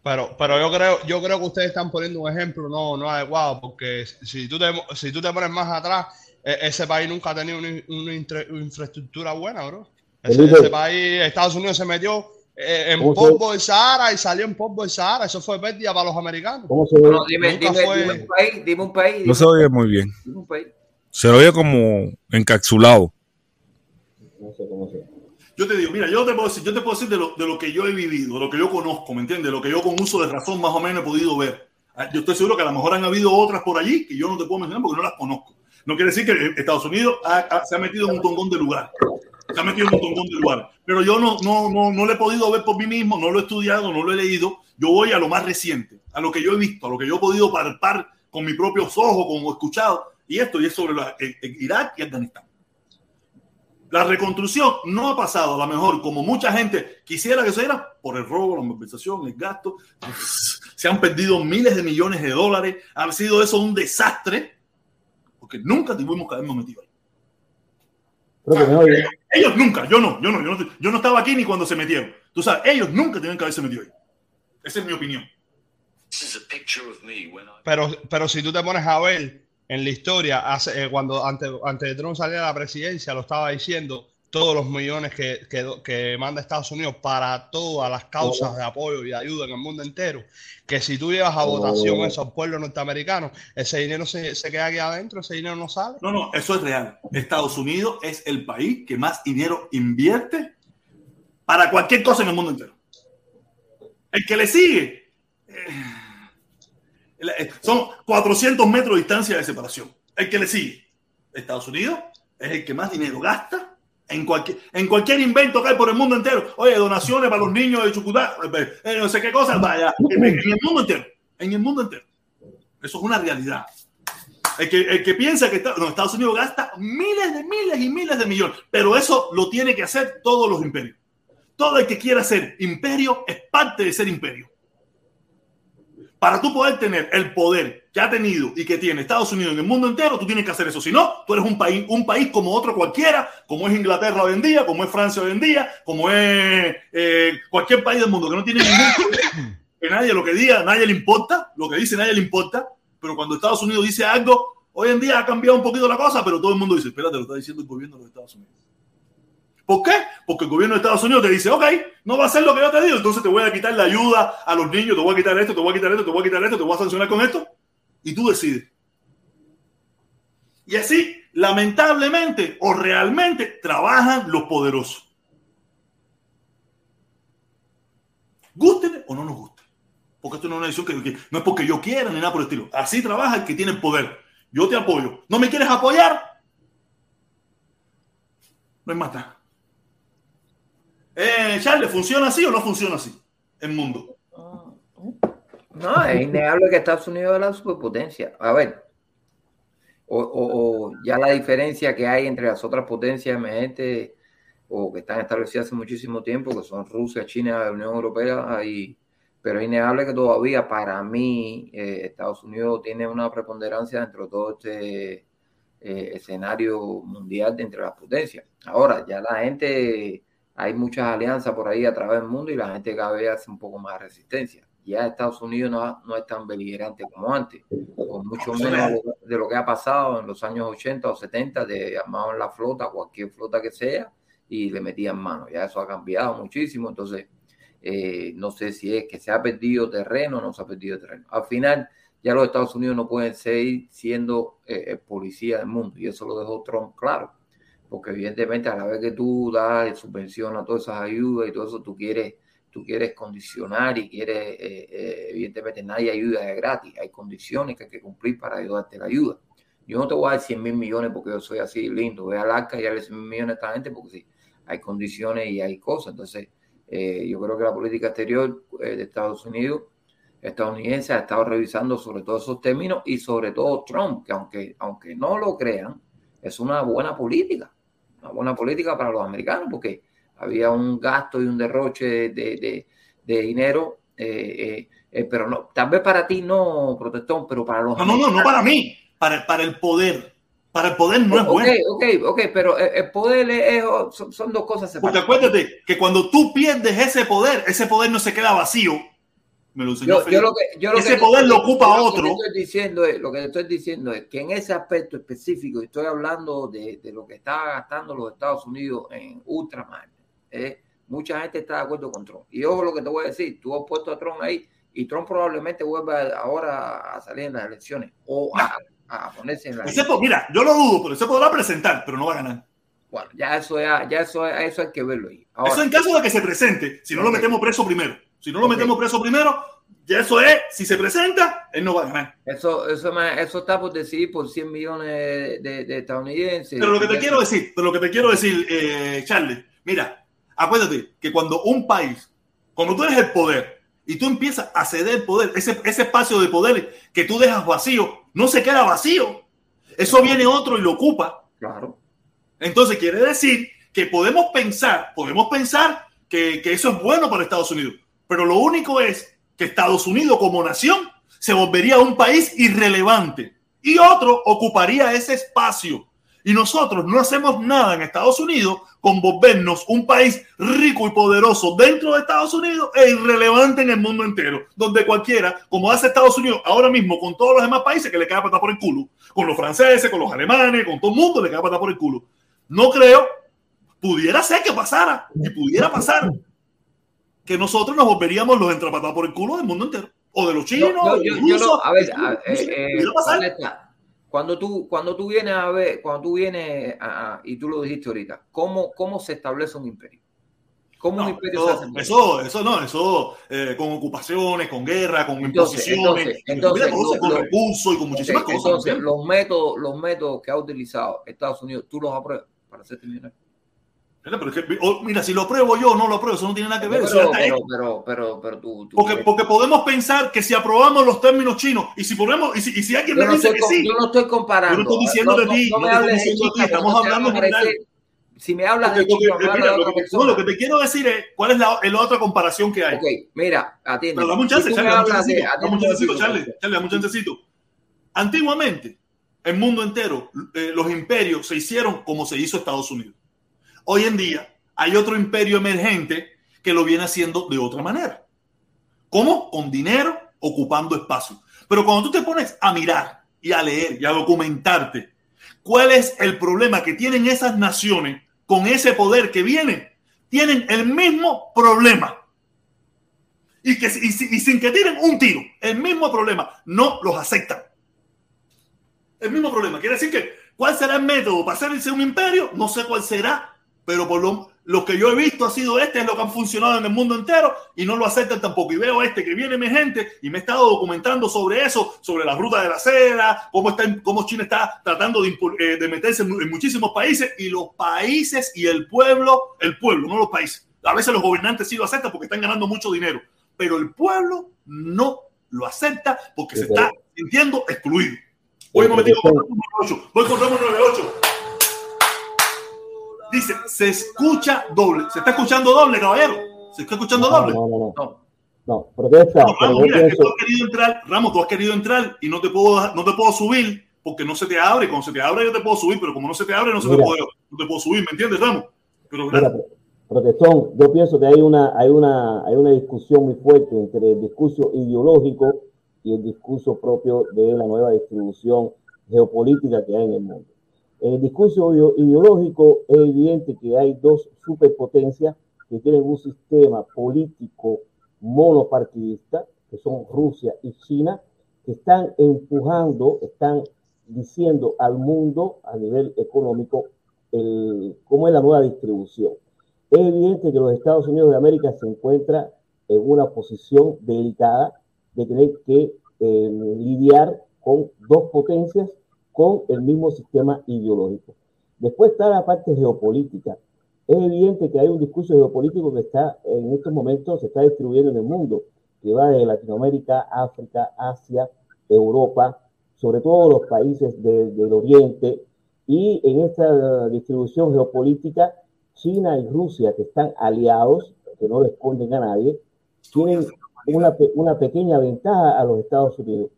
Pero, pero yo creo, yo creo que ustedes están poniendo un ejemplo no, no adecuado, porque si tú te, si tú te pones más atrás, e- ese país nunca ha tenido una, infraestructura buena, bro. Ese, país, Estados Unidos se metió eh, en ¿Cómo se- polvo del Sahara y salió en polvo del Sahara. Eso fue pérdida para los americanos. ¿Cómo se ve? No, dime, Nunca dime, fue- dime un país, dime un país, dime, No se oye muy bien. dime un país. Se oye como encapsulado. No sé cómo se ve. Yo te digo, mira, yo te puedo decir, yo te puedo decir de lo, de lo que yo he vivido, de lo que yo conozco, ¿me entiendes? De lo que yo con uso de razón más o menos he podido ver. Ah, Yo estoy seguro que a lo mejor han habido otras por allí que yo no te puedo mencionar porque no las conozco. No quiere decir que Estados Unidos se ha metido en un tongón de lugar. Se ha metido en un tongón de lugar. Pero yo no, no, no, no he podido ver por mí mismo, no lo he estudiado, no lo he leído. Yo voy a lo más reciente, a lo que yo he visto, a lo que yo he podido palpar con mis propios ojos, como he escuchado. Y esto y es sobre la- Irak y Afganistán. La reconstrucción no ha pasado a lo mejor como mucha gente quisiera que se diera por el robo, la malversación, el gasto. Se han perdido miles de millones de dólares. Ha sido eso un desastre porque nunca tuvimos que habernos metido ahí. Creo que me oye. Ellos nunca, yo no, yo no, yo no, yo no estaba aquí ni cuando se metieron. Tú sabes, ellos nunca tenían que haberse metido ahí. Esa es mi opinión. Pero, pero si tú te pones a ver en la historia, hace, eh, cuando antes, de Trump salir a la presidencia, lo estaba diciendo, todos los millones que, que, manda Estados Unidos para todas las causas de apoyo y ayuda en el mundo entero, que si tú llevas a votación eso al pueblo norteamericano, ese dinero se, se queda aquí adentro, ese dinero no sale. No, no, eso es real. Estados Unidos es el país que más dinero invierte para cualquier cosa en el mundo entero. El que le sigue eh, son 400 metros de distancia de separación. El que le sigue, Estados Unidos, es el que más dinero gasta en cualquier, en cualquier invento que hay por el mundo entero. Oye, donaciones para los niños de Chucutá, eh, eh, no sé qué cosa, vaya, en, en el mundo entero. En el mundo entero. Eso es una realidad. El que, el que piensa que está- no, Estados Unidos gasta miles de miles y miles de millones, pero eso lo tiene que hacer todos los imperios. Todo el que quiera ser imperio es parte de ser imperio. Para tú poder tener el poder que ha tenido y que tiene Estados Unidos en el mundo entero, tú tienes que hacer eso. Si no, tú eres un país, un país como otro cualquiera, como es Inglaterra hoy en día, como es Francia hoy en día, como es eh, cualquier país del mundo que no tiene ningún que nadie lo que diga, nadie le importa, lo que dice nadie le importa, pero cuando Estados Unidos dice algo, hoy en día ha cambiado un poquito la cosa, pero todo el mundo dice, espérate, lo está diciendo el gobierno de los Estados Unidos. ¿Por qué? Porque el gobierno de Estados Unidos te dice, ok, no va a hacer lo que yo te digo, entonces te voy a quitar la ayuda a los niños, te voy a quitar esto, te voy a quitar esto, te voy a quitar esto, te voy a sancionar con esto, y tú decides. Y así, lamentablemente o realmente, trabajan los poderosos. Gusten o no nos guste. Porque esto no es una decisión que, no es porque yo quiera ni nada por el estilo. Así trabaja el que tiene el poder. Yo te apoyo. ¿No me quieres apoyar? No más nada. Eh, Charles, ¿funciona así o no funciona así el mundo? No, es innegable que Estados Unidos es la superpotencia. A ver, o, o- ya la diferencia que hay entre las otras potencias emergentes o que están establecidas hace muchísimo tiempo, que son Rusia, China, Unión Europea, y, pero es innegable que todavía para mí eh, Estados Unidos tiene una preponderancia dentro de todo este eh, escenario mundial de entre las potencias. Ahora, ya la gente, hay muchas alianzas por ahí a través del mundo y la gente cada vez hace un poco más resistencia. Ya Estados Unidos no, no es tan beligerante como antes, con mucho menos de lo que ha pasado en los años 80 o 70, de llamaban la flota, cualquier flota que sea, y le metían mano. Ya eso ha cambiado muchísimo, entonces eh, no sé si es que se ha perdido terreno o no se ha perdido terreno. Al final, ya los Estados Unidos no pueden seguir siendo eh, el policía del mundo, y eso lo dejó Trump claro, porque evidentemente a la vez que tú das subvención a todas esas ayudas y todo eso, tú quieres, tú quieres condicionar y quieres, eh, eh, evidentemente nadie ayuda de gratis, hay condiciones que hay que cumplir para ayudarte la ayuda. Yo no te voy a dar 100 mil millones porque yo soy así lindo, voy al arca y darle 100 mil millones a esta gente porque sí, hay condiciones y hay cosas. Entonces, eh, yo creo que la política exterior eh, de Estados Unidos, estadounidense, ha estado revisando sobre todos esos términos y sobre todo Trump, que aunque, aunque no lo crean, es una buena política, una buena política para los americanos porque había un gasto y un derroche de, de, de dinero, eh, eh, eh, pero no, tal vez para ti no, protestón, pero para los No, no, no, no para mí, para, para el poder. Para el poder no es bueno. ok, ok, pero el poder es- son, son dos cosas Porque separadas. acuérdate que cuando tú pierdes ese poder, ese poder no se queda vacío. Me lo enseñó Yo, yo Felipe. lo que, yo lo ese que- poder lo ocupa yo lo que otro. te estoy diciendo es, lo que estoy diciendo es que en ese aspecto específico, estoy hablando de, de lo que está gastando los Estados Unidos en ultramar, ¿eh? mucha gente está de acuerdo con Trump. Y ojo lo que te voy a decir, tú has puesto a Trump ahí y Trump probablemente vuelva ahora a salir en las elecciones o a, a ponerse en la mira, yo lo dudo, pero se podrá presentar, pero no va a ganar. Bueno, ya eso, ya, ya eso, eso hay que verlo ahí. Ahora, Eso en caso de que se presente, si no lo metemos preso primero. Si no lo metemos preso primero, ya eso es, si se presenta, él no va a ganar. Eso, eso, me- eso está por decidir por 100 millones de, de- de estadounidenses. Pero lo que te quiero decir, pero lo que te quiero decir, eh, Charles, mira, acuérdate que cuando un país, cuando tú eres el poder y tú empiezas a ceder el poder, ese, ese espacio de poder que tú dejas vacío, no se queda vacío. Eso viene otro y lo ocupa. Claro. Entonces quiere decir que podemos pensar, podemos pensar que, que eso es bueno para Estados Unidos, pero lo único es que Estados Unidos como nación se volvería un país irrelevante y otro ocuparía ese espacio. Y nosotros no hacemos nada en Estados Unidos con volvernos un país rico y poderoso dentro de Estados Unidos e irrelevante en el mundo entero, donde cualquiera, como hace Estados Unidos ahora mismo con todos los demás países, que le cae patada por el culo, con los franceses, con los alemanes, con todo el mundo, le cae patada por el culo. No creo, pudiera ser que pasara, y pudiera pasar, que nosotros nos volveríamos los entrapatados por el culo del mundo entero, o de los chinos, Yo- o yo- no- a ver, no a- eh, cuando tú, cuando tú vienes a ver, cuando tú vienes a, y tú lo dijiste ahorita, ¿cómo, cómo se establece un imperio? ¿Cómo un No, imperio se eso, hace? eso, eso no, eso eh, con ocupaciones, con guerra, con Entonces, imposiciones, entonces, con, recursos y con muchísimas cosas. Entonces, los métodos, los métodos que ha utilizado Estados Unidos, tú los apruebas para hacerte millonario. Mira, pero es que, oh, mira, si lo apruebo yo no lo apruebo, eso no tiene nada que ver. Pero, pero, pero, pero, pero tú, tú- porque, porque podemos pensar que si aprobamos los términos chinos y si ponemos y si, y si alguien me no dice que com- sí, yo no estoy comparando. Yo no estoy diciendo de ti, no, no te estoy diciendo de ti, estamos hablando en general. Si me hablas porque- de porque- hablas mira, de lo, que, no, lo que te quiero decir es cuál es la, la otra comparación que hay. Ok, mira, atiende. Pero dame un chance, Si Charlie, me dame un chancecito, dame un chancecito, Charlie, dame un chancecito. Antiguamente, el mundo entero, eh, los imperios se hicieron como se hizo Estados Unidos. Hoy en día hay otro imperio emergente que lo viene haciendo de otra manera. ¿Cómo? Con dinero, ocupando espacio. Pero cuando tú te pones a mirar y a leer y a documentarte, ¿cuál es el problema que tienen esas naciones con ese poder que viene? Tienen el mismo problema. Y, que, y, si- y sin que tiren un tiro, el mismo problema, no los aceptan. El mismo problema. Quiere decir que, ¿cuál será el método para hacerse un imperio? No sé cuál será, pero por lo, lo que yo he visto ha sido este, es lo que han funcionado en el mundo entero y no lo aceptan tampoco. Y veo este que viene mi gente y me he estado documentando sobre eso, sobre la ruta de la seda, cómo, está, cómo China está tratando de, eh, de meterse en, en muchísimos países y los países y el pueblo, el pueblo, no los países. A veces los gobernantes sí lo aceptan porque están ganando mucho dinero, pero el pueblo no lo acepta porque se está sintiendo excluido. Voy un momentito con Ramos 98. Voy con Ramos 98. Dice, se escucha doble. ¿Se está escuchando doble, caballero? ¿Se está escuchando No, doble? no, no, no. No, protesta, No, Ramos, mira, que tú has querido entrar, Ramos, tú has querido entrar y no te puedo, no te puedo subir porque no se te abre. Cuando se te abre yo te puedo subir, pero como no se te abre no, se te puede, no te puedo subir, ¿me entiendes, Ramos? Pero mira, pro- protestón, yo pienso que hay una, hay una, hay una discusión muy fuerte entre el discurso ideológico y el discurso propio de la nueva distribución geopolítica que hay en el mundo. En el discurso ideo- ideológico es evidente que hay dos superpotencias que tienen un sistema político monopartidista, que son Rusia y China, que están empujando, están diciendo al mundo a nivel económico el, cómo es la nueva distribución. Es evidente que los Estados Unidos de América se encuentra en una posición delicada de tener que eh, lidiar con dos potencias con el mismo sistema ideológico. Después está la parte geopolítica. Es evidente que hay un discurso geopolítico que está en estos momentos se está distribuyendo en el mundo, que va de Latinoamérica, África, Asia, Europa, sobre todo los países de- del Oriente, y en esta distribución geopolítica, China y Rusia, que están aliados, que no le esconden a nadie, tienen una, una pequeña ventaja a los Estados Unidos.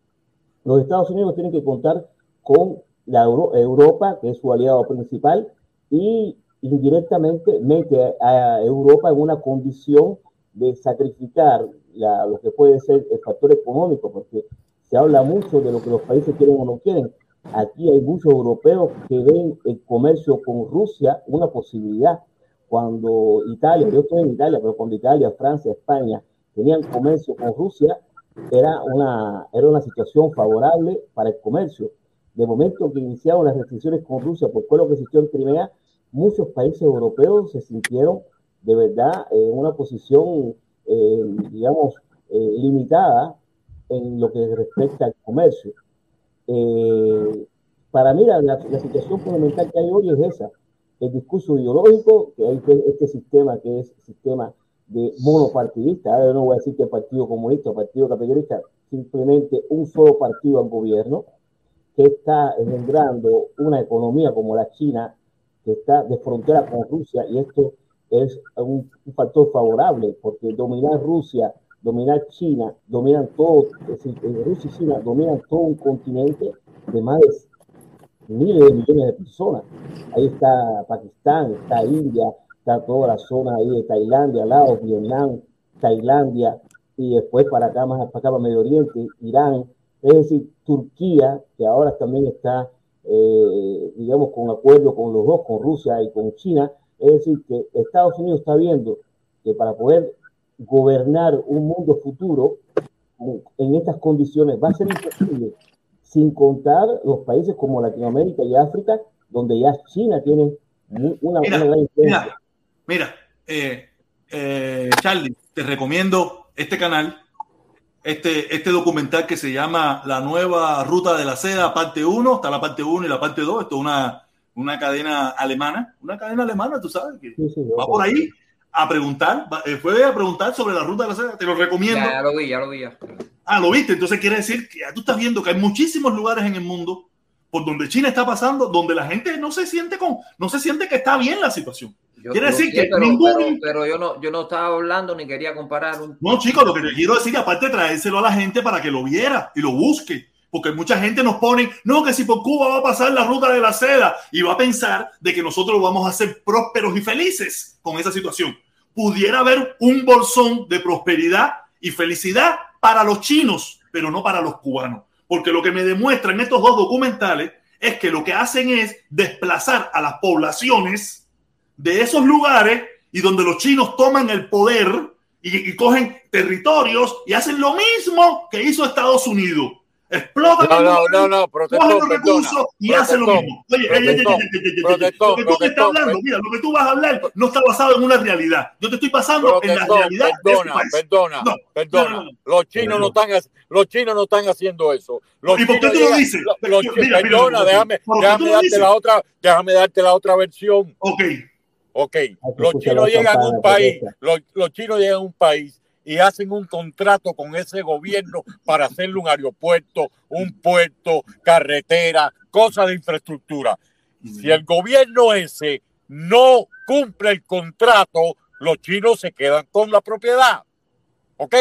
Los Estados Unidos tienen que contar con la Euro- Europa, que es su aliado principal, y indirectamente mete a, Europa en una condición de sacrificar la- lo que puede ser el factor económico, porque se habla mucho de lo que los países quieren o no quieren. Aquí hay muchos europeos que ven el comercio con Rusia una posibilidad. Cuando Italia, yo estoy en Italia, pero cuando Italia, Francia, España tenían comercio con Rusia, era una, era una situación favorable para el comercio. De momento que iniciaron las restricciones con Rusia por todo lo que existió en Crimea, muchos países europeos se sintieron de verdad en una posición, eh, digamos, eh, limitada en lo que respecta al comercio. Eh, para mí la, situación fundamental que hay hoy es esa, el discurso ideológico, que hay este sistema que es sistema de monopartidista, ahora no voy a decir que Partido Comunista o Partido Capitalista, simplemente un solo partido al gobierno, que está engendrando una economía como la China, que está de frontera con Rusia, y esto es un, factor favorable, porque dominar Rusia, dominar China, dominan todo, es decir, Rusia y China dominan todo un continente de más de miles de millones de personas. Ahí está Pakistán, está India, está toda la zona ahí de Tailandia, Laos, Vietnam, Tailandia, y después para acá, más para acá, para Medio Oriente, Irán, es decir, Turquía, que ahora también está, eh, digamos, con acuerdo con los dos, con Rusia y con China, es decir, que Estados Unidos está viendo que para poder gobernar un mundo futuro en estas condiciones va a ser imposible sin contar los países como Latinoamérica y África, donde ya China tiene una, mira, gran influencia. Mira, eh, eh, Charlie, te recomiendo este canal, este, este documental que se llama La nueva ruta de la seda, parte 1, está la parte 1 y la parte 2, esto es una, una cadena alemana, una cadena alemana, tú sabes, que Sí, sí, va por ahí a preguntar, eh, fue a preguntar sobre la ruta de la seda, te lo recomiendo. Ya, ya lo vi, ya lo vi. Ya. Ah, lo viste. Entonces quiere decir que ya tú estás viendo que hay muchísimos lugares en el mundo por donde China está pasando, donde la gente no se siente con, no se siente que está bien la situación. Yo- quiere yo decir sé, que pero, ningún, pero, pero yo no, yo no estaba hablando ni quería comparar un no chicos, lo que te quiero decir, aparte traérselo a la gente para que lo viera y lo busque, porque mucha gente nos pone, no, que si por Cuba va a pasar la ruta de la seda y va a pensar de que nosotros vamos a ser prósperos y felices con esa situación. Pudiera haber un bolsón de prosperidad y felicidad para los chinos, pero no para los cubanos, porque lo que me demuestran estos dos documentales es que lo que hacen es desplazar a las poblaciones de esos lugares y donde los chinos toman el poder y, y cogen territorios y hacen lo mismo que hizo Estados Unidos. Explotan No, no, no, no, cogen los perdona. recursos y hacen lo mismo. Oye, lo que tú estás hablando, mira, lo que tú vas a hablar no está basado en una realidad. Yo te estoy pasando en la Protestón, realidad de su perdona, país. perdona, No, perdona. no, no, no. Los chinos no están, ha- los chinos no están haciendo eso. Los ¿Y por qué chinos tú lo llegan- dices? los- Pero, los mira, chi- mira, perdona, mira, déjame, ¿por qué déjame tú lo darte dices? la otra, déjame darte la otra versión. Ok, Ok, los chinos llegan a un país, los, los chinos llegan a un país y hacen un contrato con ese gobierno para hacerle un aeropuerto, un puerto, carretera, cosas de infraestructura. Si el gobierno ese no cumple el contrato, los chinos se quedan con la propiedad. ¿Ok?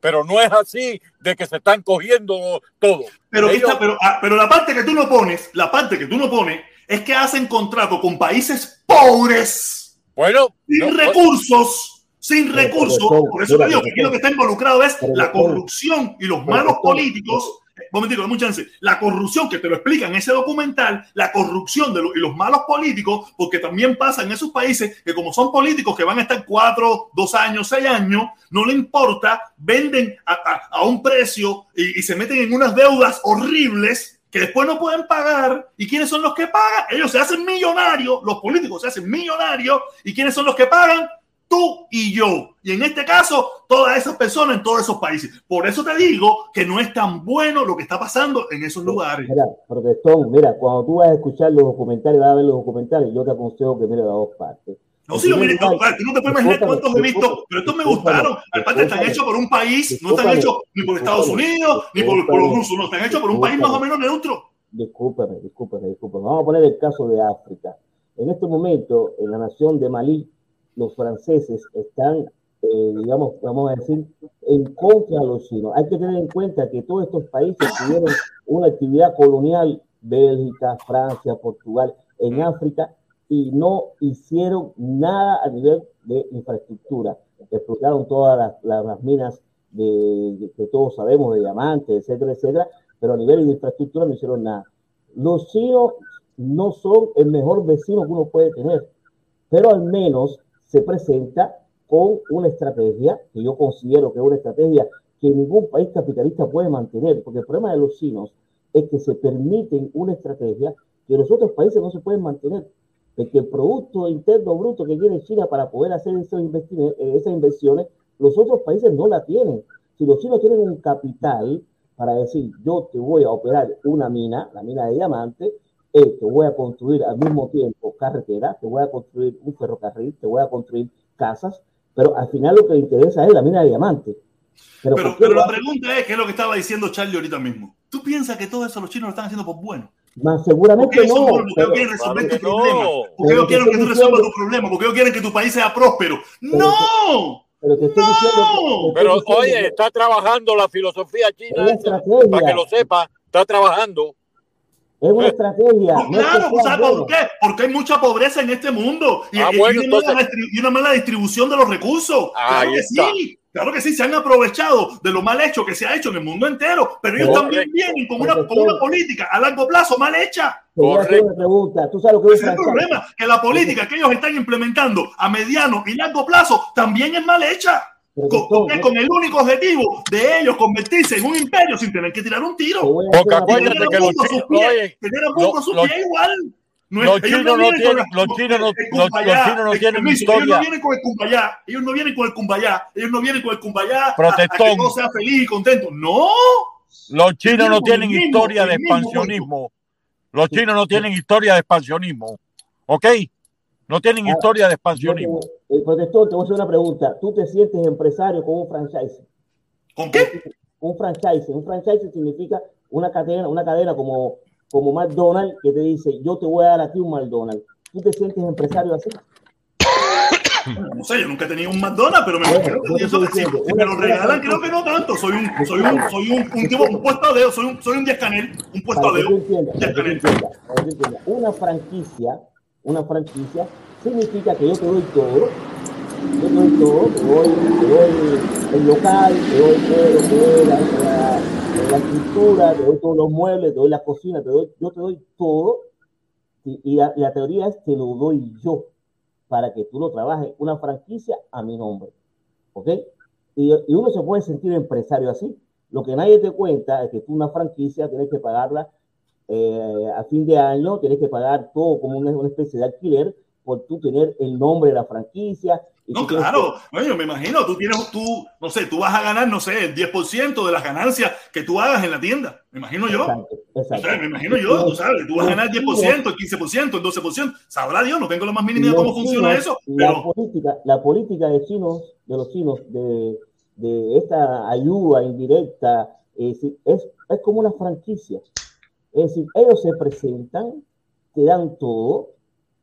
Pero no es así de que se están cogiendo todo. Pero, Ellos- esta- pero, ah, pero la parte que tú no pones, la parte que tú no pones, es que hacen contrato con países pobres, bueno, sin no, recursos, sin Pero, recursos. Por eso te digo que aquí lo que está involucrado es Pero, la corrupción y los pero, malos políticos. Un momentito, dame un chance. La corrupción que te lo explica en ese documental, la corrupción de los, y los malos políticos, porque también pasa en esos países que como son políticos que van a estar cuatro, dos años, seis años, no le importa, venden a, a- a un precio y, y se meten en unas deudas horribles que después no pueden pagar. ¿Y quiénes son los que pagan? Ellos se hacen millonarios, los políticos se hacen millonarios. ¿Y quiénes son los que pagan? Tú y yo. Y en este caso, todas esas personas en todos esos países. Por eso te digo que no es tan bueno lo que está pasando en esos lugares. Mira, protestón, mira, cuando tú vas a escuchar los documentales, vas a ver los documentales, yo te aconsejo que mires las dos partes. No, En sí, yo primer miré, no, tú no te puedes imaginar cuántos he visto, pero estos me gustaron. Aparte, están hechos por un país, no están hechos ni por Estados Unidos, ni por, por los rusos, no, están hechos por un país más o menos neutro. Discúlpame, discúlpame, discúlpame. Vamos a poner el caso de África. En este momento, en la nación de Malí, los franceses están, eh, digamos, vamos a decir, en contra de los chinos. Hay que tener en cuenta que todos estos países tuvieron una actividad colonial, Bélgica, Francia, Portugal, en África, y no hicieron nada a nivel de infraestructura. Explotaron todas las, las- las minas de, de- que todos sabemos, de diamantes, etcétera, etcétera, pero a nivel de infraestructura no hicieron nada. Los chinos no son el mejor vecino que uno puede tener, pero al menos se presenta con una estrategia que yo considero que es una estrategia que ningún país capitalista puede mantener, porque el problema de los chinos es que se permiten una estrategia que los otros países no se pueden mantener, de que el Producto Interno Bruto que tiene China para poder hacer eh, esas inversiones, los otros países no la tienen. Si los chinos tienen un capital para decir, yo te voy a operar una mina, la mina de diamante, eh, te voy a construir al mismo tiempo carretera, te voy a construir un ferrocarril, te voy a construir casas, pero al final lo que le interesa es la mina de diamante. Pero, pero, pero la pregunta es, ¿qué es lo que estaba diciendo Charlie ahorita mismo? ¿Tú piensas que todo eso los chinos lo están haciendo por bueno? Más seguramente porque no. Porque ellos quieren resolver tu problema. Porque ellos quieren que tú resuelvas tu problema. Porque ellos quieren que tu país sea próspero. ¡No! Pero te estoy diciendo. Pero oye, está trabajando la filosofía china, esa, para que lo sepa, está trabajando. Es una estrategia. No, claro, no ¿sabes por qué? Porque hay mucha pobreza en este mundo y, ah, y, bueno, y, entonces... una, y, una, mala distribución de los recursos. Claro que está. sí. Claro que sí, se han aprovechado de lo mal hecho que se ha hecho en el mundo entero, pero ellos Correcto. también vienen con una, con una política a largo plazo mal hecha. Una pregunta. ¿Tú sabes lo que Ese es el problema, que la política que ellos están implementando a mediano y largo plazo también es mal hecha. Con, con, con, el único objetivo de ellos convertirse en un imperio sin tener que tirar un tiro. Porque acuérdate que los chinos, oye, tener a pie igual. No los, chinos no tienen, los chinos no, los, los chinos no tienen historia. Ellos no vienen con el cumbayá, ellos no vienen con el cumbayá, ellos no vienen con el cumbayá Protestón. a, a que todo sea feliz y contento. No. Los chinos no tienen historia de expansionismo. Los chinos no tienen historia de expansionismo. ¿Ok? No tienen historia de expansionismo. El protector, te voy a hacer una pregunta. ¿Tú te sientes empresario con un franchise? ¿Con qué? Un franchise. Un franchise significa una cadena, una cadena como, como McDonald's que te dice, yo te voy a dar a ti un McDonald's. ¿Tú te sientes empresario así? No sé, yo nunca he tenido un McDonald's, pero me, bueno, que eso, si, si me lo regalan, creo que no tanto. Soy un, soy un, soy un, un tipo, un puesto de dedo, soy un, soy un canel, un puesto de dedo. Una franquicia, una franquicia significa que yo te doy todo, yo te doy todo, te doy, te doy el local, te doy todo que es la, la, la, estructura, te doy todos los muebles, te doy la cocina, te doy, yo te doy todo. Y, y la, la, teoría es que lo doy yo para que tú lo trabajes, una franquicia a mi nombre. ¿Ok? Y, y uno se puede sentir empresario así. Lo que nadie te cuenta es que tú una franquicia tienes que pagarla eh, a fin de año, tienes que pagar todo como una, una especie de alquiler por tú tener el nombre de la franquicia. No, claro, bueno, me imagino, tú tienes, tú, no sé, tú vas a ganar, no sé, el 10% de las ganancias que tú hagas en la tienda, me imagino yo. Exacto, exacto. O sea, me imagino yo, tú sabes, tú vas a ganar el 10%, el 15%, el 12%, sabrá Dios, no tengo la más mínima idea cómo chinos, funciona eso. La, pero... política, la política de chinos, de los chinos, de, de esta ayuda indirecta, es, es, es como una franquicia. Es decir, ellos se presentan, te dan todo,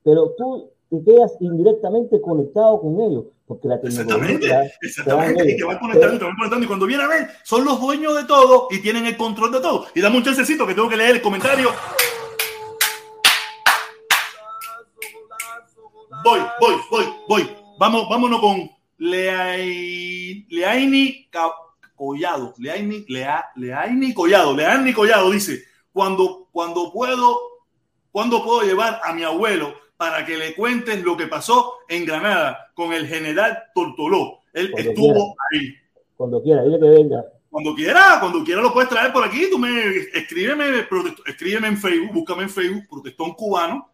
pero tú quedas indirectamente conectado con ellos. Porque la tecnología. Exactamente, exactamente. Y te van conectando, te van conectando. Y cuando viene a ver, son los dueños de todo y tienen el control de todo. Y dame un chancecito que tengo que leer el comentario. Voy, voy, voy, voy. Vamos, vámonos con Leaini Leaini Collado. Leaini, Lea, Leaini Collado. Leaini Collado dice: cuando, cuando puedo, cuando puedo llevar a mi abuelo para que le cuentes lo que pasó en Granada con el general Tortoló. Él Cuando estuvo quiera. ahí. Cuando quiera, dile que venga. Cuando quiera, cuando quiera lo puedes traer por aquí. Tú me escríbeme, escríbeme en Facebook, búscame en Facebook, Protestón Cubano,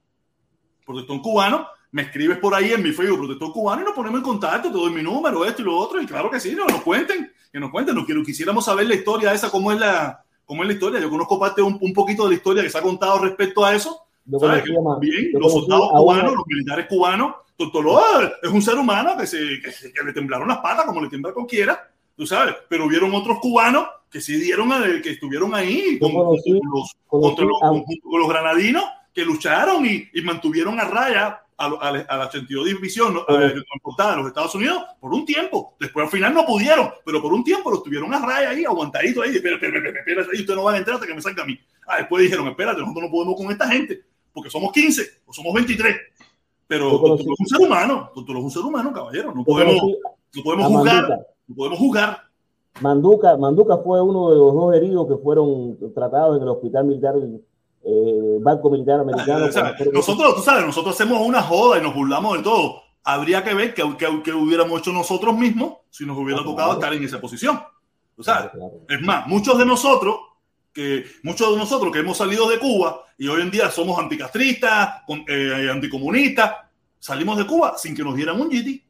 Protestón Cubano. Me escribes por ahí en mi Facebook, Protestón Cubano, y nos ponemos en contacto. Te doy mi número, esto y lo otro. Y claro que sí, no, nos cuenten, que nos cuenten. No quiero, quisiéramos saber la historia esa, cómo es la, cómo es la historia. Yo conozco parte un, un poquito de la historia que se ha contado respecto a eso. ¿Sabes? Que los soldados cubanos, los militares cubanos, Tortoló es un ser humano que, se, que, que, le temblaron las patas como le tiembla cualquiera, tú sabes, pero hubieron otros cubanos que sí dieron, a, que estuvieron ahí con, conocí, con, los, contra los, con, con, los, granadinos que lucharon y, y mantuvieron a raya a, a, a, la 82 división eh, de los Estados Unidos por un tiempo. Después al final no pudieron, pero por un tiempo los tuvieron a raya ahí, aguantaditos ahí. Espera, espera, espera, espera, espera, ustedes no van a entrar hasta que me salga a mí. Ah, después dijeron, espérate, nosotros no podemos con esta gente porque somos 15 o somos 23. Pero tú es un ser humano, tú eres un ser humano, caballero. No podemos, no podemos juzgar, no podemos juzgar. Manduca, Manduca fue uno de los dos heridos que fueron tratados en el hospital militar, eh, Banco Militar Americano. Ah, nosotros, tú sabes, nosotros hacemos una joda y nos burlamos de todo. Habría que ver qué que, que, hubiéramos hecho nosotros mismos si nos hubiera ah, tocado claro. estar en esa posición. ¿Tú sabes? Claro, claro. Es más, muchos de nosotros que muchos de nosotros que hemos salido de Cuba y hoy en día somos anticastristas, eh, anticomunistas, salimos de Cuba sin que nos dieran un GT.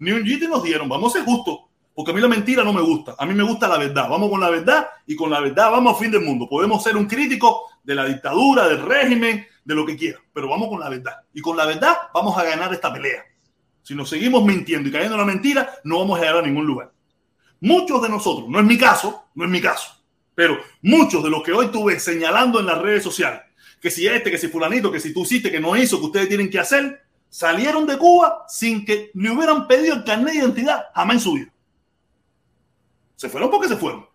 Ni un GT nos dieron, vamos a ser justos. porque a mí la mentira no me gusta. A mí me gusta la verdad. Vamos con la verdad y con la verdad vamos a fin del mundo. Podemos ser un crítico de la dictadura, del régimen, de lo que quiera, pero vamos con la verdad. Y con la verdad vamos a ganar esta pelea. Si nos seguimos mintiendo y cayendo en la mentira, no vamos a llegar a ningún lugar. Muchos de nosotros, no es mi caso, no es mi caso, pero muchos de los que hoy tuve señalando en las redes sociales, que si este, que si fulanito, que si tú hiciste, que no hizo, que ustedes tienen que hacer, salieron de Cuba sin que le hubieran pedido el carnet de identidad jamás en su vida. Se fueron porque se fueron.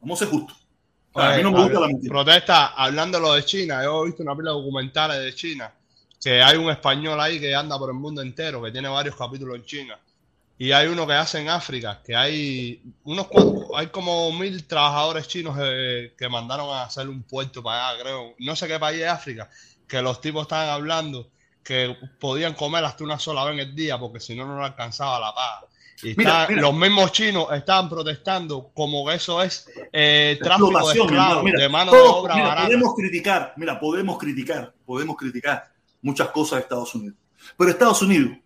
Vamos a ser justos. A mí no me gusta la mentira. Protesta, hablando de lo de China, yo he visto una pila de documentales de China, que hay un español ahí que anda por el mundo entero, que tiene varios capítulos en China. Y hay uno que hace en África, que hay unos cuantos, hay como mil trabajadores chinos eh, que mandaron a hacer un puerto para allá, creo. No sé qué país de África, que los tipos estaban hablando que podían comer hasta una sola vez en el día, porque si no, no alcanzaba la paga. Y Mira, está- mira. los mismos chinos estaban protestando como que eso es eh, tráfico de esclavos. Mira, de mano de todos- obra mira, barata. podemos criticar, mira, podemos criticar, podemos criticar muchas cosas de Estados Unidos. Pero Estados Unidos,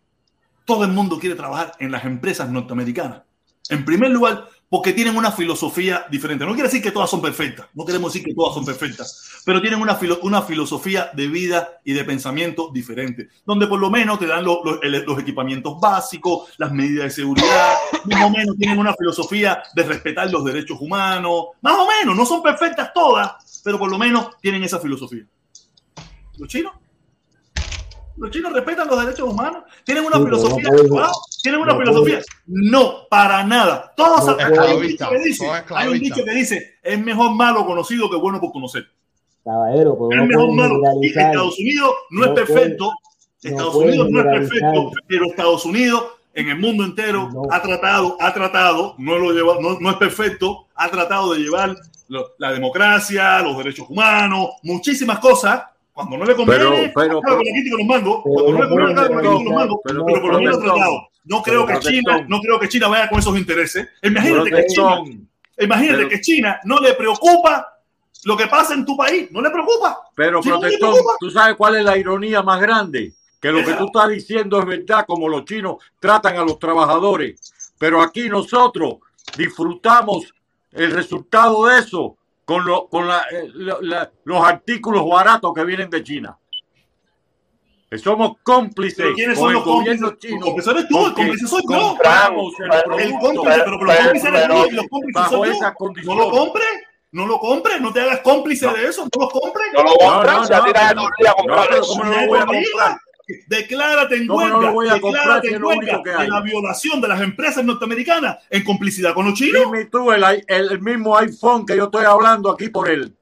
todo el mundo quiere trabajar en las empresas norteamericanas. En primer lugar, porque tienen una filosofía diferente. No quiere decir que todas son perfectas, no queremos decir que todas son perfectas, pero tienen una, una filosofía de vida y de pensamiento diferente, donde por lo menos te dan los equipamientos básicos, las medidas de seguridad, más o menos tienen una filosofía de respetar los derechos humanos, más o menos, no son perfectas todas, pero por lo menos tienen esa filosofía. Los chinos, los chinos respetan los derechos humanos, tienen una Sí, no filosofía, pueden- ¿ah? tienen una no filosofía. No, para nada. Todos No hay un dicho que dice, hay un dicho que dice, es mejor malo conocido que bueno por conocer. Caballero, Es no mejor malo. Y. Estados Unidos no es No perfecto. pueden- Estados no Unidos no es perfecto, pero Estados Unidos en el mundo entero No. ha tratado, ha tratado, no lo lleva, no, no es perfecto, ha tratado de llevar lo- la democracia, los derechos humanos, muchísimas cosas. Cuando no le conviene, Pero- pero- crítica y los mangos. Pero Cuando no no le conviene, los mangos. pero- Pero, por lo menos tratado. No creo que. China, no creo que China vaya con esos intereses. Imagínate que China, Protección. imagínate Pero- que China no le preocupa lo que pasa en tu país, no le preocupa. Pero, Si no protector, preocupa. ¿tú sabes cuál es la ironía más grande? Que lo que tú estás diciendo es verdad, como los chinos tratan a los trabajadores. Pero aquí nosotros disfrutamos el resultado de eso con, lo- con la- eh, la- la- los artículos baratos que vienen de China. Que somos cómplices ¿quiénes con son el los gobierno cómplices? chino. Los cómplices eres tú, el porque cómplice soy yo. compramos el El producto cómplice, pero, pero los cómplices eres tú y los cómplices bajo soy yo. No lo compres, no lo compres, no te hagas cómplice de eso, no lo compres. Declárate en ¿Cómo no huelga, lo voy a declárate en huelga de la violación de las empresas norteamericanas en complicidad con los chinos. Dime tú el, i- el, el mismo iPhone que yo estoy hablando aquí por él.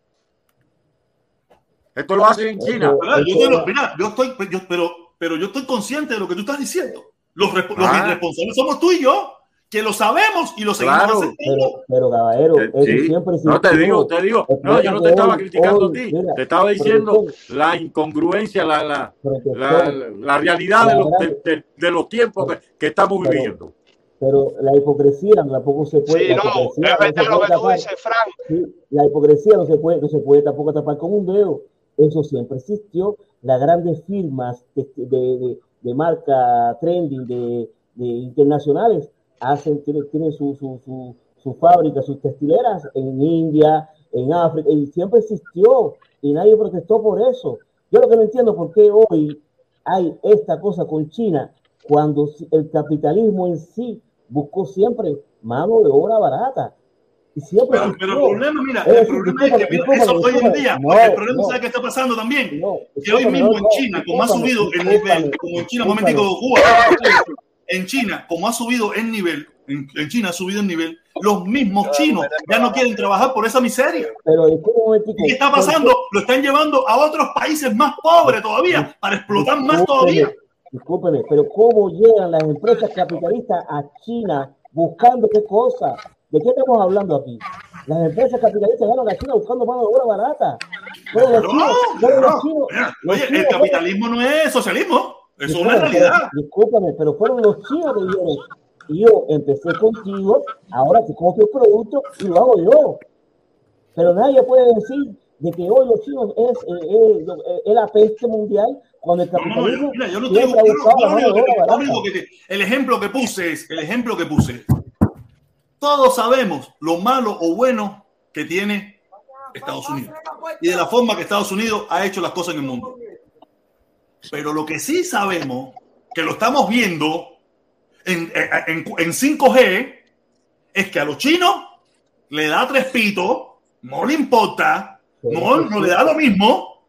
Esto lo hacen en China. ¿Verdad? Yo, te lo- mira, yo estoy, yo- pero, pero yo estoy consciente de lo que tú estás diciendo. Los, los Ah. irresponsables somos tú y yo, que lo sabemos y lo seguimos Claro. aceptando. Pero, pero caballero, Eh, eso sí. siempre No te digo, te digo, no, yo no te estaba hoy- criticando a hoy, ti, mira, te estaba diciendo la incongruencia, la, la, la, la realidad de los, de, de- de los tiempos que, que estamos viviendo. pero la hipocresía tampoco se puede. Sí, la no, hipocresía es no se verdad lo puede que tú dices, Frank. Sí, la hipocresía no se puede, no se puede tampoco tapar con un dedo. Eso siempre existió. Las grandes firmas de, de, de- de marca trending de, de internacionales hacen, tienen, tienen su, su, su, su fábrica, sus textileras en India, en África, y siempre existió y nadie protestó por eso. Yo lo que no entiendo es por qué hoy hay esta cosa con China cuando el capitalismo en sí buscó siempre mano de obra barata. Y siempre Pero, pero el problema, mira, el problema es que mira, eso hoy en día, No, porque el problema, no. ¿sabes qué está pasando también? No, que hoy mismo en China, como ha subido el nivel, como en China, un momentico. Cuba, en China, como ha subido el nivel, en, en China ha subido el nivel, los mismos chinos ya no quieren trabajar por esa miseria. Pero discúlpame un momentico. ¿Y qué está pasando? Lo están llevando a otros países más pobres todavía, para explotar más todavía. Discúlpeme, pero ¿cómo llegan las empresas capitalistas a China buscando qué cosa? ¿De qué estamos hablando aquí? Las empresas capitalistas llegan a China buscando mano de obra barata. Pero los No, chinos, pero los no, chinos, mira, los Oye, chinos el capitalismo no es socialismo, eso es una realidad. pero- Discúlpame, pero fueron los chinos que dijeron, yo empecé contigo, ahora te compro el producto y lo hago yo. Pero nadie puede decir de que hoy los chinos es, eh, eh, eh, es la peste mundial cuando el capitalismo el ejemplo que puse es, el ejemplo que puse todos sabemos lo malo o bueno que tiene Estados Unidos y de la forma que Estados Unidos ha hecho las cosas en el mundo. Pero lo que sí sabemos, que lo estamos viendo en, en, en 5G, es que a los chinos le da tres pitos, no le importa, no, no le da lo mismo.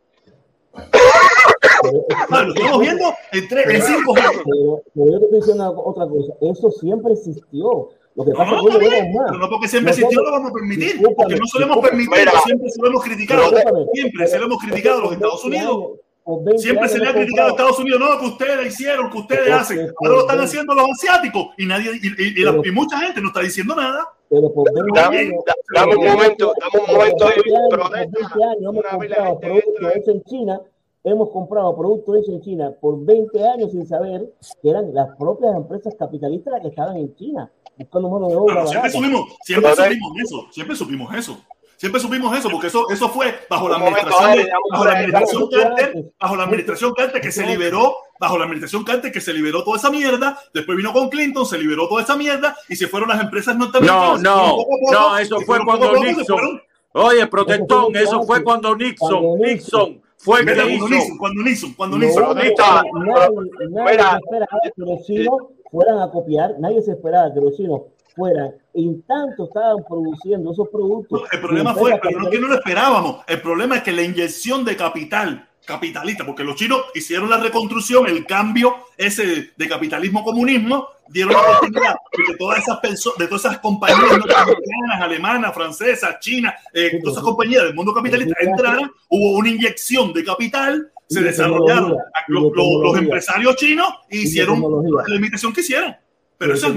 Ah, lo estamos viendo en, tres, en 5G. Pero, pero yo te estoy diciendo otra cosa. Eso siempre existió. Lo que pasa No, es que bien, pero no porque siempre Nosotros- existió lo vamos a permitir, porque no se lo hemos discúlpame. permitido, Mira, siempre se lo hemos criticado, discúlpame. siempre se lo hemos criticado a los Estados Unidos. Por 20 Siempre se le ha criticado a Estados Unidos, no, que ustedes hicieron, que ustedes Pero hacen. Ahora lo están 20 haciendo los asiáticos y nadie y, y- y la- y mucha gente no está diciendo nada. Pero por 20 Dame- dame un momento, dame un momento por 20 ahí, años, por protesta. 20 años hemos comprado productos hechos en China. Hemos comprado productos hechos en China por 20 años sin saber que eran las propias empresas capitalistas las que estaban en China buscando mano de obra Pero siempre supimos, siempre supimos eso, siempre supimos eso. Siempre supimos eso, porque eso, eso fue bajo la administración, de- bajo la administración. Carter, bajo la administración Carter que se liberó, bajo la administración Carter que se liberó toda esa mierda, después vino con Clinton, se liberó toda esa mierda y se fueron las empresas No, norteamericanas. no, poco, no, eso fue cuando Nixon. fueron- Oye, protestón, eso fue cuando Nixon, Nixon. Nixon fue que cuando. Nixon, cuando Nixon, cuando No, Nixon. nadie, se esperaba que los chinos fueran a copiar, nadie se esperaba que los chinos fueran, en tanto estaban produciendo esos productos. El problema fue, pero no es que no lo esperábamos. El problema es que la inyección de capital capitalista, porque los chinos hicieron la reconstrucción, el cambio ese de capitalismo-comunismo, dieron la oportunidad de todas esas personas, de todas esas compañías norteamericanas, alemanas, francesas, chinas, eh, todas esas compañías del mundo capitalista entraran, hubo una inyección de capital, se de desarrollaron los, los- los empresarios chinos y hicieron la imitación que hicieron. Pero eso es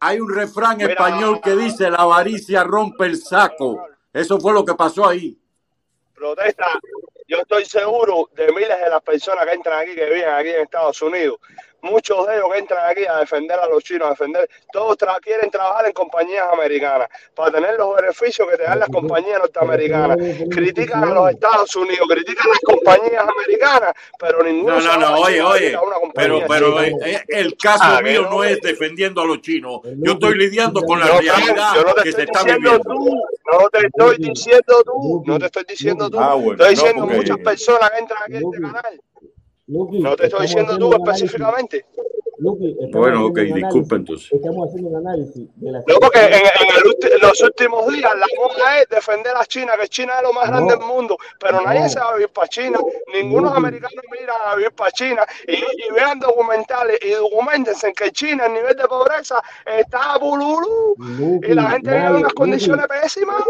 hay un refrán Mira. español que dice la avaricia rompe el saco. Eso fue lo que pasó ahí. protesta. Yo estoy seguro de miles de las personas que entran aquí, que viven aquí en Estados Unidos. Muchos de ellos que entran aquí a defender a los chinos, a defender, todos tra- quieren trabajar en compañías americanas para tener los beneficios que te dan las compañías norteamericanas. Critican a los Estados Unidos, critican a las compañías americanas, pero ninguno No, se no, no, oye, oye, pero, pero eh, eh, el caso Ah, mío no. es defendiendo a los chinos. Yo estoy lidiando con la No, realidad yo no te que se estoy está diciendo viviendo. tú, no te estoy diciendo tú, no te estoy diciendo tú. Ah, bueno, estoy no, diciendo porque- muchas personas que entran aquí a este canal. Luqui, No te estoy diciendo tú específicamente. Luqui, Bueno, ok, disculpa entonces. Estamos haciendo un análisis de la No, porque en, en el ulti- en los últimos días la moda es defender a China, que China es lo más grande del mundo, pero nadie se va a vivir para China, ningunos Luqui. americanos miran a vivir para China y, y vean documentales y documentense en que China el nivel de pobreza está bululú y la gente vive en unas condiciones pésimas.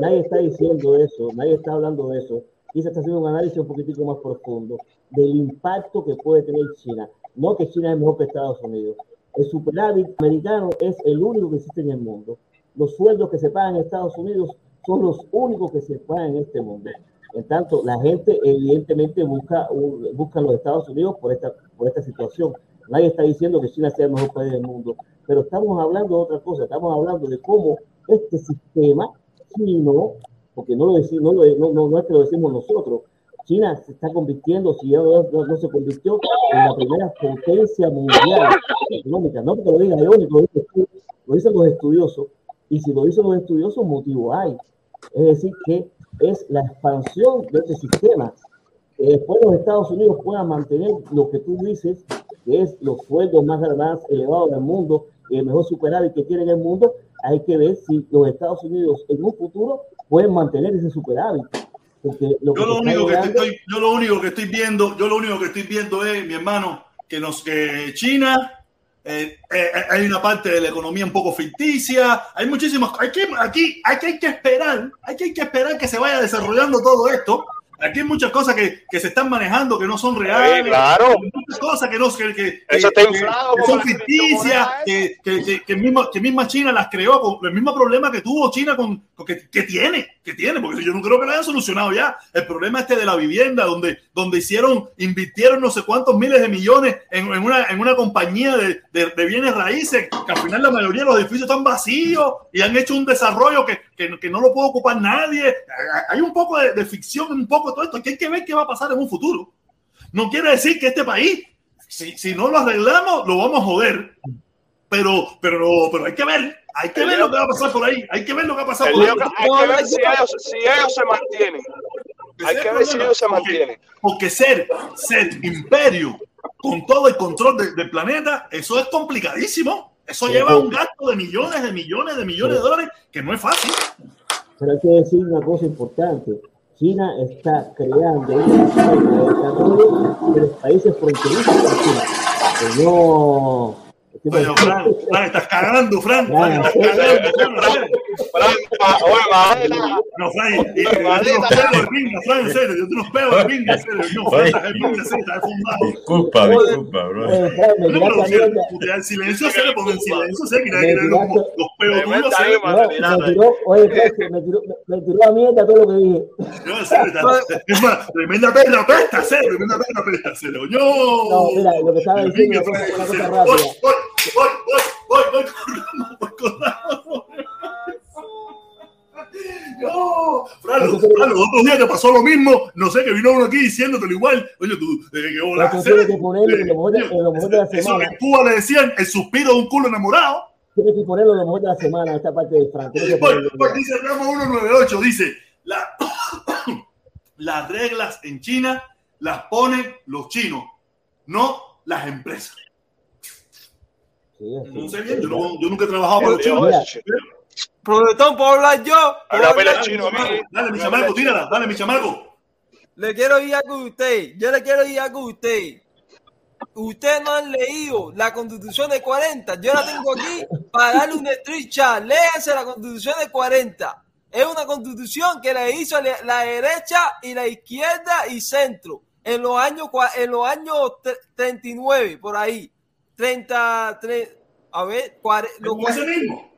Nadie está diciendo eso, nadie está hablando de eso. Y se está haciendo un análisis un poquitico más profundo del impacto que puede tener China. No que China es mejor que Estados Unidos. El superávit americano es el único que existe en el mundo. Los sueldos que se pagan en Estados Unidos son los únicos que se pagan en este mundo. En tanto, la gente evidentemente busca, busca los Estados Unidos por esta, por esta situación. Nadie está diciendo que China sea el mejor país del mundo, pero estamos hablando de otra cosa. Estamos hablando de cómo este sistema chino, porque no, lo decimos, no, lo- no, no, es que lo decimos nosotros, China se está convirtiendo, si ya no, se convirtió, en la primera potencia mundial económica. No porque lo diga yo, lo dicen los estudiosos, y si lo dicen los estudiosos, motivo hay. Es decir, que es la expansión de este sistema. Que después los Estados Unidos puedan mantener lo que tú dices, que es los sueldos más, más elevados del mundo, el mejor superávit que tiene en el mundo, hay que ver si los Estados Unidos en un futuro pueden mantener ese superávit. Lo Yo lo único que estoy, yo lo único que estoy viendo, yo lo único que estoy viendo es, mi hermano, que nos que China eh, eh, hay una parte de la economía un poco ficticia, hay muchísimas, hay que aquí hay que, hay que esperar, hay que, hay que esperar que se vaya desarrollando todo esto. Aquí hay muchas cosas que, que se están manejando que no son reales, Sí, claro. hay muchas cosas que no que, que- Eso está inflado que son ficticias, que, que, que, que misma, que misma China las creó con el mismo problema que tuvo China con, con que, que tiene, que tiene, porque yo no creo que lo hayan solucionado ya. El problema este de la vivienda, donde, donde hicieron, invirtieron no sé cuántos miles de millones en, en una, en una compañía de, de, de bienes raíces, que al final la mayoría de los edificios están vacíos y han hecho un desarrollo que, que, que no lo puede ocupar nadie. Hay un poco de, de ficción, un poco de todo esto, que hay que ver qué va a pasar en un futuro. No quiere decir que este país, si, si no lo arreglamos, lo vamos a joder. pero, pero, pero hay que ver, hay que ver lo que va a pasar por ahí, hay que ver lo que va a pasar El por ahí. hay que ver si ellos, si ellos se mantienen. Hay que ver si ellos se mantienen. Porque ser, ser imperio con todo el control de- del planeta, eso es complicadísimo. Eso lleva un gasto de millones, de millones, de millones de dólares, que no es fácil. Pero hay que decir una cosa importante. China está creando un sistema de desarrollo de los países fronterizos con China. Que no... Oye, Fran, Fran, estás cagando, Fran. Fran, estás cagando. No, Fran, y- y- y- yo tengo unos pedos de pinga, Fran, en serio, yo tengo unos pedos de pinga, en serio. No, Fran, estás en pinga, en serio, estás fundado. Disculpa, disculpa, bro. No, silencio, se le pone en silencio, se los, tuyos, me tiró, oye, me a mierda todo lo que dije. No, en serio, está- es más, tremenda perra pesta, serio, tremenda perra pesta, serio. No, No, mira, lo que estaba diciendo, una cosa, rápida. Voy, voy, voy, voy, voy, voy, corramos, voy, corramos. No, Fran, lo- Fran, los otros días te pasó lo mismo. No sé, que vino uno aquí diciéndotelo igual. Oye, tú, eh, qué bola. Pero tú tienes que ponerlo en lo mejor de, en lo mejor de la Eso que semana. en Cuba le decían el suspiro de un culo enamorado. Tienes que ponerlo lo mejor de la semana, esta parte de Frank. Tienes que ponerlo. pues dice Ramos 198, dice, la- las reglas en China las ponen los chinos, no las empresas. No sé bien, yo, no- yo nunca he trabajado para chinos. Mira, Protestón, ¿puedo hablar yo? Habla Dale, pela mi chino. Dale, mi chamaco, tírala, dale, mi chamaco. Le quiero ir algo a usted. Yo le quiero ir algo a usted. Ustedes no han leído la constitución de 40. Yo la tengo aquí para darle un street chat. Léanse la constitución de 40. Es una constitución que la hizo la derecha y la izquierda y centro en los años, en los años tre- 39, por ahí. 30, tre- a ver, Con ese mismo.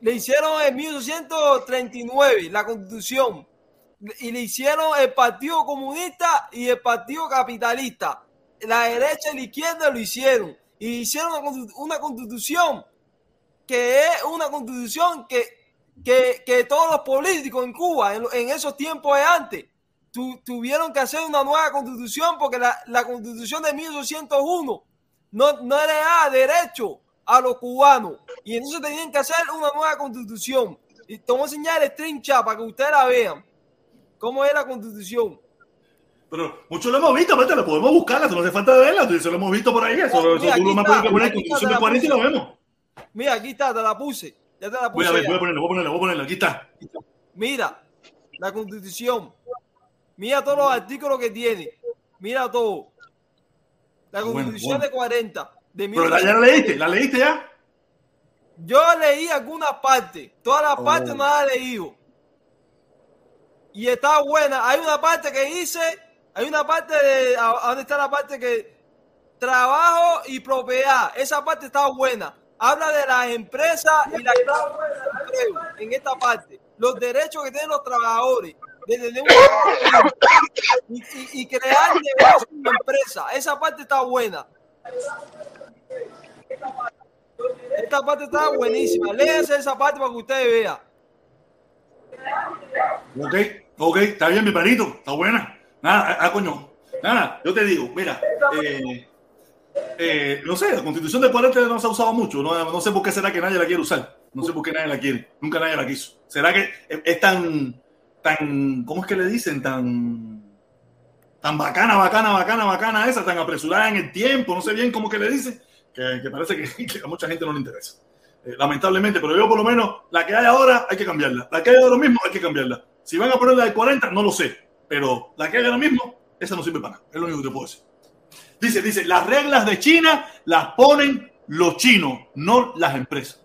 le hicieron en 1839 la constitución y le hicieron el Partido Comunista y el Partido Capitalista. La derecha y la izquierda lo hicieron y hicieron una, constitu- una constitución que es una constitución que, que, que todos los políticos en Cuba en, en esos tiempos de antes tu- tuvieron que hacer una nueva constitución porque la, la constitución de 1801 no, no le da derecho a los cubanos. Y entonces tenían que hacer una nueva constitución. Y voy enseñar el trincha para que ustedes la vean. ¿Cómo es la constitución? Pero muchos lo hemos visto, aparte la podemos buscarla, no hace falta verla, eso lo hemos visto por ahí, eso, Oh, eso mira, tú lo más puedes poner Constitución de la 40 y lo vemos. Mira, aquí está, te la puse. Ya te la Voy puse. a ver, ya. voy a ponerlo, voy a ponerlo, voy a ponerlo, aquí está. Mira, la constitución. Mira todos los artículos que tiene. Mira todo. La bueno. de 40. De Pero la, ya la leíste, ¿la leíste ya? Yo leí algunas partes, todas las Oh. partes no las he leído. Y está buena. Hay una parte que dice, hay una parte de, ¿dónde está la parte que trabajo y propiedad? Esa parte está buena. Habla de las empresas y la en esta parte. Los derechos que tienen los trabajadores y, y- y crear en empresa. Esa parte está buena. Esta parte está buenísima. Léanse esa parte para que ustedes vean. Ok, ok, está bien, mi panito, está buena. Nada, ah, coño, nada, yo te digo, mira, eh, eh, no sé, la constitución de 40 no se ha usado mucho, no, no sé por qué será que nadie la quiere usar, no sé por qué nadie la quiere, nunca nadie la quiso. ¿Será que es tan, tan, ¿cómo es que le dicen? Tan, tan bacana, bacana, bacana, bacana esa, tan apresurada en el tiempo, no sé bien cómo que le dicen, que, parece que, que a mucha gente no le interesa. Eh, lamentablemente, pero yo por lo menos la que hay ahora hay que cambiarla. La que hay ahora mismo hay que cambiarla. Si van a poner la de 40, no lo sé, pero la que hay ahora mismo, esa no sirve para nada. Es lo único que te puedo decir. Dice, dice, las reglas de China las ponen los chinos, no las empresas.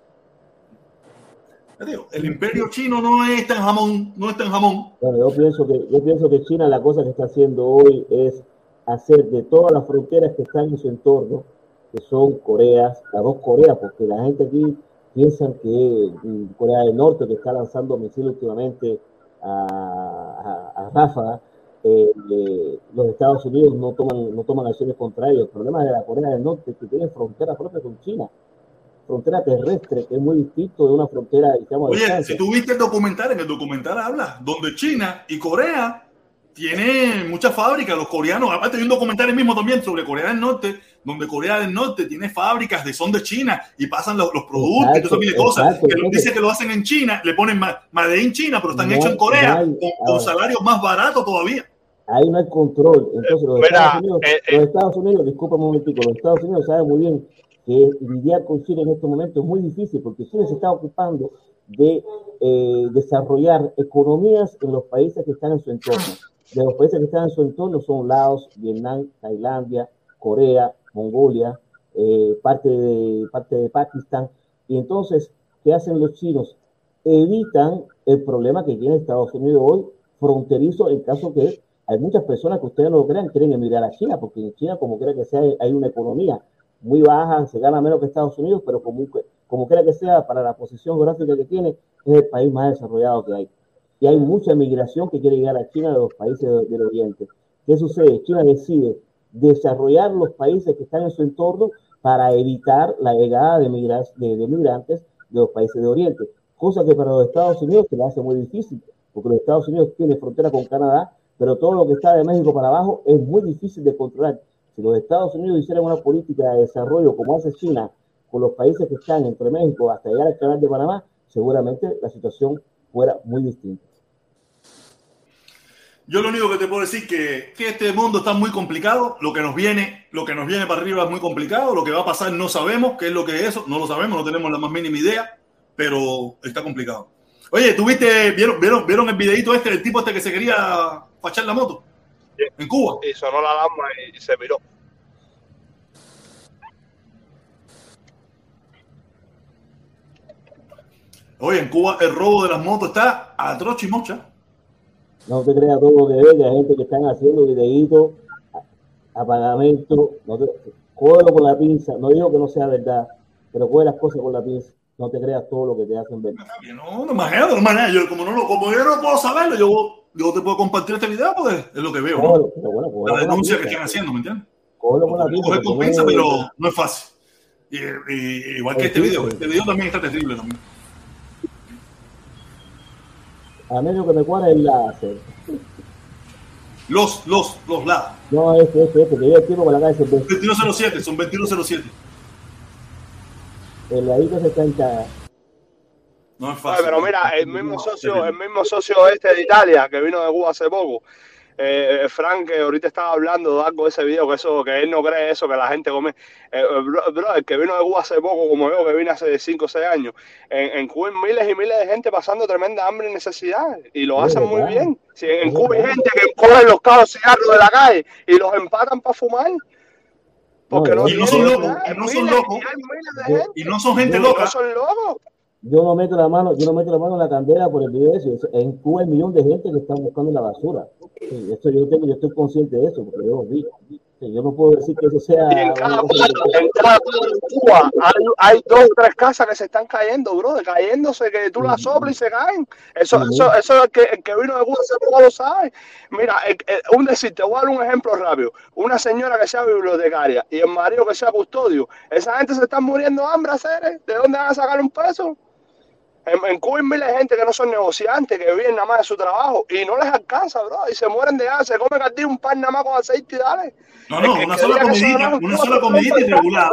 El imperio chino no es tan jamón, no es tan jamón. Bueno, yo pienso que yo pienso que China la cosa que está haciendo hoy es hacer de todas las fronteras que están en su entorno, que son Coreas, las dos Coreas, porque la gente aquí piensa que mm, Corea del Norte, que está lanzando misiles últimamente a, a, a Ráfaga, eh, eh, los Estados Unidos no toman, no toman acciones contra ellos. El problema de la Corea del Norte es que tiene frontera propia con China, frontera terrestre, que es muy distinto de una frontera, digamos, Oye, distancia. si tú viste el documental, en el documental habla donde China y Corea tiene muchas fábricas, los coreanos, aparte hay un documental mismo también sobre Corea del Norte, donde Corea del Norte tiene fábricas de son de China y pasan los, los productos y todo tipo de cosas. exacto. Que dice que lo hacen en China, le ponen ma- Made in China, pero están No hechos en Corea hay- con, con ahora. salarios más baratos todavía. Ahí no hay control. Entonces, los Mira, Estados Unidos, eh, eh. los Estados Unidos, disculpa un momentico, los Estados Unidos saben muy bien que lidiar con China en estos momentos es muy difícil porque China se está ocupando de eh, desarrollar economías en los países que están en su entorno. De los países que están en su entorno son Laos, Vietnam, Tailandia, Corea, Mongolia, eh, parte, de, parte de Pakistán. Y entonces, ¿qué hacen los chinos? Evitan el problema que tiene Estados Unidos hoy, fronterizo, en caso que hay muchas personas que ustedes no lo crean, quieren emigrar a China, porque en China, como quiera que sea, hay una economía muy baja, se gana menos que Estados Unidos, pero como, como quiera que sea, para la posición geográfica que tiene, es el país más desarrollado que hay. Y hay mucha migración que quiere llegar a China de los países de- del Oriente. ¿Qué sucede? China decide desarrollar los países que están en su entorno para evitar la llegada de, migras- de, de migrantes de los países de Oriente, cosa que para los Estados Unidos se le hace muy difícil, porque los Estados Unidos tienen frontera con Canadá, pero todo lo que está de México para abajo es muy difícil de controlar. Si los Estados Unidos hicieran una política de desarrollo como hace China con los países que están entre México hasta llegar al canal de Panamá, seguramente la situación fuera muy distinta. Yo lo único que te puedo decir que, que este mundo está muy complicado, lo que nos viene, lo que nos viene para arriba es muy complicado, lo que va a pasar no sabemos, qué es lo que es eso, no lo sabemos, no tenemos la más mínima idea, pero está complicado. Oye, ¿tuviste, vieron, vieron, vieron el videito este del tipo este que se quería fachar la moto? En Cuba. Y sonó la alarma y se miró. Oye, en Cuba el robo de las motos está a trocha y mocha. No te creas todo lo que ve, que hay gente que están haciendo videitos a, a pagamento. No te, cógelo con la pinza. No digo que no sea verdad, pero coge las cosas con la pinza. No te creas todo lo que te hacen ver. No, no imagínate, no imagínate. Yo, como, no, lo- como yo no puedo saberlo, yo, yo te puedo compartir este video porque es lo que veo. ¿no? Cógelo, bueno, La la denuncia que están haciendo, ¿me entiendes? Cógelo con la pinza. Pero no es fácil. Y, y- igual que Es este video. Este video también está terrible también. A menos que me cuadre el láser. Los, los, los lados. No, este, este, este, que yo el tipo con la cabeza. 2107, son 2107. El ladito se cancha. No es fácil. pero mira, el mismo socio, el mismo socio este de Italia que vino de Cuba hace poco, eh, Frank, que ahorita estaba hablando de algo de ese video, que eso, que él no cree eso, que la gente come. Eh, eh, bro, bro, el que vino de Cuba hace poco, como yo, que vine hace 5 o 6 años, en, en Cuba hay miles y miles de gente pasando tremenda hambre y necesidad, y lo hacen muy bien. Si en Cuba hay gente que coge los cabos cigarros de la calle y los empatan para fumar. Porque no, y no son locos, y no son locos. y no son gente loca. No son locos. Yo no meto la mano, yo no meto la mano en la candela por el video de eso. En Cuba hay un millón de gente que están buscando la basura. Sí, esto yo tengo, yo estoy consciente de eso, porque yo lo vi. Sí, yo no puedo decir que eso sea Y en cada pueblo, en cada pueblo en Cuba hay, hay dos o tres casas que se están cayendo, bro, cayéndose, que tú las soplas y se caen. Eso, eso, eso el que, el que vino de Cuba poco lo sabe. Mira, el- el- un decir, te voy a dar un ejemplo rápido. Una señora que sea bibliotecaria y el marido que sea custodio, esa gente se está muriendo de hambre, hacer ¿De dónde van a sacar un peso? En, en Cuba hay miles de gente que no son negociantes, que viven nada más de su trabajo y no les alcanza, bro, y se mueren de hambre, se comen cardillo un pan nada más con aceite y dale. No, El no, una sola comidita, una sola comidita irregular.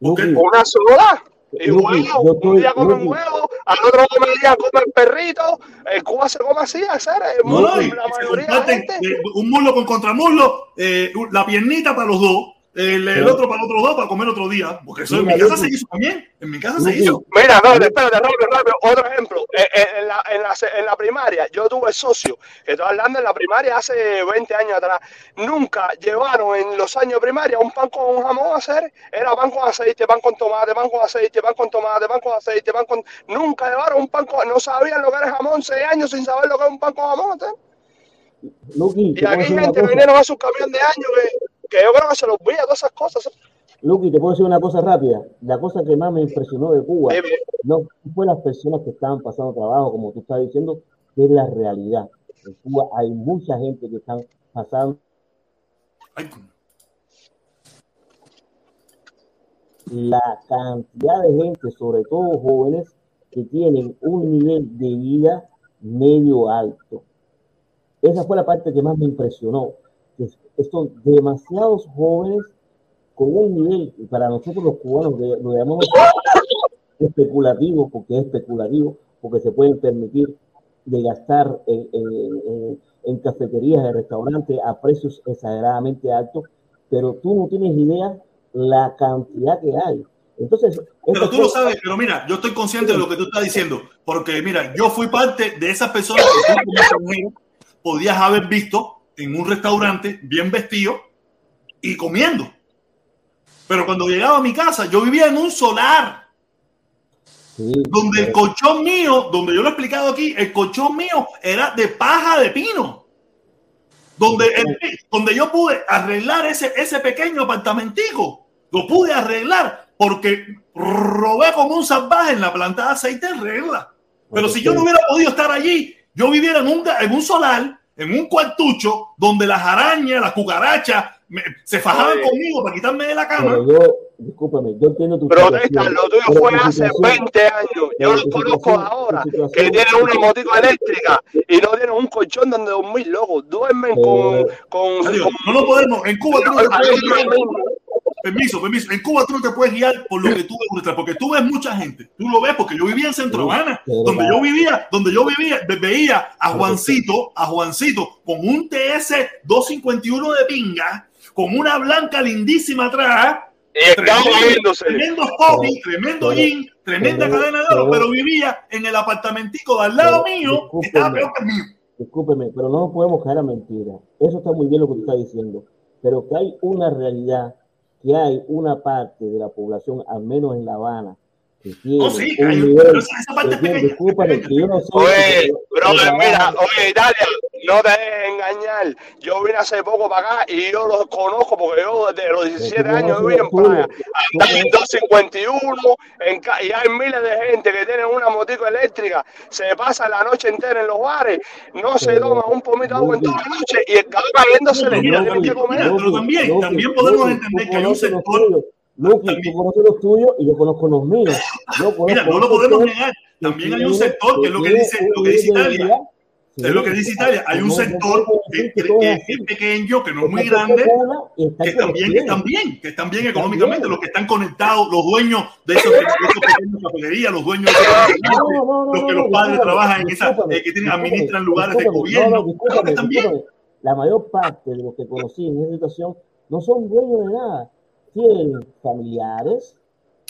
Una sola. Y huevo, un día comen huevo, al otro día come el perrito. En Cuba se come así, hacer No, no, y la mayoría de comparten gente. eh, un muslo con contramuslo, eh, la piernita para los dos, el, otro para los otros dos para comer otro día. Porque eso en mi casa se hizo también. En mi casa se hizo. Mira, no, espérate, rápido, rápido. Otro ejemplo. Eh, eh, En la, en, la, en la primaria, yo tuve socio, que estoy hablando en la primaria hace 20 años atrás. Nunca llevaron en los años de primaria un pan con un jamón a hacer. Era pan con aceite, pan con tomate, pan con aceite, pan con tomate, pan con aceite, pan con. Nunca llevaron un pan con. No sabían lo que era jamón, 6 años sin saber lo que era un pan con jamón. ¿sí? Luqui, Y aquí gente vinieron a su camión de años que, que yo creo que se los todas esas cosas. Luqui, te puedo decir una cosa rápida. La cosa que más me impresionó de Cuba Dime. no fue las personas que estaban pasando trabajo, como tú estás diciendo, que es la realidad. En Cuba hay mucha gente que están pasando Ay, la cantidad de gente, sobre todo jóvenes, que tienen un nivel de vida medio alto. esa fue la parte que más me impresionó. Son demasiados jóvenes con un nivel, para nosotros los cubanos lo llamamos especulativo, porque es especulativo, porque se pueden permitir de gastar en, en- en- en cafeterías, en restaurantes a precios exageradamente altos, pero tú no tienes idea la cantidad que hay. Entonces, Pero tú lo fue- sabes, pero mira, yo estoy consciente de lo que tú estás diciendo, porque mira, yo fui parte de esas personas que tú como podías haber visto en un restaurante bien vestido y comiendo. Pero cuando llegaba a mi casa, yo vivía en un solar, donde el colchón mío, donde yo lo he explicado aquí, el colchón mío era de paja de pino. Donde, el- donde yo pude arreglar ese, ese pequeño apartamentico, lo pude arreglar porque robé como un salvaje en la planta de aceite en regla. Pero si yo no hubiera podido estar allí, yo viviera en un, en un solar, en un cuartucho, donde las arañas, las cucarachas me- se fajaban Oye. conmigo para quitarme de la cama. Pero yo, discúlpame, yo entiendo tu Protesta, situación, lo tuyo pero fue hace situación- 20 años. Yo pero lo tu conozco ahora, que tienen una motico eléctrica y no tienen un colchón donde dormir, loco. Duermen con... con, Adiós. con- No lo podemos. En Cuba tú no Permiso, permiso. En Cuba tú no te puedes guiar por lo que tú ves, porque tú ves mucha gente. Tú lo ves porque yo vivía en Centro Habana, donde yo vivía, donde yo vivía, ve- veía a Juancito, a Juancito con un TS 251 de pinga, con una blanca lindísima atrás. Moviéndose. Tremendo hobby, tremendo jean, tremenda pero- cadena de oro, pero- pero vivía en el apartamentico de al lado mío, que estaba peor que el mío. Discúlpeme, pero no podemos caer a mentiras. Eso está muy bien lo que tú estás diciendo. Pero que hay una realidad, que hay una parte de la población, al menos en La Habana, sí, hay un- nivel. esa- parte pequeña, que yo no. Oye, brother, mira, oye, Italia, no te dejes engañar. Yo vine hace poco para acá y yo los conozco porque yo desde los 17 tú años viví en. Tú Andar en conoces- 251 en y hay miles de gente que tienen una motico eléctrica. Se pasa la noche entera en los bares, no se toma un pomito de agua en toda la noche y el cabrón cayéndose le mira, tienen que Lupi, comer. mira, pero también, también podemos entender que hay un sector. Luqui, tú conoces los tuyos y yo conozco los míos. Yo conozco Mira, no lo podemos sector negar. También hay un sector, que es lo que dice, lo que dice Italia. Es lo que dice Italia. Hay un sector que, es pequeño, que no es muy grande, que también, que están bien, que están bien económicamente, los que están conectados, los dueños de esos, pequeños papelerías, los dueños de esos los que los padres trabajan en esa, discúlpame, eh, que tienen, administran lugares de gobierno, no, no, claro que discúlpame, están bien. discúlpame. La mayor parte de los que conocí en esa situación no son dueños de nada. Tienen familiares.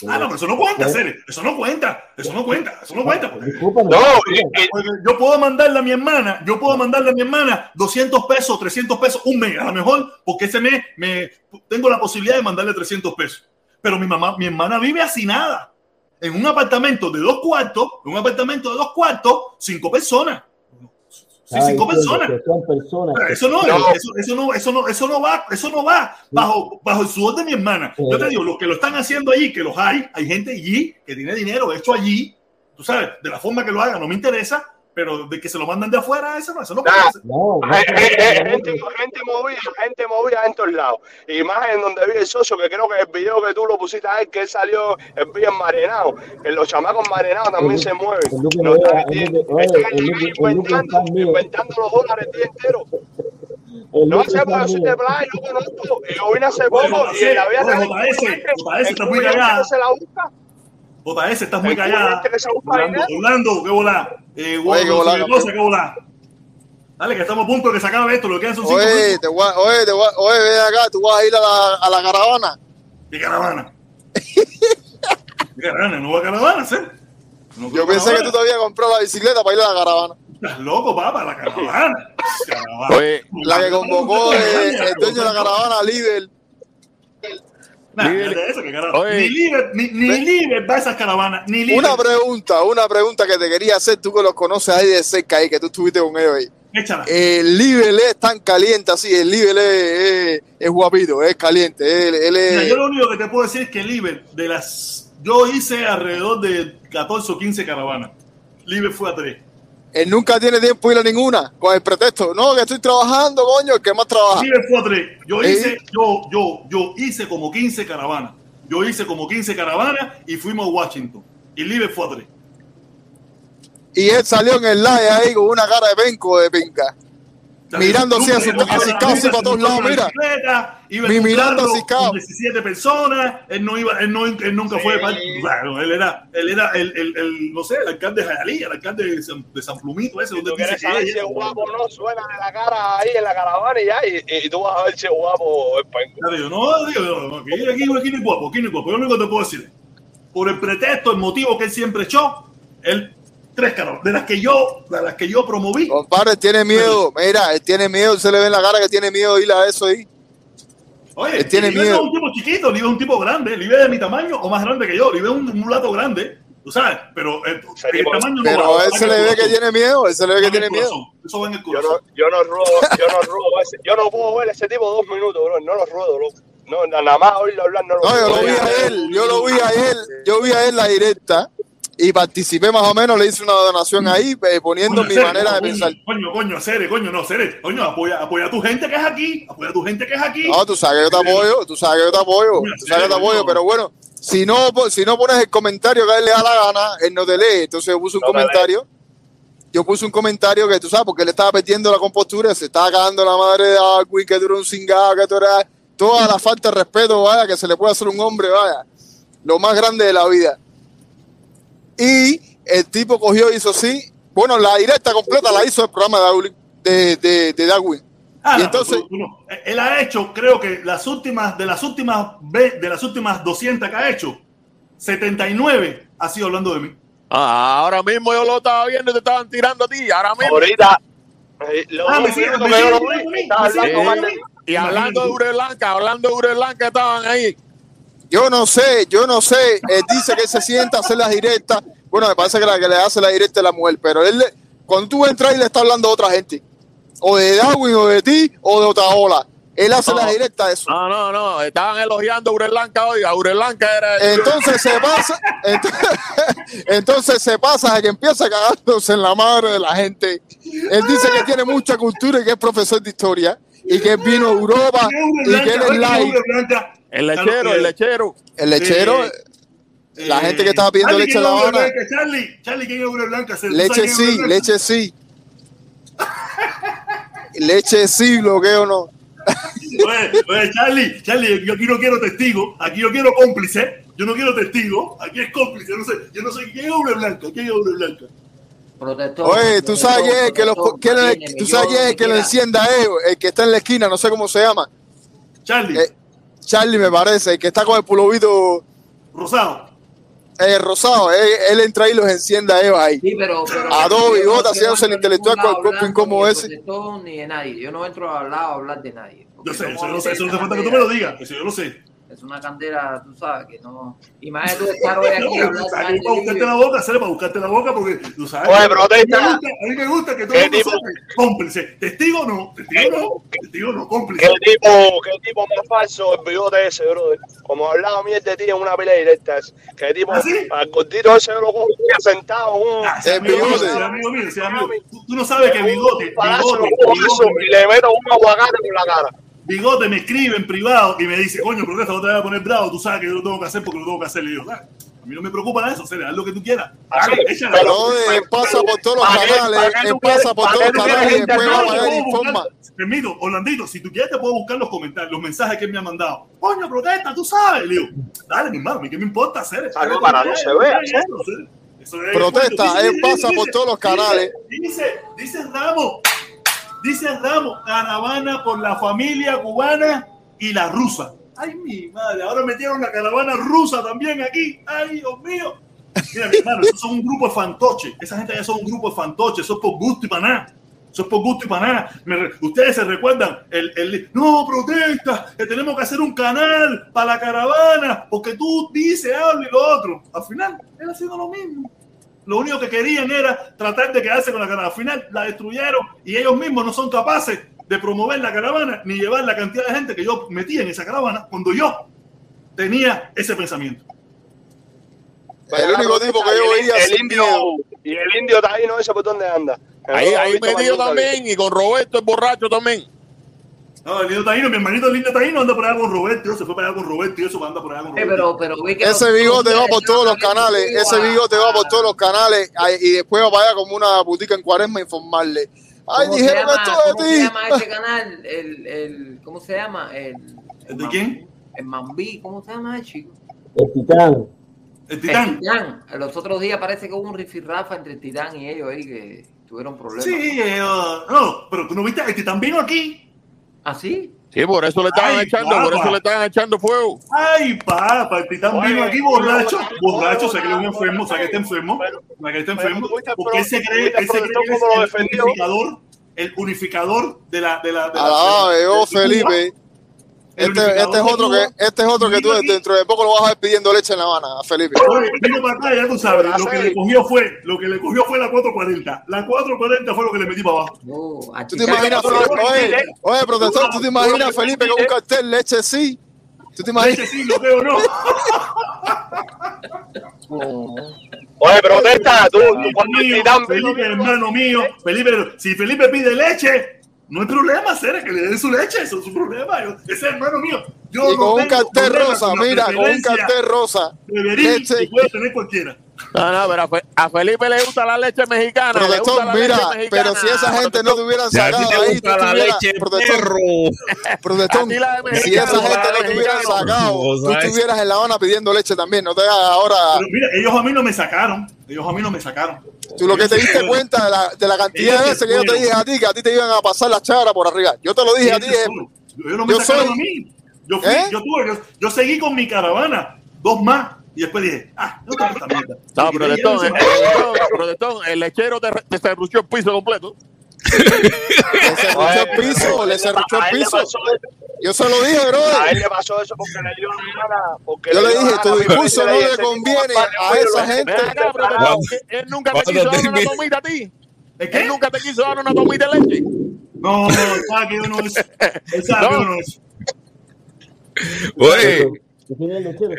Ah, no, pero eso no cuenta, Cere. Eso no cuenta. Eso no cuenta. Eso no cuenta. No, discúlpame. Porque yo puedo mandarle a mi hermana, yo puedo mandarle a mi hermana 200 pesos, 300 pesos, un mes, a lo mejor, porque ese mes me tengo la posibilidad de mandarle 300 pesos. Pero mi mamá, mi hermana vive así nada. En un apartamento de dos cuartos, en un apartamento de dos cuartos, cinco personas. Sí, cinco personas. personas Eso no, No. eso, eso no, eso no, eso no va, eso no va bajo, bajo el sudor de mi hermana. Yo te digo, los que lo están haciendo allí, que los hay, hay gente allí que tiene dinero hecho allí, tú sabes, de la forma que lo hagan, no me interesa, pero de que se lo mandan de afuera, eso no, eso no Nah. hay no, gente, gente movida, gente movida en todos lados. Y más en donde vive el socio, que creo que el video que tú lo pusiste ahí, que él salió el bien marenado. Que los chamacos marenados también se mueven. el Luqui No están, inventando, inventando los dólares el día entero. El No porque yo soy de playa, yo conozco. Y yo vine hace poco y la vida se la busca. JS, estás muy callada. Orlando, qué volá. Eh, Oye, qué volá, qué volá. Dale, que estamos a punto de que se acabe esto, lo que son cinco Oye, minutos. te voy a- oye, te voy a- oye, ven acá, tú vas a ir a la, a la caravana. ¿Qué caravana? ¿Qué caravana? ¿No va a caravana, ¿sí? No Yo pensé que tú te habías comprado la bicicleta para ir a la caravana. Estás loco, papá, la caravana. Caravana. Oye, la que convocó el, el dueño de la caravana, líder. Nah, Líder. nada de eso, que carajo. Oye. Ni Liber, ni, ni va a esas caravanas, ni. Una pregunta, una pregunta que te quería hacer, tú que los conoces ahí de cerca, ahí, que tú estuviste con ellos ahí. Échala. El nivel es tan caliente así, el nivel es, es, es guapito, es caliente. Él, él Mira, es, yo lo único que te puedo decir es que Liber, de las. Yo hice alrededor de 14 o 15 caravanas. Liber fue a 3. Él nunca tiene tiempo de ir a ninguna, con el pretexto, no, que estoy trabajando, coño, que más trabaja. A 3. Yo ¿Eh? hice, yo, yo, yo hice como 15 caravanas. Yo hice como 15 caravanas y fuimos a Washington. Y Liber fue a 3. Y él salió en el live ahí con una cara de penco de pinca. Mirando así, así, asustado así para todos lados, mira. Iba Mi- mirando con 17 personas, él no iba, él, no, él nunca fue bueno, él era, él era el, el, el, no sé, el alcalde de Jayalía, el alcalde de San, de San Plumito, ese, donde Tú dice que guapo no, suena en la cara ahí en la caravana y ya, y, y tú vas a ver si es guapo o es penco. Ya digo, no, digo, no, no, aquí, aquí, aquí no es guapo, aquí no es guapo. Yo lo único que te puedo decir es, por el pretexto, el motivo que él siempre echó, él, tres caras, de las que yo, de las que yo promoví. Compadre, tiene miedo. Mira, él tiene miedo. Se le ve en la cara que tiene miedo ir a eso ahí. Oye, él tiene miedo. no es un tipo chiquito, Libre es un tipo grande, Libre es de mi tamaño o más grande que yo, Libre es un mulato grande, tú sabes, pero el, el tamaño no Pero va, a él va se le ve que tiene miedo. Él se le ve que Va en tiene miedo. Eso va en el Yo corazón. no, yo no ruedo, yo no ruedo ese, yo no puedo ver ese tipo dos minutos, bro, no lo ruedo, loco. No, na- nada más oírlo hablar no lo No, yo lo vi a él. Yo lo vi a él. Yo vi a él la directa y participé más o menos. Le hice una donación ahí eh, poniendo Coño, mi Cere, manera de coño, pensar. Coño, coño, Cere, coño, no, Cere, coño, apoya, apoya a tu gente que es aquí, apoya a tu gente que es aquí. No, tú sabes que yo te apoyo, tú sabes que yo te apoyo, tú sabes que yo te apoyo, pero bueno, si no, si no pones el comentario que a él le da la gana, él no te lee. Entonces yo puse un No comentario, yo puse un comentario que tú sabes, porque él estaba perdiendo la compostura, se estaba cagando la madre de Darwin, que tú eres un cingado, que tú eras toda la falta de respeto, vaya, que se le puede hacer a un hombre, vaya, lo más grande de la vida. Y el tipo cogió y hizo así, bueno, la directa completa la hizo el programa de Darwin. De, de, de Darwin. Ah, y no, entonces, no. Él ha hecho, creo que las últimas, de las últimas, de las últimas 200 que ha hecho, 79 ha sido hablando de mí. Ah, ahora mismo yo lo estaba viendo y te estaban tirando a ti. Ahora mismo. Ahorita, eh, Ah. Y hablando de Ure Blanca, hablando de Ure Blanca, estaban ahí. Yo no sé, yo no sé. Él dice que se sienta a hacer las directas. Bueno, me parece que la que le hace la directa es la mujer, pero él, le- cuando tú entras y le está hablando a otra gente, o de Darwin, o de ti, o de Otaola, él hace No. las directas de eso. No, no, no. Estaban elogiando a Ure Blanca hoy. A Ure Blanca era. el- Entonces se pasa, entonces, entonces se pasa a que empieza cagándose en la madre de la gente. Él dice que tiene mucha cultura y que es profesor de historia y que él vino a Europa y que él es light. El lechero, el lechero. El lechero, la gente que estaba pidiendo Charlie, leche en ¿quién La Habana, Blanca? Charlie, Charlie, ¿quién es Ure Blanca? ¿Se- tú leche sí, Blanca? leche sí. Leche sí, bloqueo no. Oye, oye, Charlie, Charlie, yo aquí no quiero testigo, aquí yo quiero cómplice, yo no quiero testigo, aquí es cómplice, yo no sé, yo no sé quién es Ure Blanca, quién es Ure Blanca. Protector. Oye, tú sabes que protector, es el- mantiene tú sabes que lo encienda a ellos, el que está en la esquina, no sé cómo se llama. Charlie. Eh, Charlie me parece, el que está con el pulovito Rosado. eh, rosado, él, él entra ahí y los enciende a ellos ahí. Sí, pero, pero a dos no haciéndose el intelectual con el cuerpo incómodo ese. Ni de protector ni de nadie. Yo no entro al lado a hablar de nadie. Yo sé, eso, yo lo sé, eso no hace falta que tú me lo digas, eso yo lo sé. Es una candela, tú sabes, que no. Imagínate tú estar hoy aquí No, para buscarte la boca, para buscarte la boca, porque tú sabes. Oye, a mí me protesta. gusta- A mí me gusta que todo ¿Qué el mundo. Cómplice. Testigo no, testigo no, testigo no, cómplice. ¿Qué tipo, qué tipo más falso el bigote ese, brother? Como hablaba mierda de ti en una pelea directa. ¿Qué tipo? ¿Ah, sí? Al gordito ese lo sentado en un. Ah, El bigote. amigo mío, ese amigo. Tú, tú no sabes que bigote, bigote, eso bigote, y le meto un aguacate por la cara. Bigote me escribe en privado y me dice, coño, protesta, no te voy a poner bravo, tú sabes que yo lo tengo que hacer porque lo tengo que hacer. Le digo, "Dale, a mí no me preocupa nada eso, Cere, haz lo que tú quieras. Dale, échale. Pero él pasa por todos los ¿Para qué- canales, él quieres- pasa por todos los canales y después va informa. Permito, Orlandito, si tú quieres te puedo buscar los comentarios, los mensajes que él me ha mandado. Coño, protesta, tú sabes. Le digo, dale, mi hermano, ¿a mí qué me importa hacer? Ah, no, para no se vea. Protesta, él pasa por todos los canales. Dice, dice Ramos, dice Ramos, caravana por la familia cubana y la rusa. Ay, mi madre, ahora metieron la caravana rusa también aquí. Ay, Dios mío. Mira, mi hermano, esos son un grupo de fantoches. Esa gente ya son un grupo de fantoches. Eso es por gusto y para nada. Eso es por gusto y para nada. Ustedes se recuerdan el, el no protesta, que tenemos que hacer un canal para la caravana, porque tú dices, habla y lo otro. Al final, él haciendo lo mismo. Lo único que querían era tratar de quedarse con la caravana. Al final la destruyeron y ellos mismos no son capaces de promover la caravana ni llevar la cantidad de gente que yo metía en esa caravana cuando yo tenía ese pensamiento. El único tipo que yo el- veía el sin indio y el indio taíno ese por dónde anda. No Ahí, ahí metido también. Y con Roberto el borracho también. No, el niño Taíno, mi hermanito el niño Taíno anda por allá con Roberto, se fue para allá con Roberto y eso anda por allá con Eh, Roberto. pero, pero vi que Ese bigote va por todos los canales, ese bigote va por todos los canales y después va para allá como una boutique en cuaresma a informarle. Ay, ¿Cómo se dijeron esto ¿Cómo de se ti. llama ese canal? El, el, ¿Cómo se llama? El, el ¿De quién? El Mambí, ¿cómo se llama, chico? El titán. El El Titán. Titán. Los otros días parece que hubo un rifirrafa entre el Titán y ellos ahí que tuvieron problemas. Sí, eh, uh, no, pero tú no viste, el Titán vino aquí. ¿Ah, sí? Sí, por eso le estaban Ay, echando, por eso le estaban echando fuego. Ay, papá, el Titán Oye, vino aquí borracho, borracho, sea que es un enfermo, sea que está enfermo, sea que está enfermo, porque él se cree, él se cree que es el unificador, el unificador de la, de la, de la, de la- veo, de Cuba. Felipe. Este, este es otro que, este es otro que tú dentro de poco lo vas a ver pidiendo leche en La Habana, a Felipe. Oye, vino para acá, ya tú sabes, lo que le cogió fue, lo que le cogió fue la 440. La 440 fue lo que le metí para abajo. No, ¿Tú te imaginas? Oye, oye, protector, ¿tú te imaginas, Felipe, con un cartel leche sí? ¿Tú te imaginas? Leche sí, lo veo no. Oye, protesta, tú, tú Felipe, hermano mío, Felipe, si Felipe pide leche, no hay problema, Cere, que le den su leche, eso es su problema. Yo, ese es hermano mío. Yo Y no con un cartel rosa, mira, con un cartel rosa. de Berín Leche. que puede tener cualquiera. No, no, pero a Fe- a Felipe le gusta la leche mexicana. le Protector, gusta la mira, leche mexicana. pero si esa gente no te hubieran Si a ti sacado te ahí, tú la estuvieras, leche, protector, protector, si esa gente no te mexicano. sacado, tú estuvieras en La Habana pidiendo leche también, no te hagas ahora, Pero mira, ellos a mí no me sacaron. Ellos a mí no me sacaron. tú lo que te diste cuenta de la, de la cantidad Ellos de veces que yo te dije a ti que a ti te iban a pasar la chara por arriba. Yo te lo dije a ti, se eh, no me yo sacaron soy- a mí. Yo, fui, ¿Eh? yo, tuve, yo, yo seguí con mi caravana, dos más, y después dije, ah, no tengo esta mierda. No, protestón, protestón, el lechero te, te serruchó el piso completo. le cerruchó el piso, le cerruchó el piso. Yo se lo dije, A él le pasó eso porque le dio la gana. Porque Yo le dije, tu discurso no le conviene a esa gente. él nunca te quiso dar una tomita a ti. ¿Es? Él nunca te quiso dar una tomita de leche. No, no, sabe que yo no es. Él sabe que yo no es. Oye, ¿Qué tiene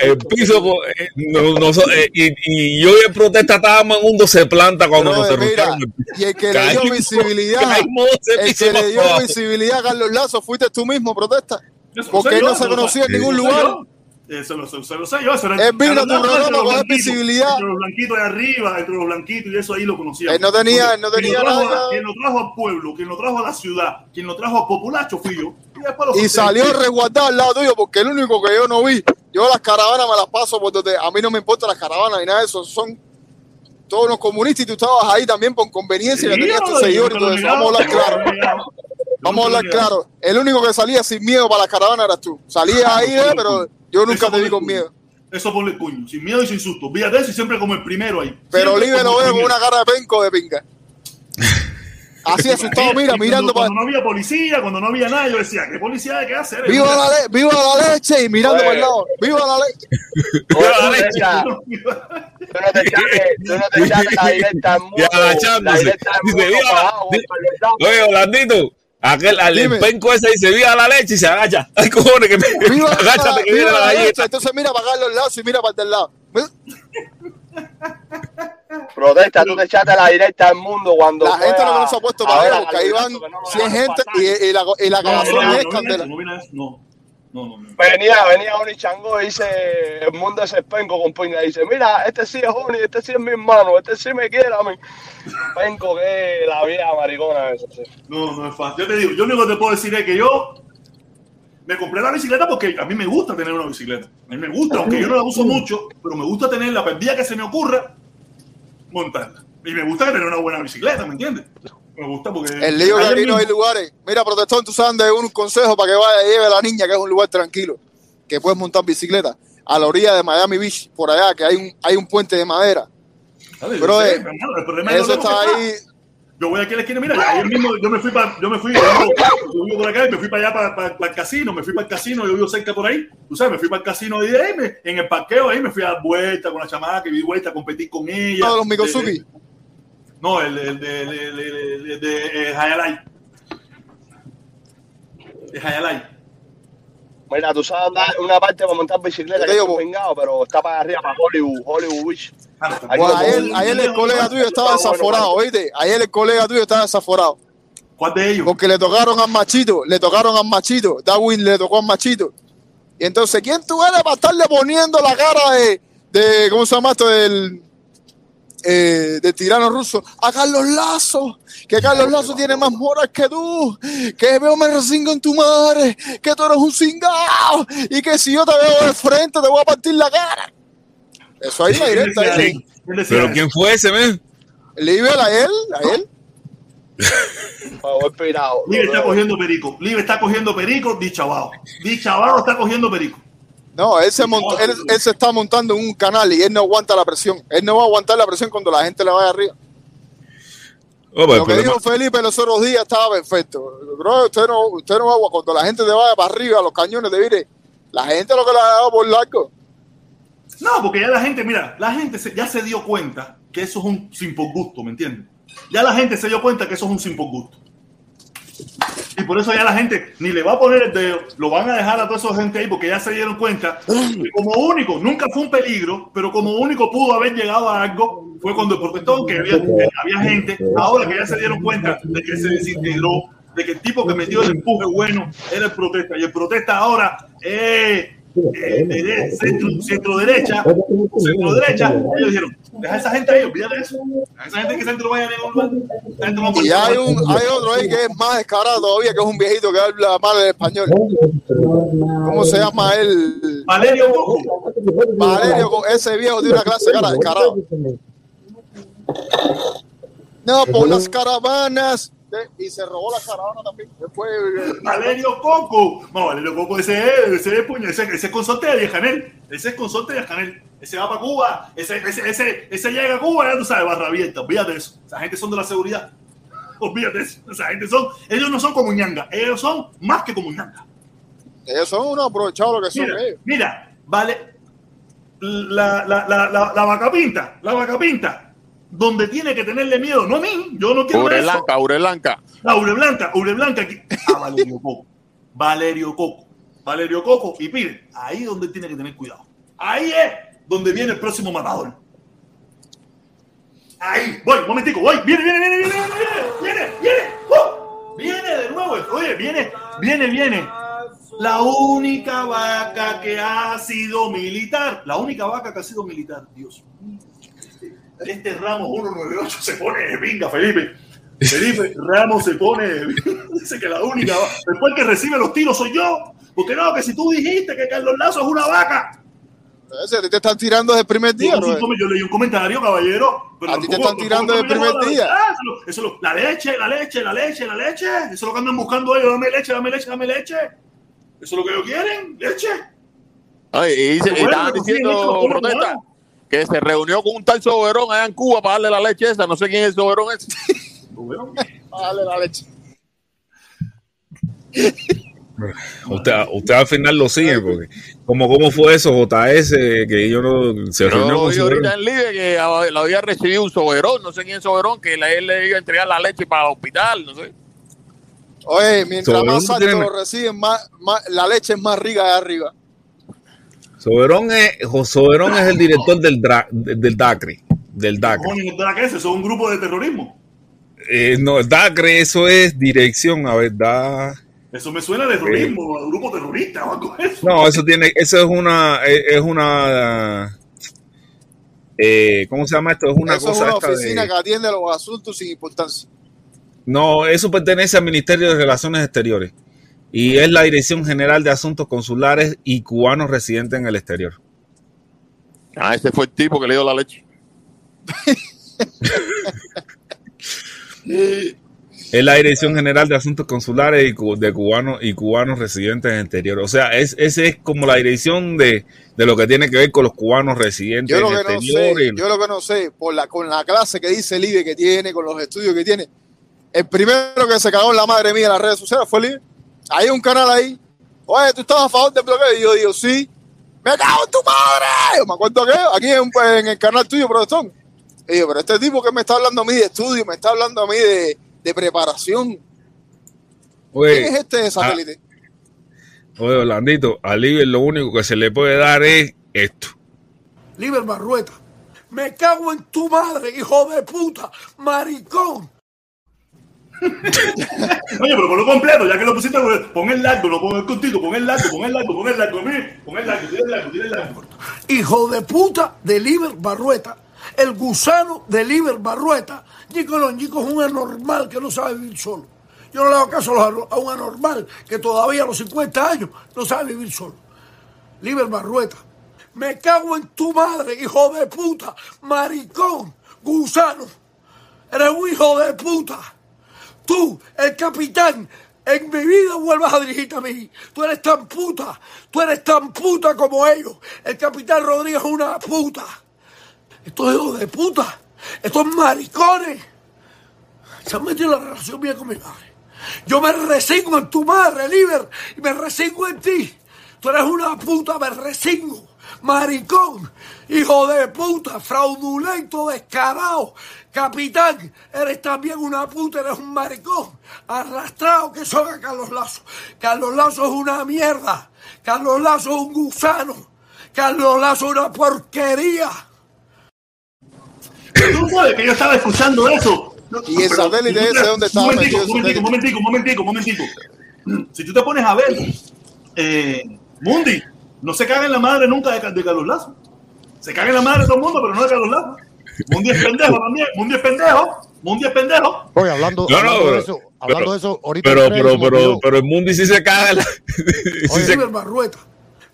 el piso, co- eh, no, no, eh, y, y yo y el protesta estábamos en un 12 planta cuando nos mira, y el que le dio visibilidad, caímos el que le dio visibilidad a Carlos Lazo, fuiste tú mismo, protesta. Porque él no se conocía en ningún lugar. Eso lo, sé- lo yo. Eso era Él vino tu coger blanquitos, visibilidad. Entre los blanquitos de arriba, entre los blanquitos, y eso ahí lo conocía. Él no tenía- él no Quien tenía lo trajo nada. Quien lo trajo al pueblo, quien lo trajo a la ciudad, quien lo trajo a Populacho fui yo. Y, lo Y salió resguardado al lado tuyo, porque el único que yo no vi, yo las caravanas me las paso por donde a mí no me importan las caravanas ni nada de eso, son todos los comunistas y tú estabas ahí también por conveniencia que Sí, tenías tus no- seguidores y no lo eso. Vamos a hablar no claro. lo. Vamos a hablar no lo claro. El único que salía sin miedo para las caravanas eras tú. Salías ahí, eh, pero yo nunca te vi con miedo. Eso ponle el cuño, sin miedo y sin susto. Fíjate eso y siempre como el primero ahí. Pero Siempre Olive como lo veo con una cara de penco de pinga. Así asustado, mira, cuando- mirando para. Cuando no había policía, cuando no había nada, yo decía, ¿qué policía hay que hacer? ¡Viva la, le- ¡Viva la leche! Y mirando Oye. para el lado. ¡Viva la leche! No te echaste, tú no te echaste la directa. La al Dice, "Viva la- abajo, di- para el lado". Oye, Orlandito, aquel, al Dime. el penco ese dice, viva la leche y se agacha. Ay, cojones, que me, ¡Viva, agáchate que viva viene la la leche! galleta. Entonces mira para Carlos Lazo y mira para el del lado. Protesta, tú te echaste la directa al mundo cuando. La gente no a- se ha puesto a para ver a porque ahí van Carlos Lazo, que no lo 100 dejaron gente y, y la, y la No, no, grabación no, es candela. no, no, no. Venía, venía Oni Chango y dice, el mundo es el penco con pinga. Dice, mira, este sí es Oni, este sí es mi hermano, este sí me quiere a mí. Penco que la vieja maricona eso, sí. No, no es fácil. Yo te digo, yo lo único que te puedo decir es que yo me compré la bicicleta porque a mí me gusta tener una bicicleta. A mí me gusta, aunque yo no la uso mucho, pero me gusta tenerla. Para el día que se me ocurra, montarla. Y me gusta tener una buena bicicleta, ¿me entiendes? Me gusta porque... El lío que aquí no hay lugares. Mira, protestón, tú sabes de un consejo para que vaya y lleve a la niña, que es un lugar tranquilo, que puedes montar bicicleta. A la orilla de Miami Beach, por allá, que hay un, hay un puente de madera. ¿Sabes? Bro, Yo sé, eh, el problema es Eso lejos está que ahí. Yo voy aquí a la esquina, mira, ayer mismo yo me fui para, yo me fui, yo vivo, yo vivo por acá y me fui para allá, para, para- para el casino, me fui para el casino, yo vivo cerca por ahí, tú sabes, me fui para el casino y de ahí, me- en el parqueo ahí me fui a dar vuelta con la chamaca, y di vuelta, a competir con ella. De los Mikosuki. no, el, el de, de, de, de, de, de, Hayalay. De Hayalay. Mira, tú sabes una parte para montar bicicleta que es pingado, pero está para arriba, para Hollywood, Hollywood Beach. Ayer, ayer el colega tuyo estaba desaforado, oíste. Ayer el colega tuyo estaba desaforado. ¿Cuál de ellos? Porque le tocaron al machito, le tocaron al machito. Darwin le tocó al machito. Y entonces, ¿quién tú eres para estarle poniendo la cara de, de ¿cómo se llama esto? Del, eh, de tirano ruso a Carlos Lazo, que Carlos Lazo tiene más moral que tú, que veo me resingo en tu madre, que tú eres un cingado y que si yo te veo de frente te voy a partir la cara. Eso ahí la directa. ahí. Pero ¿quién fue ese, men? Libre a él, a él. Libre está cogiendo perico. Libre está cogiendo perico, dichabao. Dichabao está cogiendo perico. No, él se, montó- él, él se está montando en un canal y él no aguanta la presión. Él no va a aguantar la presión cuando la gente le vaya arriba. Oh, el Lo que dijo Felipe los otros días estaba perfecto. Bro, usted no, usted no va a- cuando la gente te vaya para arriba, los cañones de vire, la gente lo que le ha dado por largo. No, porque ya la gente, mira, la gente ya se dio cuenta que eso es un sin por gusto, ¿me entiendes? Ya la gente se dio cuenta que eso es un sin por gusto. Y por eso ya la gente ni le va a poner el dedo, lo van a dejar a toda esa gente ahí porque ya se dieron cuenta. que como único, nunca fue un peligro, pero como único pudo haber llegado a algo fue cuando el protestón, que había, había gente, ahora que ya se dieron cuenta de que se desintegró, de que el tipo que metió el empuje bueno era el protesta, y el protesta ahora es eh, dere- centro, centro derecha, centro derecha, ellos dijeron, deja a esa gente ahí, olvídate de eso, a esa gente que centro vaya a ningún lugar. Y hay, un, hay otro ahí que es más descarado todavía, que es un viejito que habla mal el español. ¿Cómo se llama él? Valerio Coco. Valerio, ese viejo tiene una clase de cara descarado. No, por las caravanas. Y se robó la caravana también. Después, eh, Valerio Coco. No, Valerio Coco, ese es, ese es, puño, ese, ese es consorte de Canel. Ese es consorte de Canel. Ese va para Cuba. Ese, ese, ese, ese llega a Cuba, ya tú sabes, barra abierta. Olvídate de eso. Esa gente son de la seguridad. Olvídate de eso. Esa gente son, ellos no son como ñanga. Ellos son más que como ñanga. ellos son unos aprovechados lo que son Mira, ellos. mira, vale. La, la, la, la, la vaca pinta, la vaca pinta, donde tiene que tenerle miedo, no a mí, yo no quiero ver eso. La Ure Blanca, Ure Blanca aquí. A Valerio Coco. Valerio Coco. Valerio Coco y pide. Ahí es donde tiene que tener cuidado. Ahí es donde viene el próximo matador. Ahí, voy, un momentico, voy. Viene, viene, viene, viene, viene, viene, viene. ¡Oh! Viene de nuevo. Oye, viene, viene, viene. La única vaca que ha sido militar. La única vaca que ha sido militar. Dios mío. Este Ramos 198 se pone de pinga, Felipe. Felipe Ramos se pone, dice que la única, después que recibe los tiros soy yo, porque no, que si tú dijiste que Carlos Lazo es una vaca. Ese, a ti te están tirando desde el primer día, Yo, bro. yo leí un comentario, caballero. Pero A ti te están tirando desde el me primer día. Ah, eso lo- eso lo- la leche, la leche, la leche, la leche. Eso es lo que andan buscando ellos. Dame leche, dame leche, dame leche. Eso es lo que ellos quieren, leche. Ay, y, dice- y estaban sí, diciendo, protesta. Que se reunió con un tal Soberón allá en Cuba para darle la leche esa. No sé quién es el Soberón ese. Dale la leche. Usted, usted al final lo sigue, porque como cómo fue eso, JS, que yo no se Yo reunió lo con vi su- ahorita en Libre que a- lo había recibido un Soberón. No sé quién es Soberón, que la- él le iba a entregar la leche para el hospital. No sé. Oye, mientras Soberón más alto tiene- lo reciben, más, más- la leche es más rica de arriba. Soberón es, Soberón es el director del, dra- del DACRE. Del DACRE. Coño, ¿no te da que eso? Es un grupo de terrorismo. Eh, no, el DACRE, eso es dirección, a ver, da. Eso me suena a terrorismo, a grupo terrorista o algo de eso. No, eso tiene, eso es una, es es una, eh, ¿cómo se llama esto? Es una Eso es cosa una esta de- oficina que atiende los asuntos sin importancia. No, eso pertenece al Ministerio de Relaciones Exteriores y es la Dirección General de Asuntos Consulares y Cubanos Residentes en el Exterior. Ah, ese fue el tipo que le dio la leche. Es la Dirección General de Asuntos Consulares y de cubanos y cubanos residentes en el exterior. O sea, es, ese es como la dirección de, de lo que tiene que ver con los cubanos residentes Yo en lo el que no exterior. sé, y- yo lo que no sé, por la, con la clase que dice el IBE que tiene, con los estudios que tiene, el primero que se cagó en la madre mía en las redes sociales fue el IBE. Hay un canal ahí. Oye, ¿tú estás a favor del bloqueo? Y yo digo, sí. ¡Me cago en tu madre! Yo me acuerdo que aquí en, en el canal tuyo, protestón. Y yo, pero este tipo que me está hablando a mí de estudio, me está hablando a mí de, de preparación. Oye, ¿Quién es este de satélite? oye, Orlandito, a Liber lo único que se le puede dar es esto. Liber Barrueta. Me cago en tu madre, hijo de puta, maricón. Oye, pero ponlo completo, ya que lo pusiste, pon el largo, no pon el cortito, pon el largo, pon el largo, pon el largo, pon el largo, tira el largo, tira el largo. Hijo de puta de Liber Barrueta. el gusano de Liber Barrueta. Nico Longico es un anormal que no sabe vivir solo. Yo no le hago caso a un anormal que todavía a los 50 años no sabe vivir solo. Liber Barrueta, me cago en tu madre, hijo de puta, maricón, gusano. Eres un hijo de puta. Tú, el capitán, en mi vida vuelvas a dirigirte a mí. Tú eres tan puta. Tú eres tan puta como ellos. El capitán Rodríguez es una puta. Estos hijos de puta. Estos maricones. Se han metido en la relación mía con mi madre. Yo me resigno en tu madre, Liber, y me resigno en ti. Tú eres una puta, me resigno. Maricón, hijo de puta, fraudulento, descarado. Capitán, eres también una puta, eres un maricón. Arrastrado que son a Carlos Lazo. Carlos Lazo es una mierda. Carlos Lazo es un gusano. Carlos Lazo es una porquería. Tú sabes que yo estaba escuchando eso. Y el satélite ese, te- ¿dónde estaba Un momentico, momentico, un momentico, un momentico, un momentico. Si tú te pones a ver, eh, Mundi no se caga en la madre nunca de, de Carlos Lazo. Se caga en la madre de todo el mundo, pero no de Carlos Lazo. Mundi es pendejo también. Mundi es pendejo. Mundi es pendejo. Oye, hablando, No, no, hablando de eso, hablando pero- de eso, ahorita Pero, pero, se pero, pero el Mundi sí se caga. la- sí se- Liber Barrueta,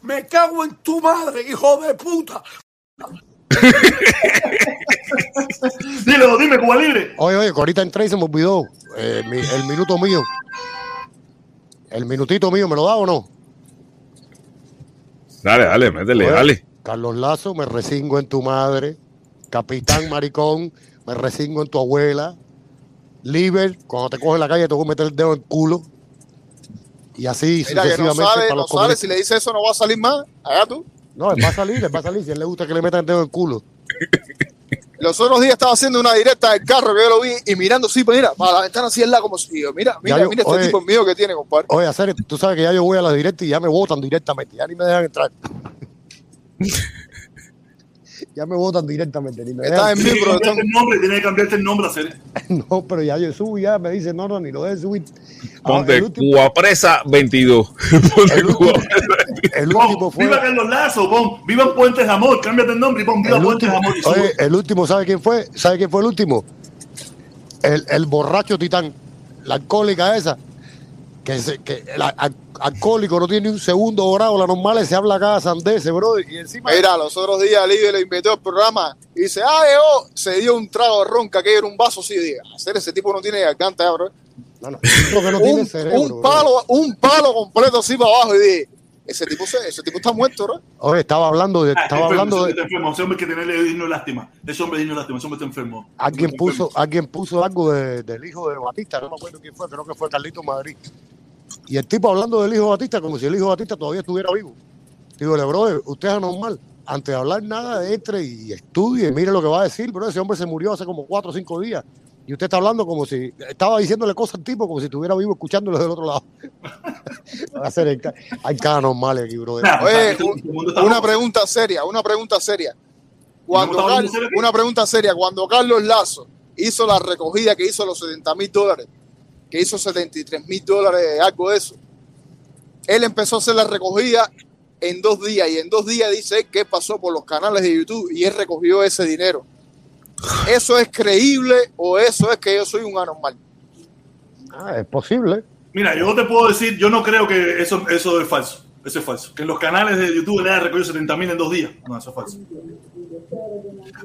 me cago en tu madre, hijo de puta. Dilo, dime, Cuba Libre. Oye, oye, que ahorita entré y se me olvidó eh, mi- el minuto mío. El minutito mío, ¿me lo da o no? Dale, dale, métele, Oye, dale. Carlos Lazo, me resingo en tu madre. Capitán Maricón, me resingo en tu abuela. Liber, cuando te coge en la calle te voy a meter el dedo en el culo. Y así Mira que no sucesivamente sale, para no los sale. comunistas. Si le dice eso, no va a salir más. Allá tú. No, él va a salir, él va a salir. Si a él le gusta que le metan el dedo en el culo. Los otros días estaba haciendo una directa del carro que yo lo vi y mirando así, pues mira, para la ventana así el lado como si yo, mira, mira, yo- mira este oye. tipo mío que tiene, compadre. Oye, hacer, tú sabes que ya yo voy a la directa y ya me votan directamente. Ya ni me dejan entrar. ya me votan directamente. Ni me en mí, que cambiarte el nombre, tiene que cambiarte el nombre a hacer. No, pero ya yo subo ya me dicen, no, no, ni lo dejes subir. Ah, Ponte el último- Cuba Presa 22. Ponte Cuba El Pon, último fue. Viva Carlos Lazo, pon. Viva Puentes de Amor. Cámbiate el nombre y pon Viva El Puentes último, de Amor. Y oye, el último, ¿sabe quién fue? ¿Sabe quién fue el último? El, el borracho titán, la alcohólica esa, que, se, que el a- al- alcohólico no tiene un segundo grado, la normal se habla cada sandese, bro, y encima... Mira, los otros días Libre le invitó al programa y dice, ah, yo, se dio un trago de ronca que era un vaso así, diga, hacer ese tipo no tiene garganta, bro. No, no, que no tiene un, cerebro, un bro. palo, un palo completo así para abajo y dije, ese tipo, se, ese tipo está muerto, bro. Oye, estaba hablando de... Ah, Estaba enfermo, hablando ese hombre de está enfermo. Ese hombre que tenerle digno de lástima. Ese hombre es digno de lástima. Ese hombre está enfermo. alguien puso, alguien puso algo de- del hijo de Batista, no me acuerdo quién fue, creo que fue Carlito Madrid. Y el tipo hablando del hijo de Batista como si el hijo de Batista todavía estuviera vivo. Digo, le brother, usted es anormal. Antes de hablar nada, entre y estudie, y mire lo que va a decir, bro. Ese hombre se murió hace como cuatro o cinco días. Y usted está hablando como si, estaba diciéndole cosas al tipo, como si estuviera vivo escuchándolo del otro lado. Va a ser el ca- hay cada normales aquí, bro. Oye, un- una pregunta seria, una pregunta seria. Cuando una pregunta seria, cuando Carlos Lazo hizo la recogida que hizo los 70 mil dólares, que hizo 73 mil dólares, algo de eso, él empezó a hacer la recogida en dos días y en dos días dice que pasó por los canales de YouTube y él recogió ese dinero. ¿Eso es creíble o eso es que yo soy un anormal? Ah, es posible. Mira, yo te puedo decir, yo no creo que eso, eso es falso. Eso es falso. Que en los canales de YouTube le haya recogido 70 mil en dos días. No, eso es falso.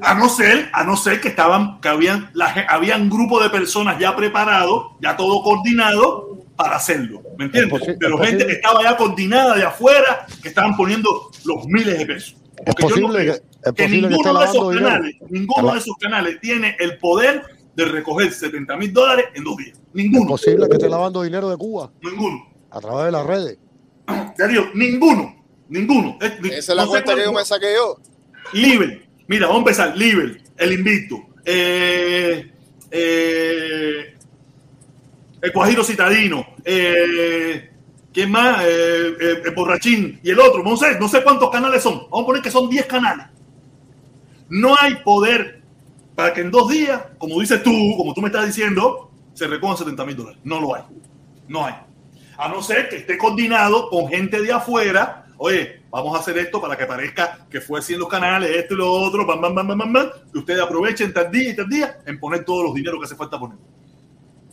A no ser, a no ser que estaban, que habían, la, había un grupo de personas ya preparado, ya todo coordinado para hacerlo. ¿Me entiendes? Pero es gente posible. que estaba ya coordinada de afuera, que estaban poniendo los miles de pesos. Es Porque yo no posible que, es que posible que esté ninguno de esos dinero. canales, ninguno de esos canales tiene el poder de recoger 70 mil dólares en dos días. Es Ninguno. posible que esté lavando dinero de Cuba Ninguno. a través de las redes. Digo, ninguno. Ninguno. Es- ni- Esa es la cuenta que yo me saqué yo. Liber. Mira, vamos a empezar. Liber, el invicto. Eh, eh, el Guajiro Citadino. Eh, ¿Quién más? Eh, eh, el Borrachín. Y el otro. No sé, no sé cuántos canales son. Vamos a poner que son 10 canales. No hay poder para que en dos días, como dices tú, como tú me estás diciendo, se recojan 70 mil dólares. No lo hay. No hay. A no ser que esté coordinado con gente de afuera oye, vamos a hacer esto para que parezca que fue así los canales, esto y lo otro, bam, bam, bam, bam, bam, bam, y ustedes aprovechen tal día y tal día en poner todos los dineros que hace falta poner.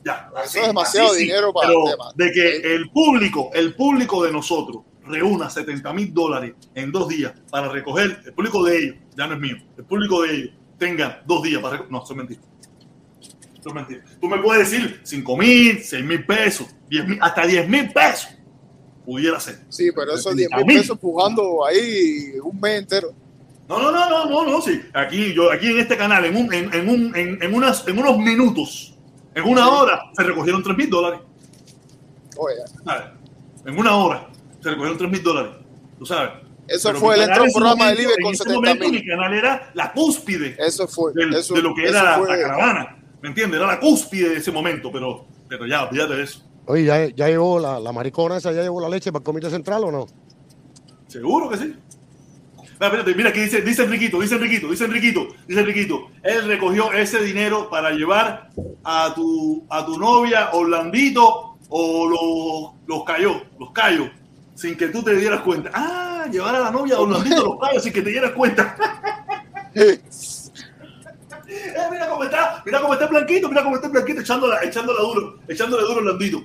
Ya, Eso es demasiado dinero para pero el tema. de que el público, el público de nosotros reúna 70 mil dólares en dos días para recoger, el público de ellos, ya no es mío, el público de ellos tenga dos días para recoger. No, eso es mentira. Eso es mentira. Tú me puedes decir 5 mil, 6 mil pesos, 10 mil, hasta 10 mil pesos. Pudiera ser. Sí, pero esos 10 A mil pesos pujando ahí un mes entero. No, no, no, no, no, no, sí. Aquí, yo, aquí en este canal, en, un, en, en, un, en, en unas, en unos minutos, en una hora, se recogieron 3 mil dólares. Oye, ¿sabes? En una hora se recogieron 3 mil dólares. Tú sabes. Eso Pero fue, ese programa de Libre en con ese 70 momento mil. Mi canal era la cúspide Eso fue. del- eso, de lo que eso era la, fue- la caravana. ¿Me entiendes? Era la cúspide de ese momento, pero, pero ya, olvídate de eso. Oye, ¿ya, ya llegó la, la maricona esa, ya llegó la leche para el comité central o no? Seguro que sí. Mira, aquí dice, dice Enriquito, dice Enriquito, dice Enriquito, dice Enriquito. Él recogió ese dinero para llevar a tu, a tu novia Orlandito o los, los cayó, los cayó, sin que tú te dieras cuenta. Ah, llevar a la novia Orlandito los cayos sin que te dieras cuenta. Eh, mira cómo está, mira cómo está blanquito, mira cómo está blanquito echándola, echándola duro, echándole duro a Orlandito.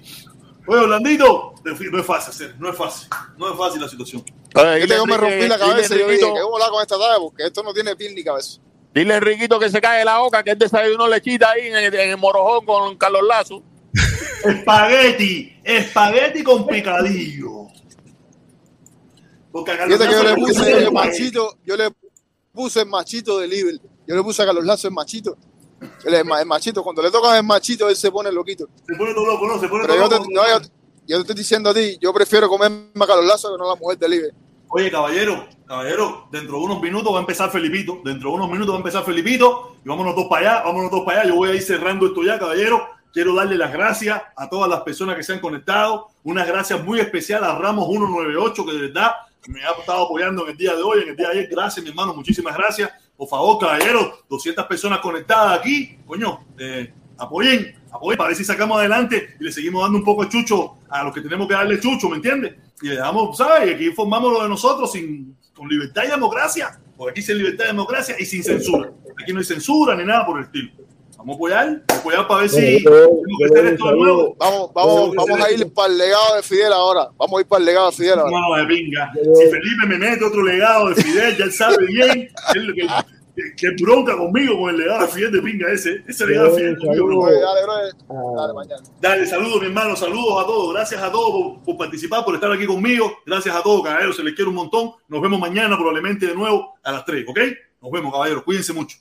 Oye, Orlandito, no es fácil hacer, no es fácil, no es fácil la situación. Yo tengo me rompí la cabeza y yo dije, ¿qué voy a con esta tarde? Porque esto no tiene pin ni cabeza. Dile a Enriquito que se cae la boca, que él desayunó lechita ahí en el, en el morojón con Carlos Lazo. Espagueti, espagueti con picadillo. Porque a Carlos Fíjate que yo Lazo le puse el machito, yo le puse el machito de Libre. Yo le puse a Carlos Lazo el machito. El, el machito, cuando le tocan el machito, él se pone loquito. Se pone todo loco, no, se pone Pero todo yo te, loco. no, yo, yo te estoy diciendo a ti, yo prefiero comerme a Carlos Lazo que no la mujer de Libre. Oye, caballero, caballero, dentro de unos minutos va a empezar Felipito. Dentro de unos minutos va a empezar Felipito. Y vámonos todos para allá, vámonos todos para allá. Yo voy a ir cerrando esto ya, caballero. Quiero darle las gracias a todas las personas que se han conectado. Unas gracias muy especiales a Ramos 198, que de verdad me ha estado apoyando en el día de hoy, en el día de ayer. Gracias, mi hermano, muchísimas gracias. Por favor, caballero, 200 personas conectadas aquí. Coño, eh, apoyen, para ver si sacamos adelante y le seguimos dando un poco de chucho a los que tenemos que darle chucho, ¿me entiendes? Y le damos, ¿sabes? Y aquí formamos lo de nosotros sin, con libertad y democracia. Porque aquí sin libertad y democracia y sin censura. Aquí no hay censura ni nada por el estilo. Vamos a apoyar, vamos a apoyar para ver si podemos hacer esto de nuevo. Vamos, vamos, vamos a ir para el legado de Fidel ahora. Vamos a ir para el legado de Fidel ahora. No, de pinga. Si Felipe me mete otro legado de Fidel, ya él sabe bien él que, que, que bronca conmigo con el legado de Fidel de pinga ese. Ese legado de Fidel conmigo. dale, brother. Dale, mañana. Dale, saludos, mi hermano, saludos a todos. Gracias a todos por, por participar, por estar aquí conmigo. Gracias a todos, caballeros. Se les quiere un montón. Nos vemos mañana, probablemente de nuevo a las 3, ¿ok? Nos vemos, caballeros. Cuídense mucho.